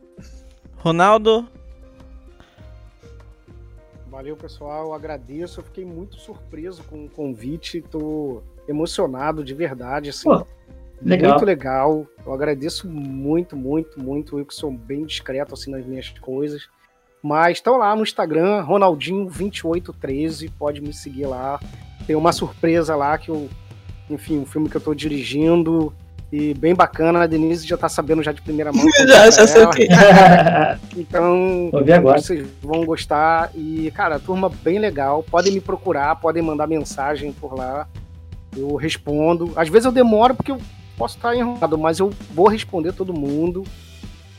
Ronaldo, Valeu, pessoal. Eu agradeço. Eu fiquei muito surpreso com o convite. Tô emocionado de verdade. Assim. Pô. Legal. Muito legal. Eu agradeço muito, muito, muito. Eu que sou bem discreto assim nas minhas coisas. Mas estão lá no Instagram, Ronaldinho2813. Pode me seguir lá. Tem uma surpresa lá que eu. Enfim, um filme que eu tô dirigindo. E bem bacana, a Denise já tá sabendo já de primeira mão. (laughs) Já, já sei o que. Então, vocês vão gostar. E, cara, turma bem legal. Podem me procurar, podem mandar mensagem por lá. Eu respondo. Às vezes eu demoro porque eu posso estar enrolado, mas eu vou responder todo mundo.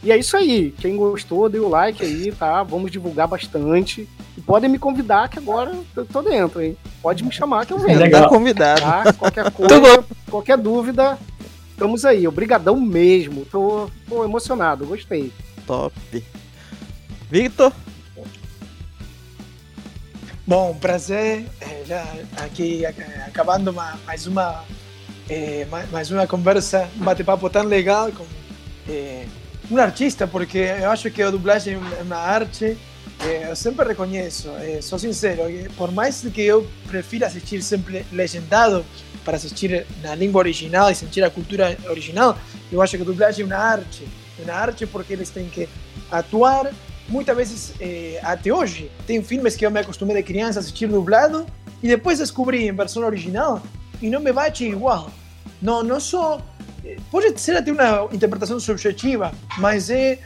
E é isso aí. Quem gostou, dê o like aí, tá? Vamos divulgar bastante. E podem me convidar, que agora eu tô dentro, hein? Pode me chamar que eu venho. Legal. Tá convidado. Tá? Qualquer (laughs) coisa, qualquer dúvida, estamos aí. Obrigadão mesmo. Tô, tô emocionado, gostei. Top. Victor, Bom, prazer. eh, já aqui eh, acabando ma- mais uma eh, ma- mais uma conversa, um bate-papo tão legal com eh, um artista, porque eu acho que a dublagem é uma arte. eh, eu sempre reconheço, eh, sou sincero, que por mais que eu prefira assistir sempre legendado para assistir na língua original e sentir a cultura original, eu acho que a dublagem é uma arte. Uma arte porque eles têm que atuar muitas vezes, eh, até hoje, tem filmes que eu me acostumei de criança a assistir dublado e depois descobri em versão original e não me bate igual. Não, não só. eh, Pode ser até uma interpretação subjetiva, mas é.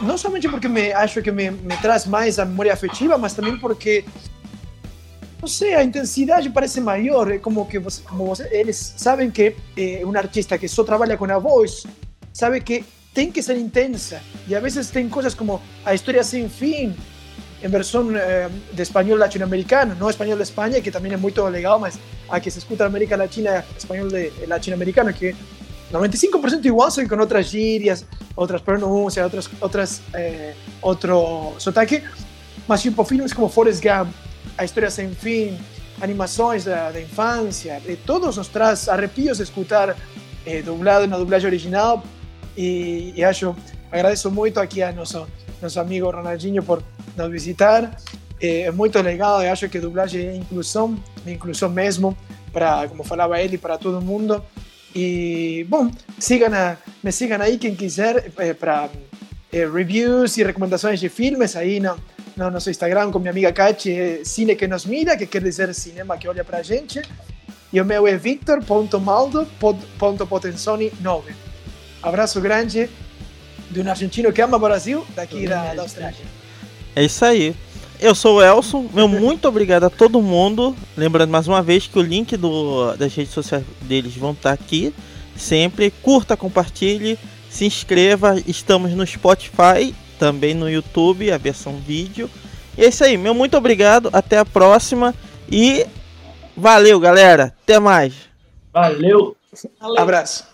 Não somente porque me acho que me, traz mais a memória afetiva, mas também porque. Não sei, a intensidade parece maior. É como que você, como você, eles que eh, um artista que só trabalha com a voz sabe que tem que ser intensa. E a vezes tem coisas como a história sem fim, em versão eh, de espanhol latino-americano, não espanhol de Espanha, que também é muito legal, mas a que se escuta na América Latina é espanhol de latino-americano, que 95% igual, só que com outras gírias, outras pronúncias, outras, outras, eh, outro sotaque. Mas tipo, filmes como Forrest Gump, A História Sem Fim, animações da, da infância, eh, todos nos traz arrepios de escutar eh, dublado na dublagem original. E, e acho, agradeço a nosso, nosso amigo Ronaldinho por nos visitar. Eh, é muito legal, eu acho que dublagem é inclusão, é inclusão mesmo, para, como falava ele, para todo mundo. E, bom, sigam me sigam aí quem quiser eh, para eh, reviews e recomendações de filmes aí no, no nosso Instagram com minha amiga Kachi, é Cine que nos mira, que quer dizer cinema que olha para a gente. E o meu é victor.maldo.potenzoni9. Abraço grande de um argentino que ama o Brasil, daqui da, da Austrália. é isso aí. Eu sou o Elson, meu muito obrigado a todo mundo. Lembrando mais uma vez que o link do, das redes sociais deles vão estar aqui. Sempre curta, compartilhe, se inscreva. Estamos no Spotify, também no YouTube, a versão vídeo. E é isso aí, meu muito obrigado. Até a próxima e valeu, galera. Até mais. Valeu! Valeu. Abraço.